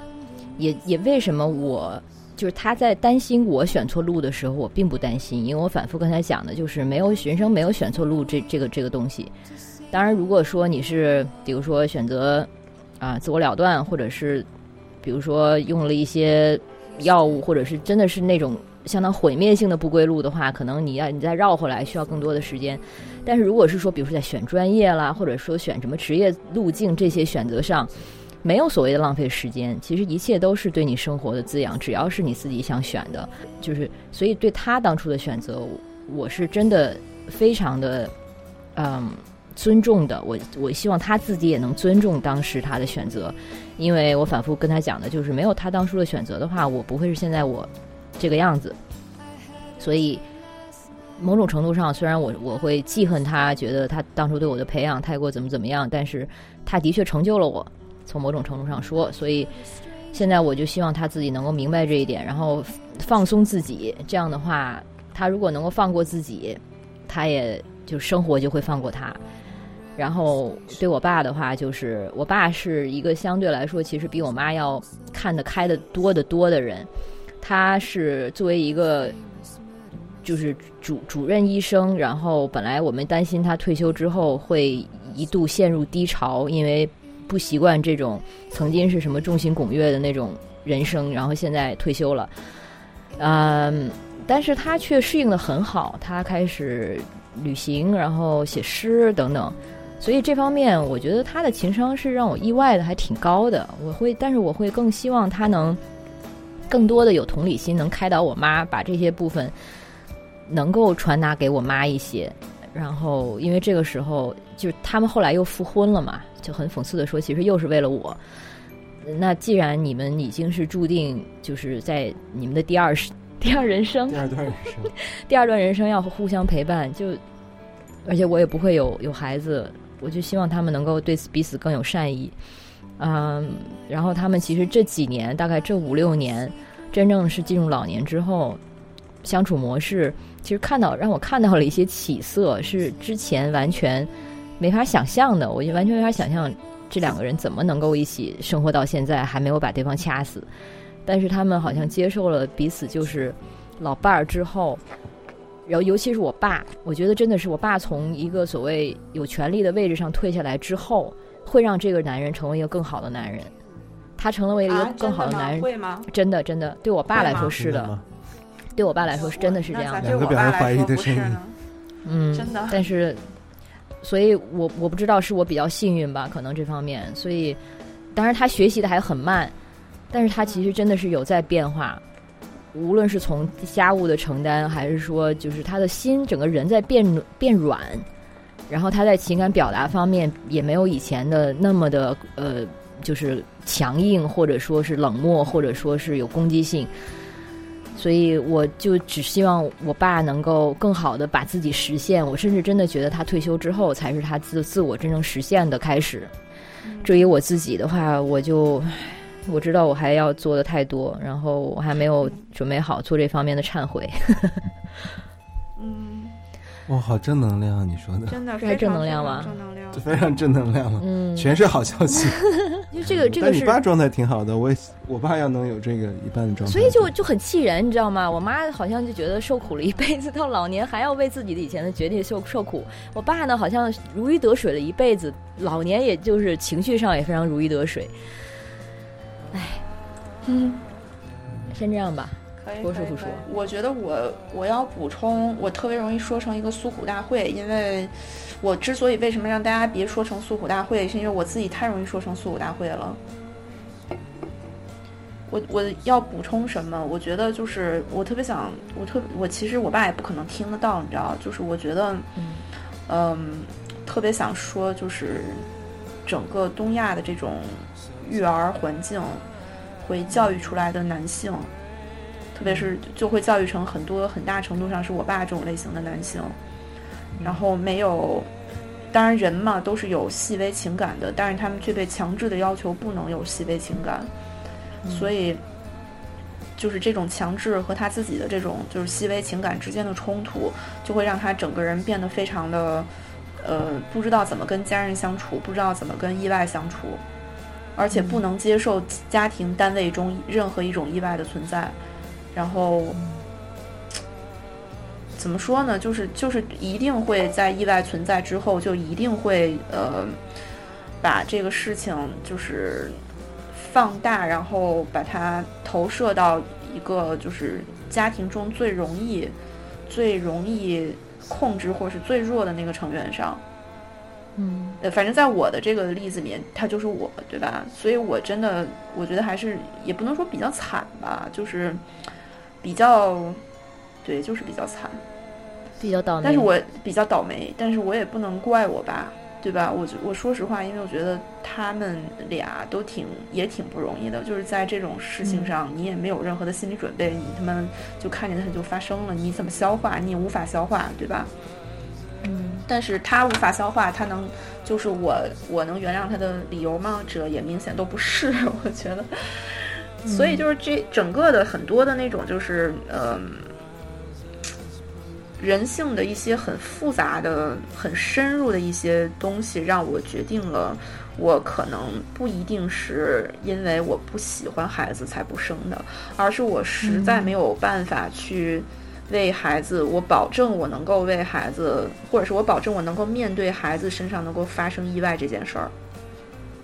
也也为什么我就是她在担心我选错路的时候，我并不担心，因为我反复跟她讲的就是没有人生没有选错路这这个这个东西。当然，如果说你是比如说选择啊自我了断，或者是比如说用了一些药物，或者是真的是那种相当毁灭性的不归路的话，可能你要你再绕回来需要更多的时间。但是如果是说，比如说在选专业啦，或者说选什么职业路径这些选择上，没有所谓的浪费时间，其实一切都是对你生活的滋养，只要是你自己想选的，就是所以对他当初的选择，我是真的非常的嗯尊重的。我我希望他自己也能尊重当时他的选择，因为我反复跟他讲的就是，没有他当初的选择的话，我不会是现在我这个样子。所以，某种程度上，虽然我我会记恨他，觉得他当初对我的培养太过怎么怎么样，但是他的确成就了我。从某种程度上说，所以现在我就希望他自己能够明白这一点，然后放松自己。这样的话，他如果能够放过自己，他也就生活就会放过他。然后对我爸的话，就是我爸是一个相对来说其实比我妈要看得开的多得多的人。他是作为一个就是主主任医生，然后本来我们担心他退休之后会一度陷入低潮，因为不习惯这种曾经是什么众星拱月的那种人生，然后现在退休了，嗯，但是他却适应的很好，他开始旅行，然后写诗等等。所以这方面，我觉得他的情商是让我意外的，还挺高的。我会，但是我会更希望他能更多的有同理心，能开导我妈，把这些部分能够传达给我妈一些。然后，因为这个时候就是他们后来又复婚了嘛，就很讽刺的说，其实又是为了我。那既然你们已经是注定就是在你们的第二第二人生第二段人生，第二段人生要互相陪伴，就而且我也不会有有孩子，我就希望他们能够对彼此更有善意。嗯，然后他们其实这几年，大概这五六年，真正是进入老年之后，相处模式其实看到让我看到了一些起色，是之前完全没法想象的。我就完全没法想象这两个人怎么能够一起生活到现在，还没有把对方掐死。但是他们好像接受了彼此就是老伴儿之后，然后尤其是我爸，我觉得真的是我爸从一个所谓有权利的位置上退下来之后，会让这个男人成为一个更好的男人。他成了为了一个啊更好的真吗？男人，会吗？真的真的，对我爸来说是的，对我爸来说是真的是这样的。那咋对我两个表达爸来说怀疑的声音不是呢？嗯，真的？但是，所以我我不知道是我比较幸运吧，可能这方面，所以，当然他学习的还很慢，但是他其实真的是有在变化，无论是从家务的承担，还是说就是他的心整个人在变变软，然后他在情感表达方面也没有以前的那么的呃，就是强硬，或者说是冷漠，或者说是有攻击性。所以我就只希望我爸能够更好的把自己实现。我甚至真的觉得他退休之后才是他自自我真正实现的开始。至于我自己的话，我就我知道我还要做的太多，然后我还没有准备好做这方面的忏悔。嗯，哇，好正能量啊！你说的，真的是还正能量吗正能量这。非常正能量啊，嗯，全是好消息。就这个这个但你爸状态挺好的，我也我爸要能有这个一半的状态，所以就就很气人，你知道吗？我妈好像就觉得受苦了一辈子，到老年还要为自己的以前的决定受受苦。我爸呢，好像如鱼得水了一辈子，老年也就是情绪上也非常如鱼得水。唉，嗯，先这样吧。可以多说我觉得我我要补充，我特别容易说成一个诉苦大会，因为我之所以为什么让大家别说成诉苦大会，是因为我自己太容易说成诉苦大会了。我我要补充什么？我觉得就是我特别想，我特我其实我爸也不可能听得到，你知道，就是我觉得，嗯嗯，特别想说，就是整个东亚的这种育儿环境会教育出来的男性，特别是就会教育成很多很大程度上是我爸这种类型的男性，然后没有，当然人嘛都是有细微情感的，但是他们却被强制的要求不能有细微情感，所以。就是这种强制和他自己的这种就是细微情感之间的冲突，就会让他整个人变得非常的，呃，不知道怎么跟家人相处，不知道怎么跟意外相处，而且不能接受家庭单位中任何一种意外的存在，然后。怎么说呢？就是就是一定会在意外存在之后，就一定会呃，把这个事情就是放大，然后把它投射到一个就是家庭中最容易、最容易控制或是最弱的那个成员上。嗯呃，反正在我的这个例子里面，他就是我，对吧？所以我真的，我觉得还是也不能说比较惨吧，就是比较，对，就是比较惨。比较倒霉。但是我比较倒霉，但是我也不能怪我爸，对吧？我觉我说实话，因为我觉得他们俩都挺也挺不容易的，就是在这种事情上，你也没有任何的心理准备，你他妈就看见它就发生了，你怎么消化？你也无法消化，对吧？嗯但是他无法消化，他能就是我我能原谅他的理由吗？这也明显都不是，我觉得。所以就是这整个的很多的那种就是嗯、人性的一些很复杂的、很深入的一些东西，让我决定了我可能不一定是因为我不喜欢孩子才不生的，而是我实在没有办法去为孩子，我保证我能够为孩子，或者是我保证我能够面对孩子身上能够发生意外这件事儿。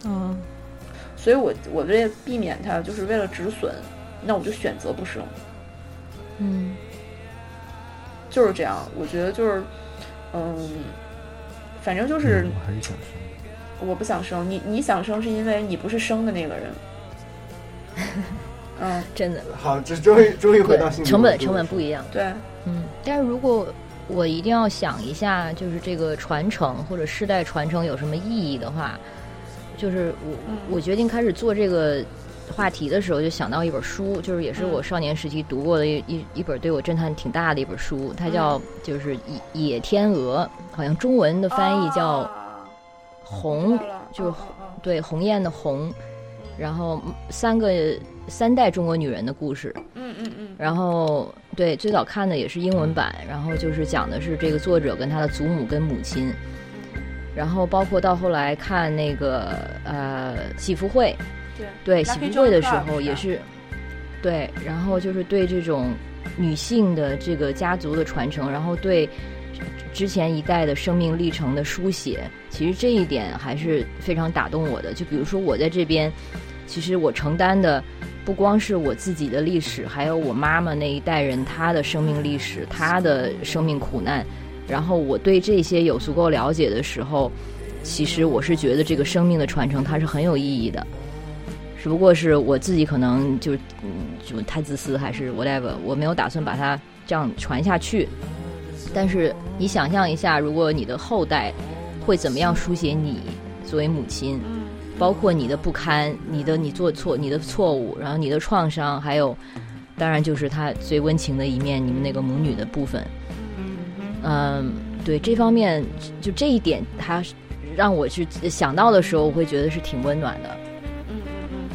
嗯所以我我为了避免它，就是为了止损，那我就选择不生，嗯就是这样。我觉得就是，嗯，反正就是嗯我还是想生。我不想生。你你想生是因为你不是生的那个人。嗯，真的。好，这终于终于回到对性成本成本不一样。对，嗯，但是如果我一定要想一下，就是这个传承或者世代传承有什么意义的话，就是我、嗯。我决定开始做这个话题的时候，就想到一本书，就是也是我嗯少年时期读过的一一一本对我震撼挺大的一本书，它叫就是《野野天鹅》，好像中文的翻译叫啊红，就对鸿雁的鸿，然后三个三代中国女人的故事。嗯嗯嗯，然后对，最早看的也是英文版，然后就是讲的是这个作者跟他的祖母跟母亲，然后包括到后来看那个呃喜福会，对。对喜福会的时候也是，对，然后就是对这种女性的这个家族的传承，然后对之前一代的生命历程的书写，其实这一点还是非常打动我的。就比如说我在这边，其实我承担的不光是我自己的历史，还有我妈妈那一代人她的生命历史，她的生命苦难。然后我对这些有足够了解的时候，其实我是觉得这个生命的传承它是很有意义的。只不过是我自己可能就嗯就太自私，还是 whatever，我没有打算把它这样传下去。但是你想象一下，如果你的后代会怎么样书写你作为母亲，包括你的不堪、你的你做错、你的错误，然后你的创伤，还有当然就是他最温情的一面，你们那个母女的部分。嗯，对这方面，就这一点，他让我去想到的时候，我会觉得是挺温暖的。嗯嗯嗯，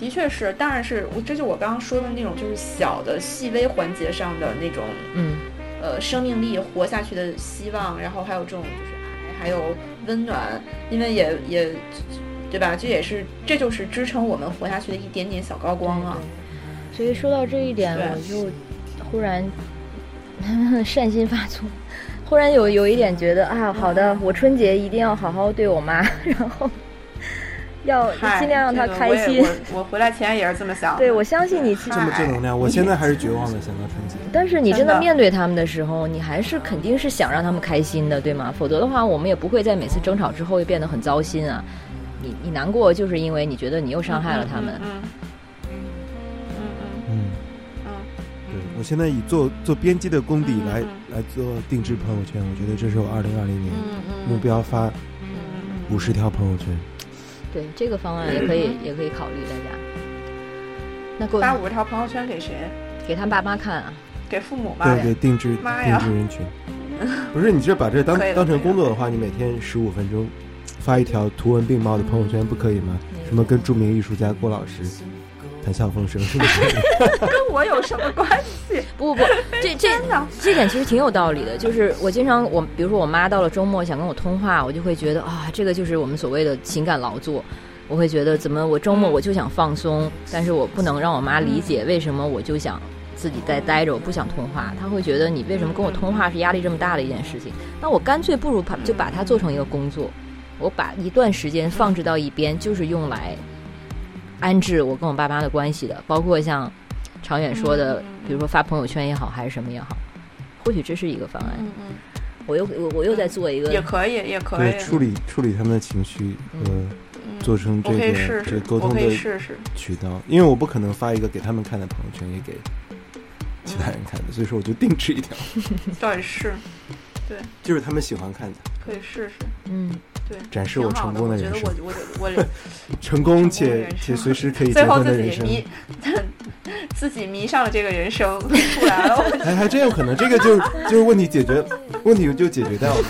的确是，当然是我这就我刚刚说的那种，就是小的细微环节上的那种，嗯呃，生命力活下去的希望，然后还有这种就是爱，还有温暖，因为也也，对吧？这也是这就是支撑我们活下去的一点点小高光啊。所以说到这一点，我就忽然 善心发作，忽然有有一点觉得啊，好的，我春节一定要好好对我妈，然后要嗨尽量让她这个我也开心。我我回来前也是这么想的。对，我相信你，这么正能量，我现在还是绝望的想到春节。但是你真的面对他们的时候，你还是肯定是想让他们开心的，对吗？否则的话，我们也不会在每次争吵之后又变得很糟心啊。你你难过，就是因为你觉得你又伤害了他们。嗯嗯嗯嗯嗯，嗯对我现在以做做编辑的功底来嗯来做定制朋友圈，我觉得这是我二零二零年目标发嗯五十条朋友圈。对这个方案也可以，也可以考虑大家。那给我发五十条朋友圈给谁？给他爸妈看啊。给父母吗？对对，定制妈呀定制人群。不是你这把这当当成工作的话，你每天十五分钟发一条图文并茂的朋友圈，不可以吗？什么跟著名艺术家郭老师谈笑风生，是不是？跟我有什么关系？不不不，这这真的这点其实挺有道理的。就是我经常我比如说我妈到了周末想跟我通话，我就会觉得啊，这个就是我们所谓的情感劳作。我会觉得怎么我周末我就想放松，但是我不能让我妈理解为什么我就想自己在待着，我不想通话。她会觉得你为什么跟我通话是压力这么大的一件事情？那我干脆不如把就把它做成一个工作，我把一段时间放置到一边，就是用来安置我跟我爸妈的关系的，包括像长远说的，比如说发朋友圈也好，还是什么也好，或许这是一个方案。嗯嗯，我又我我又在做一个也可以，也可以。处理处理他们的情绪和嗯做成这个这个，沟通的。渠道，因为我不可能发一个给他们看的朋友圈，也给其他人看的，所以说我就定制一条，倒也是，就是他们喜欢看的，可以试试。嗯，对，展示我成功的人生我觉得我我我成功成功且且随时可以结婚的人生。自己迷，自己迷上了这个人生，出来了。还还真有可能，这个就就是问题解决，问题就解决掉了。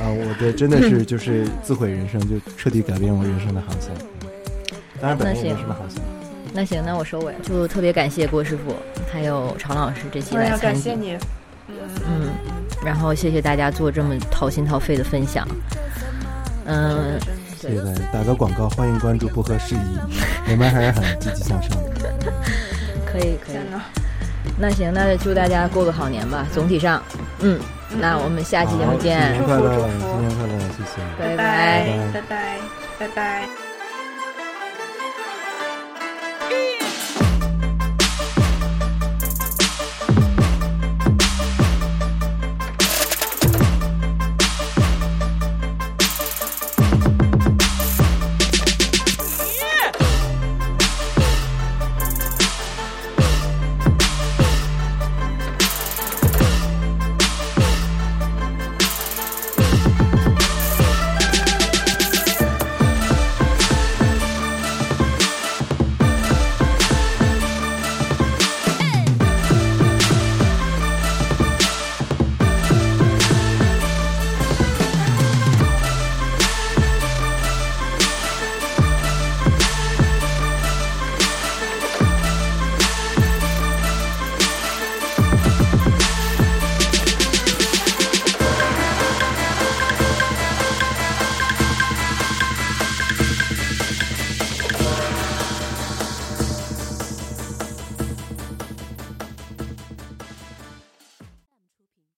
啊，我的真的是就是自毁人生，就彻底改变我人生的航向。当然，本来也没什么航向。那行，那我收尾，就特别感谢郭师傅还有常老师这期哎呀，来参与感谢，你。嗯嗯，然后谢谢大家做这么掏心掏肺的分享，嗯、谢谢大家，打个广告，欢迎关注不合时宜，我们还是很积极向上的。可以可以！那行，那就祝大家过个好年吧。总体上，嗯，那我们下期节目见新见年，快乐，祝福祝福新年快乐，谢谢。拜拜拜拜拜拜。